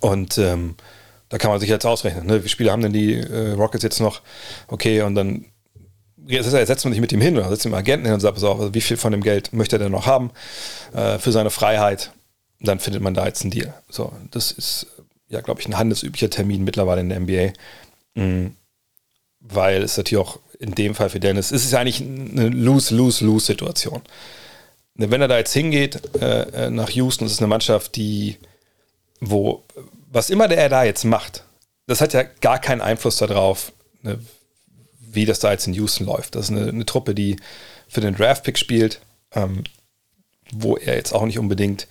S1: Und ähm, da kann man sich jetzt ausrechnen, ne? wie Spiele haben denn die äh, Rockets jetzt noch? Okay, und dann jetzt setzt man sich mit ihm hin oder setzt ihm Agenten hin und sagt, so, also wie viel von dem Geld möchte er denn noch haben äh, für seine Freiheit? Dann findet man da jetzt einen Deal. So, das ist ja, glaube ich, ein handelsüblicher Termin mittlerweile in der NBA. Mhm. Weil es natürlich auch in dem Fall für Dennis, ist es eigentlich eine Lose-Lose-Lose-Situation. Wenn er da jetzt hingeht äh, äh, nach Houston, das ist eine Mannschaft, die, wo, was immer der er da jetzt macht, das hat ja gar keinen Einfluss darauf, ne, wie das da jetzt in Houston läuft. Das ist eine, eine Truppe, die für den Draft-Pick spielt, ähm, wo er jetzt auch nicht unbedingt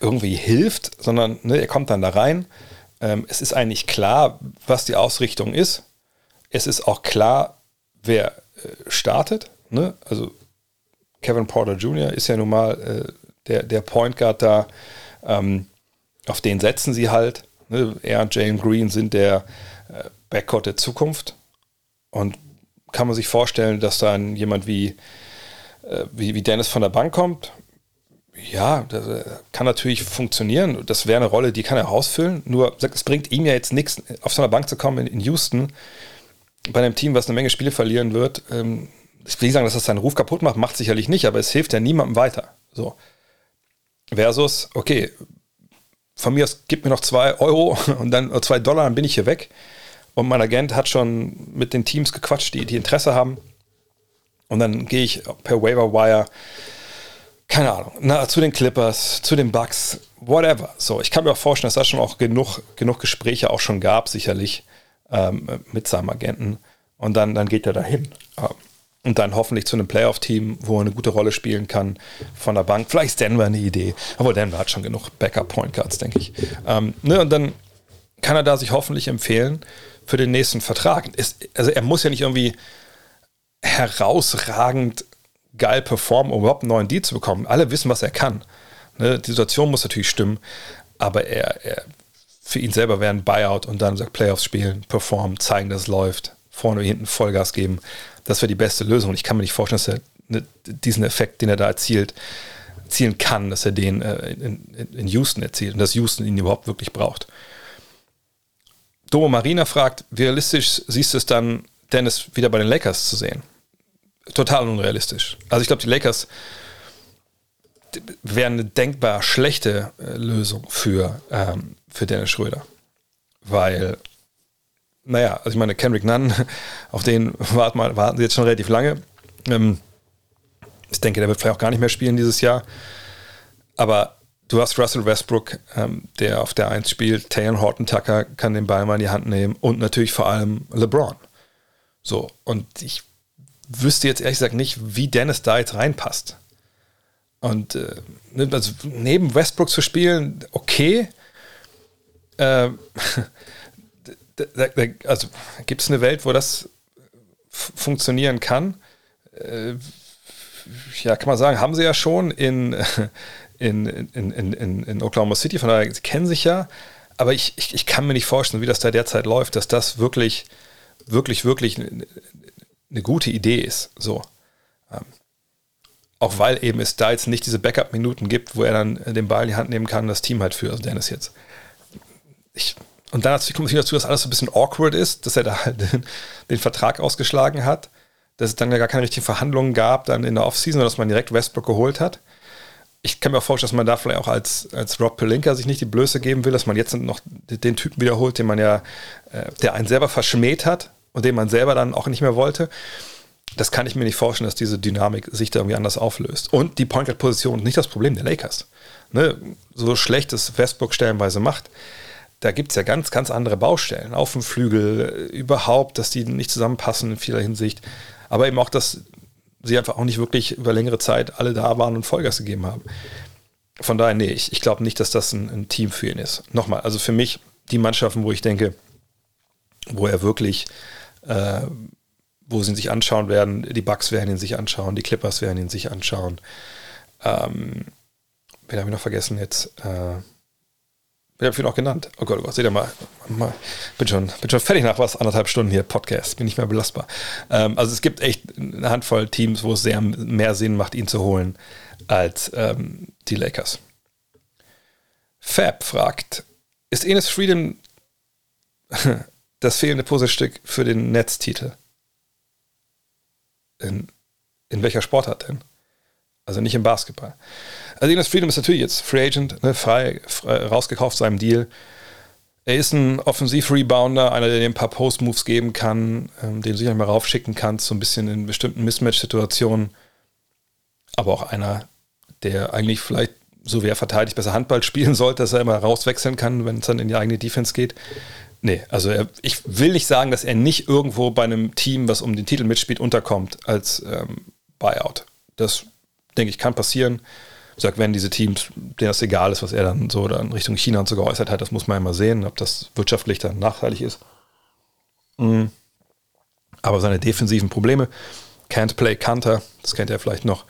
S1: irgendwie hilft, sondern ne, er kommt dann da rein. Ähm, es ist eigentlich klar, was die Ausrichtung ist es ist auch klar, wer äh, startet. Ne? Also Kevin Porter Jr. ist ja nun mal äh, der, der Point Guard da. Ähm, auf den setzen sie halt. Ne? Er und Jalen Green sind der äh, Backcourt der Zukunft. Und kann man sich vorstellen, dass dann jemand wie, äh, wie, wie Dennis von der Bank kommt? Ja, das äh, kann natürlich funktionieren. Das wäre eine Rolle, die kann er ausfüllen. Nur, es bringt ihm ja jetzt nichts, auf so einer Bank zu kommen in, in Houston, bei einem Team, was eine Menge Spiele verlieren wird, ähm, ich will nicht sagen, dass das seinen Ruf kaputt macht, macht sicherlich nicht, aber es hilft ja niemandem weiter. So. Versus, okay, von mir aus gib mir noch zwei Euro [LAUGHS] und dann zwei Dollar, dann bin ich hier weg. Und mein Agent hat schon mit den Teams gequatscht, die, die Interesse haben. Und dann gehe ich per Waiver Wire, keine Ahnung, na, zu den Clippers, zu den Bucks, whatever. So, ich kann mir auch vorstellen, dass da schon auch genug, genug Gespräche auch schon gab, sicherlich ähm, mit seinem Agenten. Und dann, dann geht er dahin. Und dann hoffentlich zu einem Playoff-Team, wo er eine gute Rolle spielen kann von der Bank. Vielleicht ist Denver eine Idee. Aber Denver hat schon genug Backup-Point Guards, denke ich. Ähm, ne, und dann kann er da sich hoffentlich empfehlen für den nächsten Vertrag. Ist, also er muss ja nicht irgendwie herausragend geil performen, um überhaupt einen neuen Deal zu bekommen. Alle wissen, was er kann. Ne, die Situation muss natürlich stimmen, aber er, er für ihn selber wäre ein Buyout und dann sagt Playoffs spielen, performen, zeigen, dass es läuft, vorne wie hinten Vollgas geben. Das wäre die beste Lösung. Und ich kann mir nicht vorstellen, dass er ne, diesen Effekt, den er da erzielt, erzielen kann, dass er den äh, in, in, Houston erzielt und dass Houston ihn überhaupt wirklich braucht. Domo Marina fragt, wie realistisch siehst du es dann, Dennis wieder bei den Lakers zu sehen? Total unrealistisch. Also ich glaube, die Lakers wäre eine denkbar schlechte äh, Lösung für, ähm, für Dennis Schröder. Weil, naja, also ich meine, Kendrick Nunn, [LAUGHS] auf den warten, mal, warten sie jetzt schon relativ lange. Ähm, ich denke, der wird vielleicht auch gar nicht mehr spielen dieses Jahr. Aber du hast Russell Westbrook, ähm, der auf der 1 spielt. Taylor Horton Tucker kann den Ball mal in die Hand nehmen. Und natürlich vor allem LeBron. So, und ich wüsste jetzt ehrlich gesagt nicht, wie Dennis da jetzt reinpasst. Und äh, ne, also neben Westbrook zu spielen, okay. Äh, [LAUGHS] also gibt es eine Welt, wo das funktionieren kann? Äh, ja, kann man sagen, haben sie ja schon [LAUGHS] in, in, in, in, in Oklahoma City, von daher, sie kennen sich ja. Aber ich, ich, ich kann mir nicht vorstellen, wie das da derzeit läuft, dass das wirklich, wirklich, wirklich eine gute Idee ist. So. Auch weil eben es da jetzt nicht diese Backup-Minuten gibt, wo er dann den Ball in die Hand nehmen kann und das Team halt für, also Dennis jetzt. Ich, und dann kommt natürlich dazu, dass alles so ein bisschen awkward ist, dass er da halt den, [LAUGHS] den Vertrag ausgeschlagen hat, dass es dann ja gar keine richtigen Verhandlungen gab, dann in der Offseason, sondern dass man direkt Westbrook geholt hat. Ich kann mir auch vorstellen, dass man da vielleicht auch als, als Rob Pelinka sich nicht die Blöße geben will, dass man jetzt noch den Typen wiederholt, den man ja, äh, der einen selber verschmäht hat und den man selber dann auch nicht mehr wollte. Das kann ich mir nicht vorstellen, dass diese Dynamik sich da irgendwie anders auflöst. Und die Point Guard Position nicht das Problem der Lakers. Ne? So schlecht es Westbrook stellenweise macht, da gibt es ja ganz, ganz andere Baustellen. Auf dem Flügel, überhaupt, dass die nicht zusammenpassen in vieler Hinsicht. Aber eben auch, dass sie einfach auch nicht wirklich über längere Zeit alle da waren und Vollgas gegeben haben. Von daher, nee, ich, ich glaube nicht, dass das ein, ein, Team für ihn ist. Nochmal, also für mich die Mannschaften, wo ich denke, wo er wirklich, äh, wo sie ihn sich anschauen werden, die Bucks werden ihn sich anschauen, die Clippers werden ihn sich anschauen. Ähm, wen habe ich noch vergessen jetzt? Äh, Wer habe ich auch genannt? Oh Gott, oh Gott, seht ihr mal, mal. Bin, schon, bin schon fertig nach was, anderthalb Stunden hier, Podcast, bin nicht mehr belastbar. Ähm, also es gibt echt eine Handvoll Teams, wo es sehr mehr Sinn macht, ihn zu holen, als ähm, die Lakers. Fab fragt, ist Enes Freedom [LAUGHS] das fehlende Puzzlestück für den Netztitel? In, in welcher Sportart denn? Also nicht im Basketball. Also Enes Freedom ist natürlich jetzt Free Agent, ne, frei, frei, rausgekauft seinem Deal. Er ist ein Offensiv-Rebounder, einer, der dir ein paar Post-Moves geben kann, ähm, den du sicher mal raufschicken kannst, so ein bisschen in bestimmten Mismatch-Situationen. Aber auch einer, der eigentlich vielleicht, so wie er verteidigt, besser Handball spielen [LAUGHS] sollte, dass er immer rauswechseln kann, wenn es dann in die eigene Defense geht. Nee, also er, ich will nicht sagen, dass er nicht irgendwo bei einem Team, was um den Titel mitspielt, unterkommt als ähm, Buyout. Das, denke ich, kann passieren sag, wenn diese Teams, denen das egal ist, was er dann so dann Richtung China und so geäußert hat, das muss man ja mal sehen, ob das wirtschaftlich dann nachteilig ist. Mhm. Aber seine defensiven Probleme, Can't Play Canter, das kennt ihr vielleicht noch,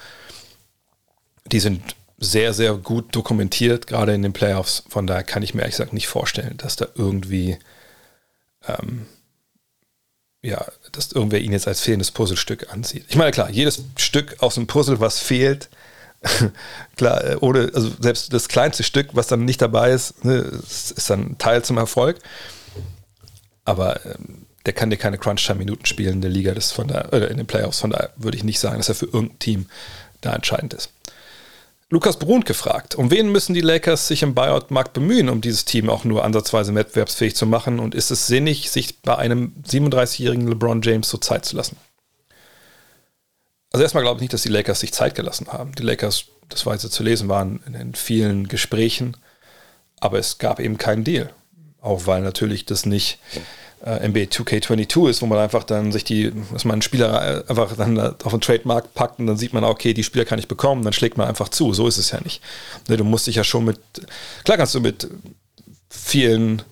S1: die sind sehr, sehr gut dokumentiert, gerade in den Playoffs. Von daher kann ich mir ehrlich gesagt nicht vorstellen, dass da irgendwie, ähm, ja, dass irgendwer ihn jetzt als fehlendes Puzzlestück ansieht. Ich meine, klar, jedes Stück aus dem Puzzle, was fehlt, [LAUGHS] Klar, äh, ohne, also selbst das kleinste Stück, was dann nicht dabei ist, ne, ist dann Teil zum Erfolg. Aber ähm, der kann dir keine Crunch-Time-Minuten spielen in der Liga, das von der, oder in den Playoffs. Von daher würde ich nicht sagen, dass er für irgendein Team da entscheidend ist. Lukas Brunt gefragt, um wen müssen die Lakers sich im Buyout-Markt bemühen, um dieses Team auch nur ansatzweise wettbewerbsfähig zu machen? Und ist es sinnig, sich bei einem 37-jährigen LeBron James so Zeit zu lassen? Also erstmal glaube ich nicht, dass die Lakers sich Zeit gelassen haben. Die Lakers, das war jetzt zu lesen, waren in vielen Gesprächen, aber es gab eben keinen Deal. Auch weil natürlich das nicht äh, NBA 2K22 ist, wo man einfach dann sich die, dass man einen Spieler einfach dann auf den Trademark packt und dann sieht man, okay, die Spieler kann ich bekommen, dann schlägt man einfach zu. So ist es ja nicht. Ne, du musst dich ja schon mit, klar kannst du mit vielen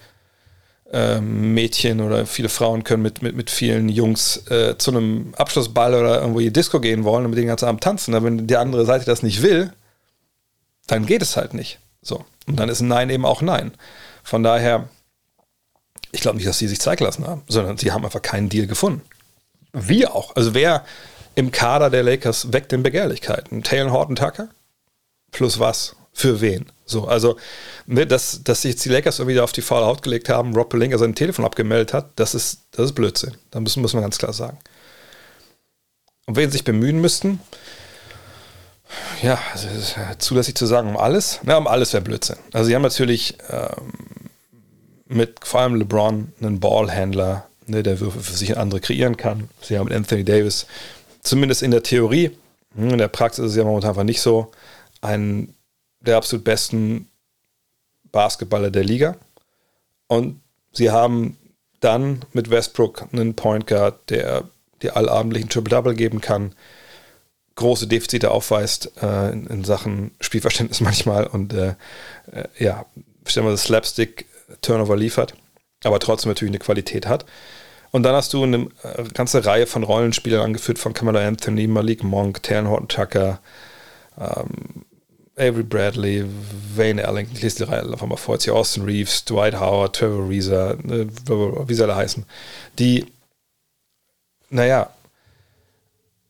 S1: ähm, Mädchen oder viele Frauen können mit, mit, mit vielen Jungs äh, zu einem Abschlussball oder irgendwo in Disco gehen wollen und mit den ganzen Abend tanzen. Aber wenn die andere Seite das nicht will, dann geht es halt nicht. So. Und dann ist ein Nein eben auch Nein. Von daher, ich glaube nicht, dass sie sich Zeit gelassen haben, sondern sie haben einfach keinen Deal gefunden. Wir auch. Also wer im Kader der Lakers weckt den Begehrlichkeiten? Taylor Horton Tucker? Plus was? Für wen? So, also, ne, dass, dass sich jetzt die Lakers wieder auf die faule Haut gelegt haben, Rob Pelinka sein Telefon abgemeldet hat, das ist, das ist Blödsinn. Da müssen, muss man ganz klar sagen. Und sie sich bemühen müssten, ja, also zulässig zu sagen, um alles, na, um alles wäre Blödsinn. Also, sie haben natürlich ähm, mit vor allem LeBron einen Ballhändler, ne, der Würfe für sich andere kreieren kann. Sie haben mit Anthony Davis, zumindest in der Theorie, hm, in der Praxis ist es ja momentan einfach nicht so, einen der absolut besten Basketballer der Liga. Und sie haben dann mit Westbrook einen Point Guard, der die allabendlichen Triple-Double geben kann, große Defizite aufweist äh, in, in, Sachen Spielverständnis [LAUGHS] manchmal und äh, äh, ja, stellen wir das Slapstick-Turnover liefert, aber trotzdem natürlich eine Qualität hat. Und dann hast du eine äh, ganze Reihe von Rollenspielern angeführt, von Kamala Anthony, Malik Monk, Terran Horton Tucker, ähm, Avery Bradley, Wayne Ellington, ich lese die Reihe einfach mal vor, jetzt hier Austin Reeves, Dwight Howard, Trevor Reeser, ne, wie sie alle heißen, die, naja,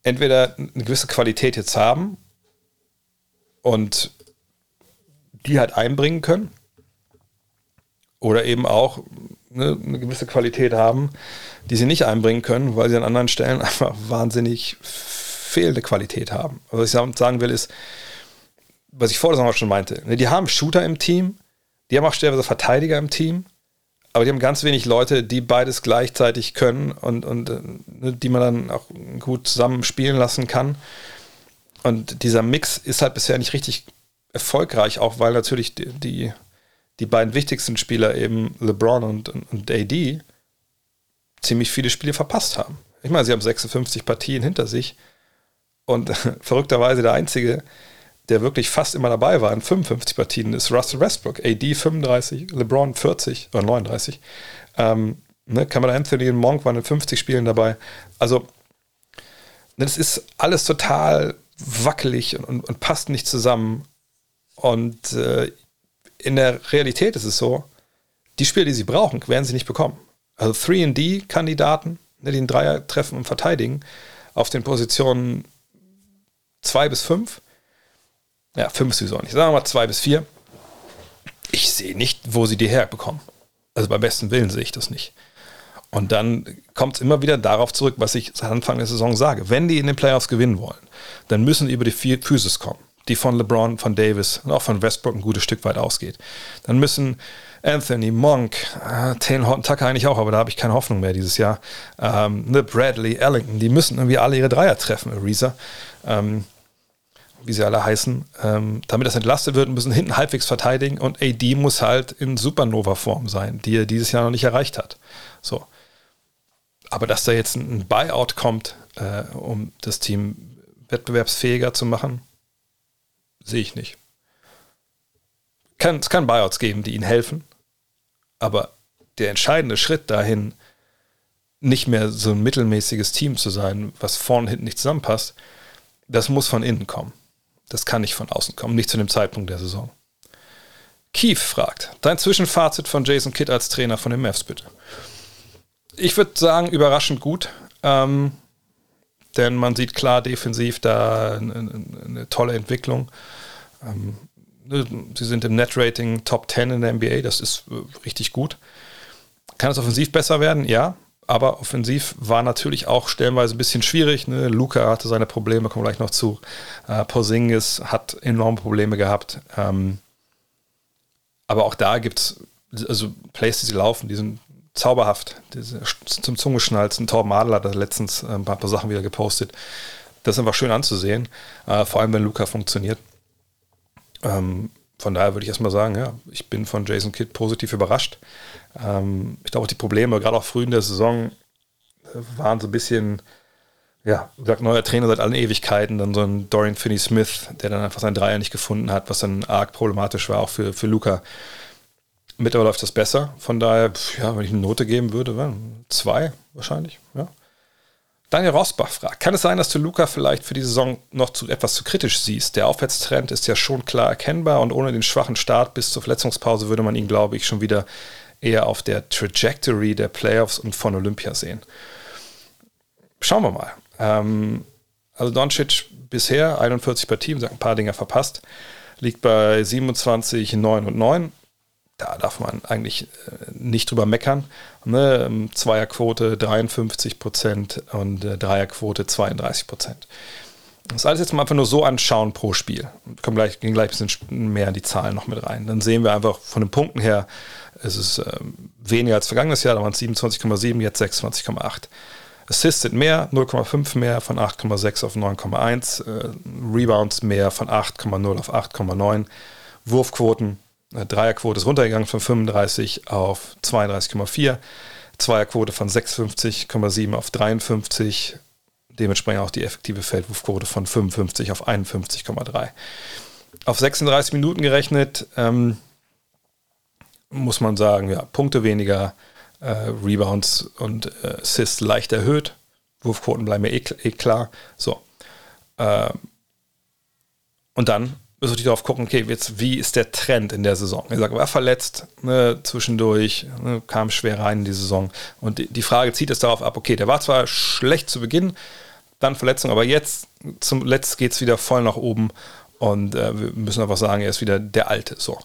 S1: entweder eine gewisse Qualität jetzt haben und die halt einbringen können oder eben auch eine, eine, gewisse Qualität haben, die sie nicht einbringen können, weil sie an anderen Stellen [LAUGHS] einfach wahnsinnig fehlende Qualität haben. Also was ich sagen will, ist, was ich vor der Saison schon meinte, ne, die haben Shooter im Team, die haben auch stellenweise Verteidiger im Team, aber die haben ganz wenig Leute, die beides gleichzeitig können und, und äh, ne, die man dann auch gut zusammen spielen lassen kann. Und dieser Mix ist halt bisher nicht richtig erfolgreich, auch weil natürlich die, die, die beiden wichtigsten Spieler eben LeBron und, und AD ziemlich viele Spiele verpasst haben. Ich meine, sie haben 56 Partien hinter sich und [LAUGHS] verrückterweise der einzige, der wirklich fast immer dabei war in 55 Partien, ist Russell Westbrook. AD 35, LeBron 40 oder 39. Ähm, ne, Kamala Anthony und Monk waren in 50 Spielen dabei. Also, das ist alles total wackelig und, und, und passt nicht zusammen. Und äh, in der Realität ist es so, die Spiele, die sie brauchen, werden sie nicht bekommen. Also 3D-Kandidaten, ne, die den Dreier treffen und verteidigen, auf den Positionen 2 bis 5 ja, fünf sowieso nicht. Sagen wir mal zwei bis vier. Ich sehe nicht, wo sie die herbekommen. Also beim besten Willen sehe ich das nicht. Und dann kommt es immer wieder darauf zurück, was ich Anfang der Saison sage. Wenn die in den Playoffs gewinnen wollen, dann müssen sie über die Physis kommen, die von LeBron, von Davis und auch von Westbrook ein gutes Stück weit ausgeht. Dann müssen Anthony, Monk, äh, Taylor Horton Tucker eigentlich auch, aber da habe ich keine Hoffnung mehr dieses Jahr. Ähm, ne, Bradley, Ellington, die müssen irgendwie alle ihre Dreier treffen, Ariza. Ähm, wie sie alle heißen, ähm, damit das entlastet wird, müssen hinten halbwegs verteidigen und AD muss halt in Supernova-Form sein, die er dieses Jahr noch nicht erreicht hat. So. Aber dass da jetzt ein Buyout kommt, äh, um das Team wettbewerbsfähiger zu machen, sehe ich nicht. Kann, es kann Buyouts geben, die ihnen helfen, aber der entscheidende Schritt dahin, nicht mehr so ein mittelmäßiges Team zu sein, was vorne und hinten nicht zusammenpasst, das muss von innen kommen. Das kann nicht von außen kommen, nicht zu dem Zeitpunkt der Saison. Keith fragt, dein Zwischenfazit von Jason Kidd als Trainer von den Mavs bitte. Ich würde sagen, überraschend gut, ähm, denn man sieht klar defensiv da eine, eine tolle Entwicklung. Ähm, ne, sie sind im Net-Rating Top 10 in der NBA, das ist äh, richtig gut. Kann es offensiv besser werden? Ja aber offensiv war natürlich auch stellenweise ein bisschen schwierig. Ne? Luca hatte seine Probleme, kommen wir gleich noch zu. Äh, Porzingis hat enorme Probleme gehabt. Ähm, aber auch da gibt es also Plays, die sie laufen, die sind zauberhaft. Diese, zum Zungeschnalzen. Torben Adler hat letztens ein paar, paar, Sachen wieder gepostet. Das ist einfach schön anzusehen, äh, vor allem wenn Luca funktioniert. Ähm, von daher würde ich erstmal sagen, ja, ich bin von Jason Kidd positiv überrascht. Ähm, ich glaube, die Probleme, gerade auch früh in der Saison, waren so ein bisschen, ja, wie gesagt, neuer Trainer seit allen Ewigkeiten, dann so ein Dorian Finney-Smith, der dann einfach seinen Dreier nicht gefunden hat, was dann arg problematisch war, auch für, für Luca. Mittlerweile läuft das besser. Von daher, ja, wenn ich eine Note geben würde, zwei wahrscheinlich, ja. Daniel Rosbach fragt, kann es sein, dass du Luca vielleicht für die Saison noch zu, etwas zu kritisch siehst? Der Aufwärtstrend ist ja schon klar erkennbar und ohne den schwachen Start bis zur Verletzungspause würde man ihn, glaube ich, schon wieder eher auf der Trajectory der Playoffs und von Olympia sehen. Schauen wir mal. Ähm, also Doncic bisher 41 Partien, ein paar Dinger verpasst, liegt bei 27, 9 und 9. Da darf man eigentlich äh, nicht drüber meckern. Ne? Ähm, Zweierquote 53 Prozent und äh, Dreierquote 32 Prozent. Das alles jetzt mal einfach nur so anschauen pro Spiel. Wir kommen gleich, gehen gleich ein bisschen mehr in die Zahlen noch mit rein. Dann sehen wir einfach von den Punkten her, es ist ähm, weniger als vergangenes Jahr, da waren es 27,7, jetzt 26,8. Assists sind mehr, 0,5 mehr von 8,6 auf 9,1. Äh, Rebounds mehr von 8,0 auf 8,9. Wurfquoten, Dreierquote ist runtergegangen von 35 auf 32,4. Zweierquote von 56,7 auf 53. Dementsprechend auch die effektive Feldwurfquote von 55 auf 51,3. Auf 36 Minuten gerechnet, ähm, muss man sagen, ja, Punkte weniger, äh, Rebounds und äh, Assists leicht erhöht. Wurfquoten bleiben mir eh, eh klar. So. Äh, und dann müssen wir darauf gucken, okay, jetzt, wie ist der Trend in der Saison? Ich sage, war verletzt, ne, zwischendurch, ne, kam schwer rein in die Saison. Und die, die Frage zieht es darauf ab, okay, der war zwar schlecht zu Beginn, dann Verletzung, aber jetzt zum Letzt geht es wieder voll nach oben und äh, wir müssen einfach sagen, er ist wieder der Alte. So.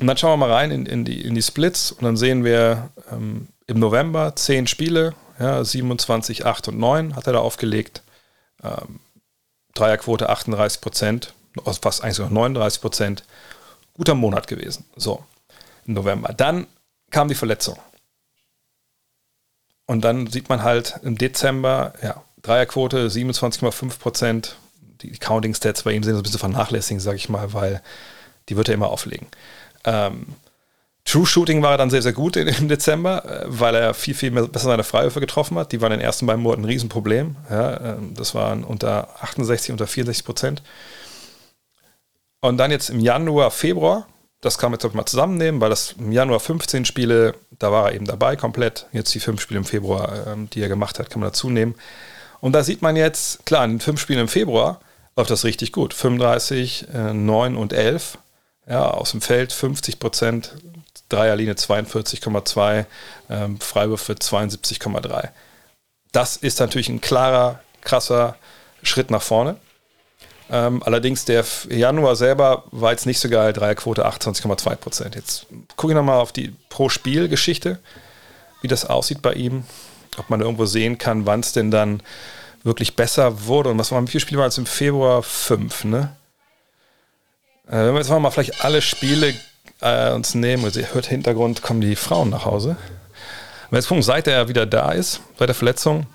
S1: Und dann schauen wir mal rein in, in, die, in die Splits und dann sehen wir ähm, im November 10 Spiele, ja, 27, 8 und 9 hat er da aufgelegt. Ähm, Dreierquote 38 Prozent, fast eigentlich sogar 39 Prozent. Guter Monat gewesen. So, im November. Dann kam die Verletzung. Und dann sieht man halt im Dezember, ja, Dreierquote 27,5 Prozent. Die Counting Stats bei ihm sind so ein bisschen vernachlässigen, sage ich mal, weil die wird er immer auflegen. Ähm, True Shooting war er dann sehr, sehr gut im Dezember, äh, weil er viel, viel besser seine Freiwürfe getroffen hat. Die waren in den ersten beiden Monaten ein Riesenproblem. Ja, ähm, das waren unter 68, unter 64 Prozent. Und dann jetzt im Januar, Februar, das kann man jetzt mal zusammennehmen, weil das im Januar 15 Spiele, da war er eben dabei komplett. Jetzt die fünf Spiele im Februar, ähm, die er gemacht hat, kann man dazu nehmen. Und da sieht man jetzt, klar, in den fünf Spielen im Februar läuft das richtig gut. 35, 9 äh, und 11. Ja, aus dem Feld 50 Prozent, Dreierlinie 42,2, ähm, Freiwürfe 72,3. Das ist natürlich ein klarer, krasser Schritt nach vorne. Ähm, allerdings der Januar selber war jetzt nicht so geil, Dreierquote 28,2 Prozent. Jetzt gucke ich nochmal auf die Pro-Spiel-Geschichte, wie das aussieht bei ihm, ob man irgendwo sehen kann, wann es denn dann wirklich besser wurde. Und was waren, wie viele Spiele waren es im Februar? Fünf, ne? Äh, wenn wir jetzt mal vielleicht alle Spiele äh, uns nehmen, also ihr hört Hintergrund, kommen die Frauen nach Hause. Aber jetzt gucken, seit er wieder da ist, seit der Verletzung,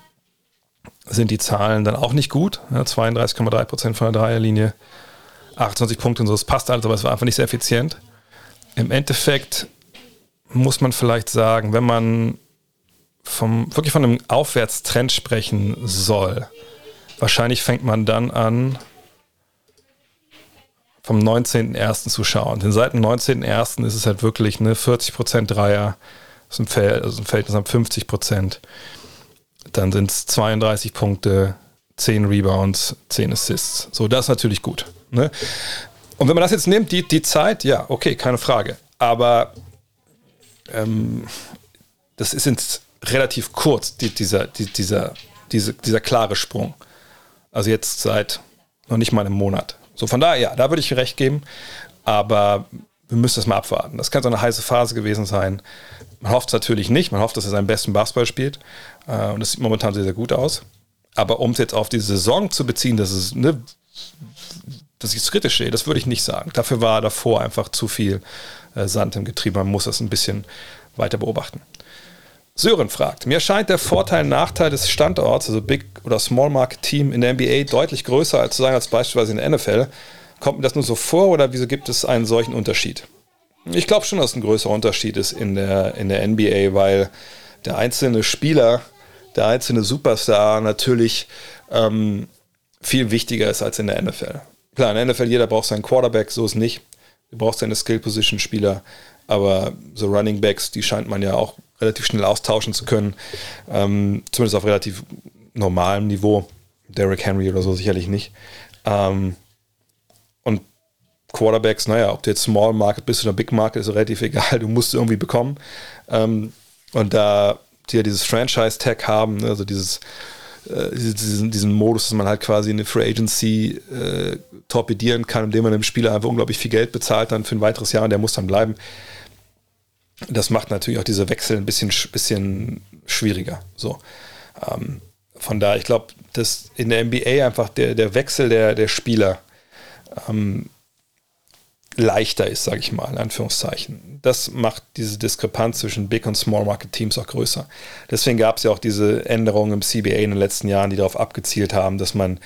S1: sind die Zahlen dann auch nicht gut. Ja, 32,3 Prozent von der Dreierlinie, 28 Punkte und so, das passt alles, aber es war einfach nicht sehr effizient. Im Endeffekt muss man vielleicht sagen, wenn man vom, wirklich von einem Aufwärtstrend sprechen soll, wahrscheinlich fängt man dann an, vom 19.01. zu schauen. Denn seit dem 19.01. ist es halt wirklich eine 40% Dreier, ist ein, Feld, also ein Verhältnis an 50%. Dann sind es 32 Punkte, 10 Rebounds, 10 Assists. So, das ist natürlich gut. Ne? Und wenn man das jetzt nimmt, die, die Zeit, ja, okay, keine Frage. Aber ähm, das ist jetzt relativ kurz, die, dieser, die, dieser, diese, dieser klare Sprung. Also jetzt seit noch nicht mal einem Monat. So, von daher, ja, da würde ich recht geben. Aber wir müssen das mal abwarten. Das kann so eine heiße Phase gewesen sein. Man hofft es natürlich nicht. Man hofft, dass er seinen besten Basketball spielt. Äh, und das sieht momentan sehr, sehr gut aus. Aber um es jetzt auf die Saison zu beziehen, dass es, ne, dass ich es kritisch sehe, das würde ich nicht sagen. Dafür war davor einfach zu viel äh, Sand im Getriebe. Man muss das ein bisschen weiter beobachten. Sören fragt, mir scheint der Vorteil Nachteil des Standorts, also Big oder Small Market Team in der NBA deutlich größer als zu sagen als beispielsweise in der NFL. Kommt mir das nur so vor oder wieso gibt es einen solchen Unterschied? Ich glaube schon, dass ein größerer Unterschied ist in der, in der NBA, weil der einzelne Spieler, der einzelne Superstar natürlich ähm, viel wichtiger ist als in der NFL. Klar, in der NFL jeder braucht seinen Quarterback, so ist es nicht. Du brauchst deine Skill-Position-Spieler, aber so Running Backs, die scheint man ja auch relativ schnell austauschen zu können. Ähm, zumindest auf relativ normalem Niveau. Derrick Henry oder so sicherlich nicht. Ähm, Quarterbacks, naja, ob du jetzt Small Market bist oder Big Market, ist relativ egal. Du musst irgendwie bekommen. Ähm, und da die ja dieses Franchise-Tag haben, ne, also dieses, äh, diesen, diesen Modus, dass man halt quasi eine Free Agency äh, torpedieren kann, indem man dem Spieler einfach unglaublich viel Geld bezahlt dann für ein weiteres Jahr und der muss dann bleiben das macht natürlich auch diese Wechsel ein bisschen, bisschen schwieriger. So. Ähm, von daher, ich glaube, dass in der NBA einfach der, der Wechsel der, der Spieler ähm, leichter ist, sage ich mal, in Anführungszeichen. Das macht diese Diskrepanz zwischen Big und Small Market Teams auch größer. Deswegen gab es ja auch diese Änderungen im CBA in den letzten Jahren, die darauf abgezielt haben, dass man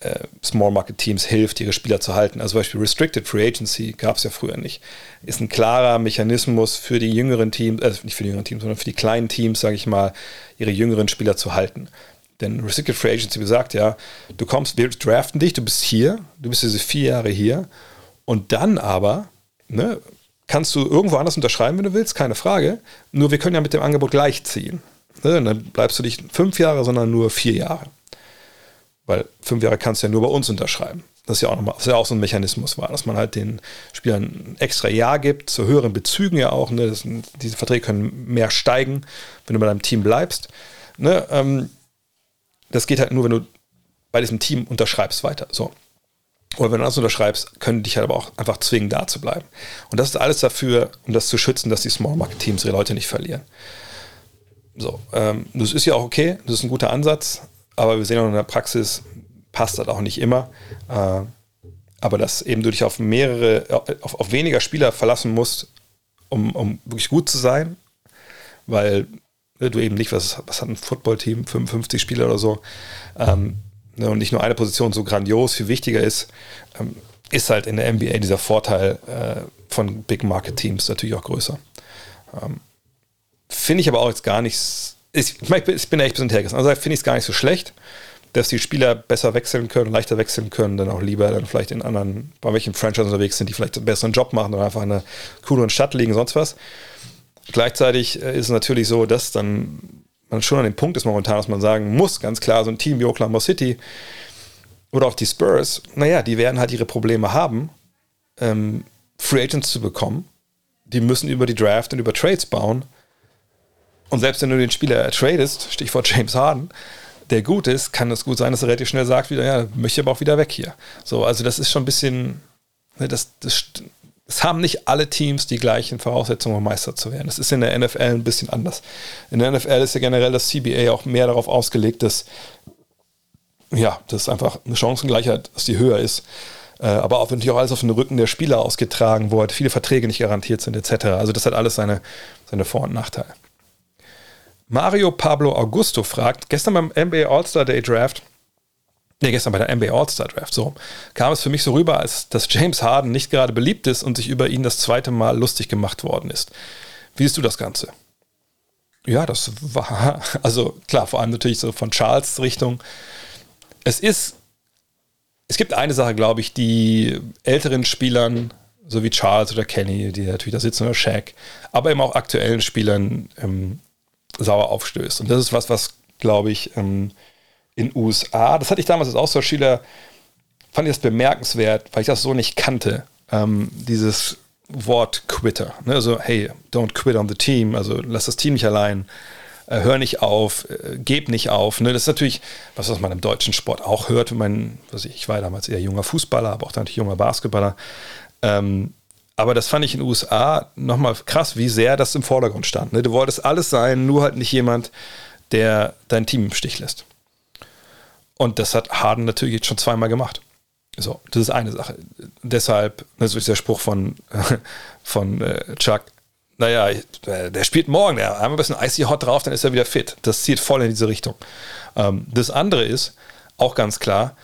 S1: äh, Small Market Teams hilft, ihre Spieler zu halten. Also zum Beispiel Restricted Free Agency gab es ja früher nicht. Ist ein klarer Mechanismus für die jüngeren Teams, äh, nicht für die jüngeren Teams, sondern für die kleinen Teams, sage ich mal, ihre jüngeren Spieler zu halten. Denn Restricted Free Agency besagt ja, du kommst, wir draften dich, du bist hier, du bist diese vier Jahre hier und dann aber, ne, kannst du irgendwo anders unterschreiben, wenn du willst, keine Frage. Nur wir können ja mit dem Angebot gleichziehen. Ne, dann bleibst du nicht fünf Jahre, sondern nur vier Jahre. Weil fünf Jahre kannst du ja nur bei uns unterschreiben. Das ist ja auch nochmal, ja auch so ein Mechanismus war, dass man halt den Spielern ein extra Jahr gibt, zu höheren Bezügen ja auch. Ne? Das, diese Verträge können mehr steigen, wenn du bei deinem Team bleibst. Ne? Ähm, das geht halt nur, wenn du bei diesem Team unterschreibst weiter. So. Oder wenn du das unterschreibst, können dich halt aber auch einfach zwingen, da zu bleiben. Und das ist alles dafür, um das zu schützen, dass die Small Market Teams ihre Leute nicht verlieren. So, ähm, das ist ja auch okay, das ist ein guter Ansatz, aber wir sehen auch in der Praxis, passt das auch nicht immer. Äh, aber dass eben du dich auf mehrere, auf, auf weniger Spieler verlassen musst, um, um wirklich gut zu sein, weil ne, du eben nicht, was, was hat ein Footballteam, 55 Spieler oder so, ähm, ne, und nicht nur eine Position so grandios viel wichtiger ist, ähm, ist halt in der NBA dieser Vorteil äh, von Big Market Teams natürlich auch größer. Ähm, finde ich aber auch jetzt gar nichts. Ich, ich bin echt ein bisschen hergerissen. Also finde ich es gar nicht so schlecht, dass die Spieler besser wechseln können, leichter wechseln können, dann auch lieber dann vielleicht in anderen, bei welchen Franchise unterwegs sind, die vielleicht einen besseren Job machen oder einfach in einer cooleren Stadt liegen, sonst was. Gleichzeitig äh, ist es natürlich so, dass dann man schon an dem Punkt ist momentan, dass man sagen muss, ganz klar, so ein Team wie Oklahoma City oder auch die Spurs, naja, die werden halt ihre Probleme haben, ähm, Free Agents zu bekommen. Die müssen über die Draft und über Trades bauen. Und selbst wenn du den Spieler tradest, Stichwort [LAUGHS] James Harden, der gut ist, kann es gut sein, dass er relativ schnell sagt, wieder, ja, möchte aber auch wieder weg hier. So, also das ist schon ein bisschen, ne, das, das, es haben nicht alle Teams die gleichen Voraussetzungen, um Meister zu werden. Das ist in der NFL ein bisschen anders. In der NFL ist ja generell das CBA auch mehr darauf ausgelegt, dass, ja, dass einfach eine Chancengleichheit, dass die höher ist. Äh, aber auch natürlich auch alles auf den Rücken der Spieler ausgetragen, wo halt viele Verträge nicht garantiert sind, etc. Also das hat alles seine, seine Vor- und Nachteile. Mario Pablo Augusto fragt, gestern beim NBA All-Star Day Draft, nee, gestern bei der NBA All-Star Draft, so, kam es für mich so rüber, als dass James Harden nicht gerade beliebt ist und sich über ihn das zweite Mal lustig gemacht worden ist. Wie siehst du das Ganze? Ja, das war, [LAUGHS] also klar, vor allem natürlich so von Charles Richtung. Es ist, es gibt eine Sache, glaube ich, die älteren Spielern, so wie Charles oder Kenny, die natürlich da sitzen, oder Shaq, aber eben auch aktuellen Spielern ähm, sauer aufstößt. Und das ist was, was, glaube ich, ähm, in USA, das hatte ich damals als Austauschschüler, fand ich das bemerkenswert, weil ich das so nicht kannte, ähm, dieses Wort Quitter. Ne? Also, hey, don't quit on the team, also lass das Team nicht allein, äh, hör nicht auf, äh, geb nicht auf. Ne? Das ist natürlich was, was man im deutschen Sport auch hört, man, was ich, ich war damals eher junger Fußballer, aber auch natürlich junger Basketballer. Ähm, aber das fand ich in den USA nochmal krass, wie sehr das im Vordergrund stand. Ne? Du wolltest alles sein, nur halt nicht jemand, der dein Team im Stich lässt. Und das hat Harden natürlich jetzt schon zweimal gemacht. So, das ist eine Sache. Deshalb, das ist der Spruch von, [LAUGHS] von äh, Chuck, naja, äh, der spielt morgen, der einmal ein bisschen icy hot drauf, dann ist er wieder fit. Das zieht voll in diese Richtung. Ähm, das andere ist, auch ganz klar,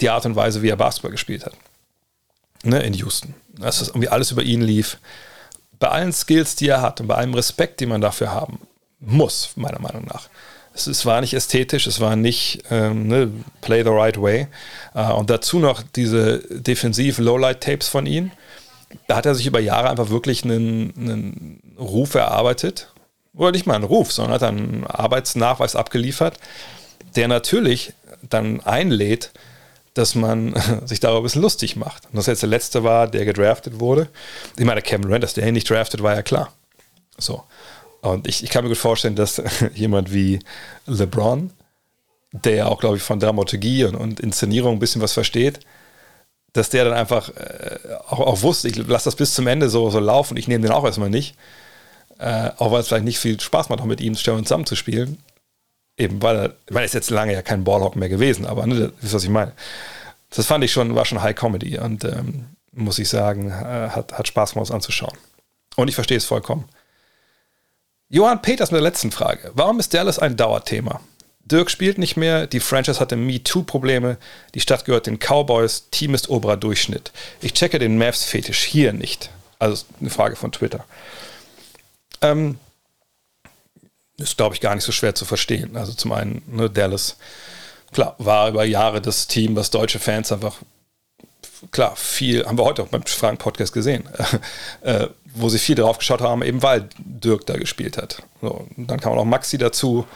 S1: die Art und Weise, wie er Basketball gespielt hat. Ne, in Houston dass das irgendwie alles über ihn lief. Bei allen Skills, die er hat und bei allem Respekt, den man dafür haben muss, meiner Meinung nach. Es, es war nicht ästhetisch, es war nicht ähm, ne, play the right way. Äh, und dazu noch diese defensiv Lowlight-Tapes von ihm. Da hat er sich über Jahre einfach wirklich einen, einen Ruf erarbeitet. Oder nicht mal einen Ruf, sondern hat einen Arbeitsnachweis abgeliefert, der natürlich dann einlädt, dass man [LAUGHS] sich darüber ein bisschen lustig macht. Und das jetzt der letzte war, der gedraftet wurde. Ich meine, Kevin Durant, dass der ihn nicht draftet, war ja klar. So. Und ich, ich kann mir gut vorstellen, dass [LAUGHS] jemand wie LeBron, der ja auch, glaube ich, von Dramaturgie und, und Inszenierung ein bisschen was versteht, dass der dann einfach äh, auch, auch, wusste, ich lasse das bis zum Ende so, so laufen, ich nehme den auch erstmal nicht. Äh, auch weil es vielleicht nicht viel Spaß macht, auch mit ihm zusammen zu spielen. Eben, weil er, meine, er ist jetzt lange ja kein Ballhawk mehr gewesen, aber ne, wisst was ich meine. Das fand ich schon, war schon High Comedy und ähm, muss ich sagen, äh, hat, hat Spaß gemacht, anzuschauen. Und ich verstehe es vollkommen. Johann Peters mit der letzten Frage. Warum ist Dallas ein Dauerthema? Dirk spielt nicht mehr, die Franchise hatte MeToo-Probleme, die Stadt gehört den Cowboys, Team ist oberer Durchschnitt. Ich checke den Mavs-Fetisch hier nicht. Also eine Frage von Twitter. Ähm, ist, glaube ich, gar nicht so schwer zu verstehen. Also zum einen, ne, Dallas, klar, war über Jahre das Team, was deutsche Fans einfach, klar, viel, haben wir heute auch beim Fragen-Podcast gesehen, [LAUGHS] äh, wo sie viel drauf geschaut haben, eben weil Dirk da gespielt hat. So, dann kam auch Maxi dazu,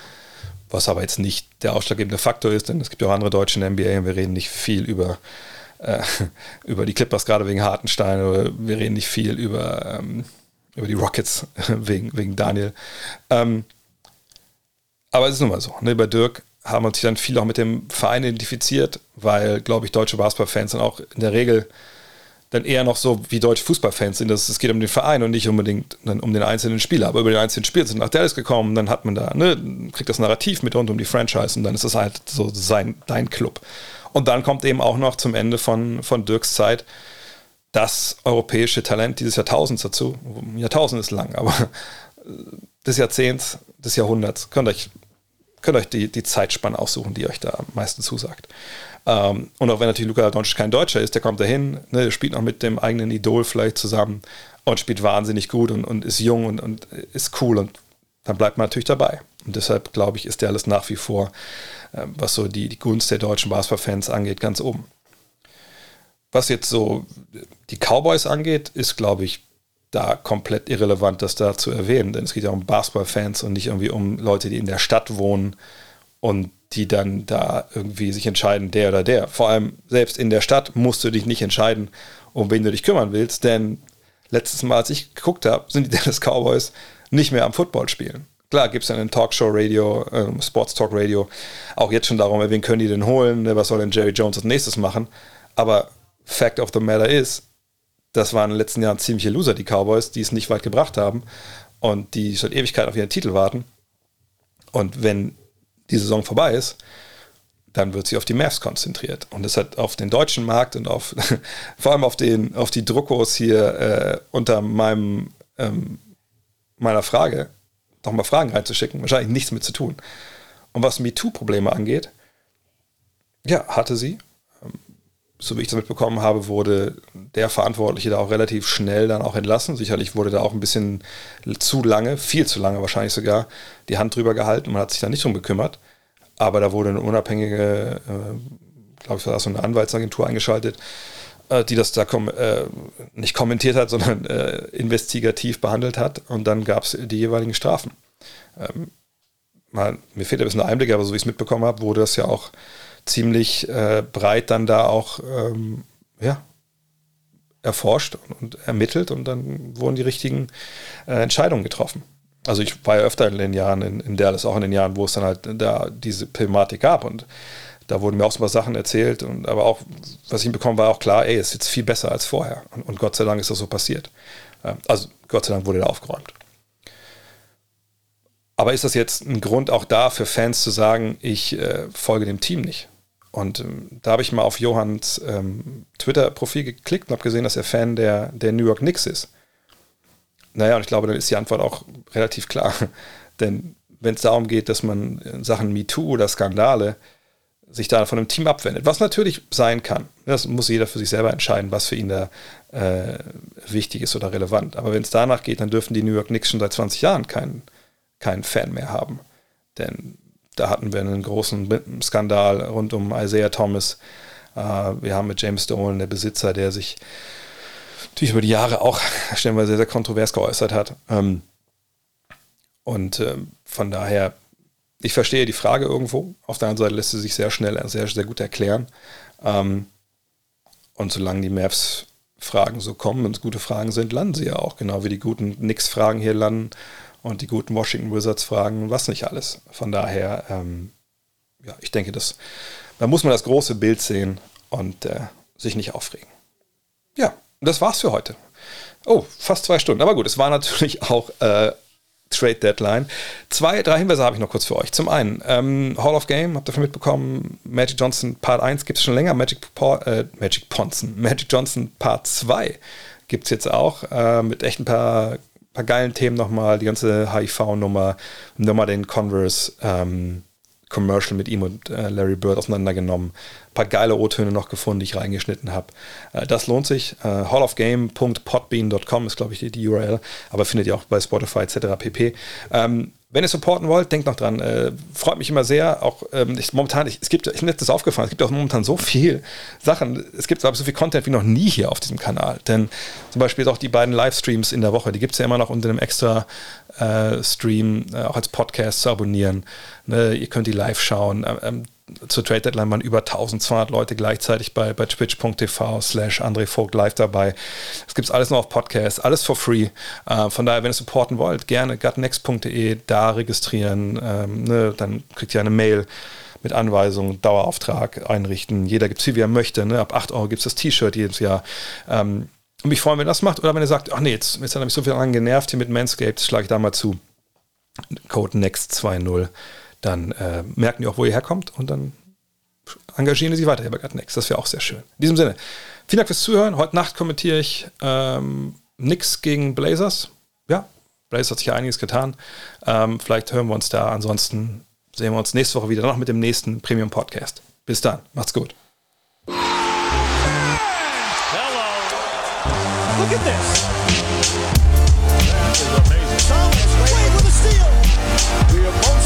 S1: was aber jetzt nicht der ausschlaggebende Faktor ist, denn es gibt ja auch andere Deutsche in der NBA und wir reden nicht viel über, äh, [LAUGHS] über die Clippers, gerade wegen Hartenstein, oder wir reden nicht viel über, ähm, über die Rockets [LAUGHS] wegen, wegen Daniel. Ähm, aber es ist nun mal so. Ne? Bei Dirk haben sich dann viel auch mit dem Verein identifiziert, weil, glaube ich, deutsche Basketballfans dann auch in der Regel dann eher noch so wie deutsche Fußballfans sind. Es geht um den Verein und nicht unbedingt um den einzelnen Spieler. Aber über den einzelnen Spieler sind nach Dallas gekommen, dann hat man da, ne, kriegt das Narrativ mit rund um die Franchise und dann ist das halt so sein, dein Club. Und dann kommt eben auch noch zum Ende von, von Dirks Zeit das europäische Talent dieses Jahrtausends dazu. Jahrtausend ist lang, aber des Jahrzehnts, des Jahrhunderts. Könnt euch, könnt euch die, die Zeitspanne aussuchen, die euch da am meisten zusagt. Ähm, und auch wenn natürlich Luka Doncic kein Deutscher ist, der kommt dahin, ne, spielt noch mit dem eigenen Idol vielleicht zusammen und spielt wahnsinnig gut und, und ist jung und, und ist cool und dann bleibt man natürlich dabei. Und deshalb glaube ich, ist der alles nach wie vor, äh, was so die, die Gunst der deutschen Basketballfans angeht, ganz oben. Was jetzt so die Cowboys angeht, ist, glaube ich, da komplett irrelevant, das da zu erwähnen, denn es geht ja um Basketballfans und nicht irgendwie um Leute, die in der Stadt wohnen und die dann da irgendwie sich entscheiden, der oder der. Vor allem selbst in der Stadt musst du dich nicht entscheiden, um wen du dich kümmern willst, denn letztes Mal, als ich geguckt habe, sind die [LAUGHS] Dallas Cowboys nicht mehr am Football spielen. Klar gibt es dann in Talkshow-Radio, äh, Sports-Talk-Radio auch jetzt schon darum, wen können die denn holen, ne, was soll denn Jerry Jones als nächstes machen. Aber Fact of the Matter ist, das waren in den letzten Jahren ziemliche Loser, die Cowboys, die es nicht weit gebracht haben und die seit Ewigkeit auf ihren Titel warten. Und wenn die Saison vorbei ist, dann wird sie auf die Mavs konzentriert. Und das hat auf den deutschen Markt und auf [LAUGHS] vor allem auf, den, auf die Druckos hier äh, unter meinem, ähm, meiner Frage, nochmal Fragen reinzuschicken, wahrscheinlich nichts mit zu tun. Und was MeToo-Probleme angeht, ja, hatte sie so wie ich das mitbekommen habe, wurde der Verantwortliche da auch relativ schnell dann auch entlassen. Sicherlich wurde da auch ein bisschen zu lange, viel zu lange wahrscheinlich sogar, die Hand drüber gehalten. Man hat sich da nicht drum gekümmert. Aber da wurde eine unabhängige, äh, glaube ich, war das so eine Anwaltsagentur eingeschaltet, äh, die das da kom äh, nicht kommentiert hat, sondern äh, investigativ behandelt hat. Und dann gab es die jeweiligen Strafen. Ähm, mal, mir fehlt ein bisschen der Einblick, aber so wie ich es mitbekommen habe, wurde das ja auch ziemlich äh, breit dann da auch ähm, ja, erforscht und, und, ermittelt und dann wurden die richtigen äh, Entscheidungen getroffen. Also ich war ja öfter in den Jahren in, in Dallas, auch in den Jahren, wo es dann halt da diese Thematik gab und da wurden mir auch so ein paar Sachen erzählt und aber auch, was ich bekommen war auch klar, ey, ist jetzt viel besser als vorher und, und Gott sei Dank ist das so passiert. Ähm, also Gott sei Dank wurde da aufgeräumt. Aber ist das jetzt ein Grund auch da für Fans zu sagen, ich äh, folge dem Team nicht? Und ähm, da habe ich mal auf Johanns ähm, Twitter-Profil geklickt und habe gesehen, dass er Fan der, der New York Knicks ist. Naja, und ich glaube, dann ist die Antwort auch relativ klar. [LAUGHS] Denn wenn es darum geht, dass man in Sachen MeToo oder Skandale sich da von einem Team abwendet, was natürlich sein kann, das muss jeder für sich selber entscheiden, was für ihn da äh, wichtig ist oder relevant. Aber wenn es danach geht, dann dürfen die New York Knicks schon seit 20 Jahren keinen keinen Fan mehr haben. Denn da hatten wir einen großen Skandal rund um Isaiah Thomas. Äh, wir haben mit James Dolan, der Besitzer, der sich natürlich über die Jahre auch [LAUGHS] stellenweise sehr, sehr kontrovers geäußert hat. Ähm, und ähm, von daher, ich verstehe die Frage irgendwo. Auf der anderen Seite lässt sie sich sehr schnell, sehr, sehr gut erklären. Ähm, und solange die Mavs Fragen so kommen und es gute Fragen sind, landen sie ja auch, genau wie die guten Nix-Fragen hier landen und die guten Washington Wizards fragen, was nicht alles. Von daher, ähm, ja, ich denke, das, da muss man das große Bild sehen und äh, sich nicht aufregen. Ja, das war's für heute. Oh, fast zwei Stunden. Aber gut, es war natürlich auch äh, Trade Deadline. Zwei, drei Hinweise habe ich noch kurz für euch. Zum einen, ähm, Hall of Game, habt ihr davon mitbekommen, Magic Johnson Part 1 gibt es schon länger, Magic, äh, Magic Ponson, Magic Johnson Part 2 gibt es jetzt auch, äh, mit echt ein paar paar geilen Themen nochmal, die ganze HIV-Nummer, nochmal den Converse ähm, Commercial mit ihm und äh, Larry Bird auseinandergenommen. Ein paar geile O-Töne noch gefunden, die ich reingeschnitten habe. Äh, das lohnt sich. Äh, hallofgame.podbean.com ist, glaube ich, die, die, URL, aber findet ihr auch bei Spotify etc. pp. Ähm, wenn ihr supporten wollt, denkt noch dran. Äh, freut mich immer sehr. Auch ähm, ich, momentan, ich, es gibt, ich mir das aufgefallen, es gibt auch momentan so viel Sachen. Es gibt so viel Content wie noch nie hier auf diesem Kanal. Denn zum Beispiel auch die beiden Livestreams in der Woche, die gibt es ja immer noch unter einem extra äh, Stream, äh, auch als Podcast zu abonnieren. Ne, ihr könnt die live schauen. Ähm, ähm zur Trade Deadline waren über 1200 Leute gleichzeitig bei, bei twitch.tv slash André Vogt live dabei. Es gibt alles noch auf Podcast, alles for free. Äh, von daher, wenn ihr supporten wollt, gerne gutnext.de da registrieren. Ähm, ne, dann kriegt ihr eine Mail mit Anweisungen, Dauerauftrag einrichten. Jeder gibt es wie er möchte. Ne? Ab 8 Euro gibt es das T-Shirt jedes Jahr. Ähm, und mich freuen, wenn ihr das macht. Oder wenn ihr sagt, ach nee, jetzt, jetzt hat mich so viel daran genervt hier mit Manscaped, schlage ich da mal zu. Code NEXT20. Dann äh, merken die auch, wo ihr herkommt und dann engagieren die sich weiter hier bei Gut Next. Das wäre auch sehr schön. In diesem Sinne, vielen Dank fürs Zuhören. Heute Nacht kommentiere ich ähm, nix gegen Blazers. Ja, Blazers hat sich ja einiges getan. Ähm, vielleicht hören wir uns da. Ansonsten sehen wir uns nächste Woche wieder noch mit dem nächsten Premium Podcast. Bis dann. Macht's gut.
S2: Look at this. That is amazing. Thomas Wade with a steal.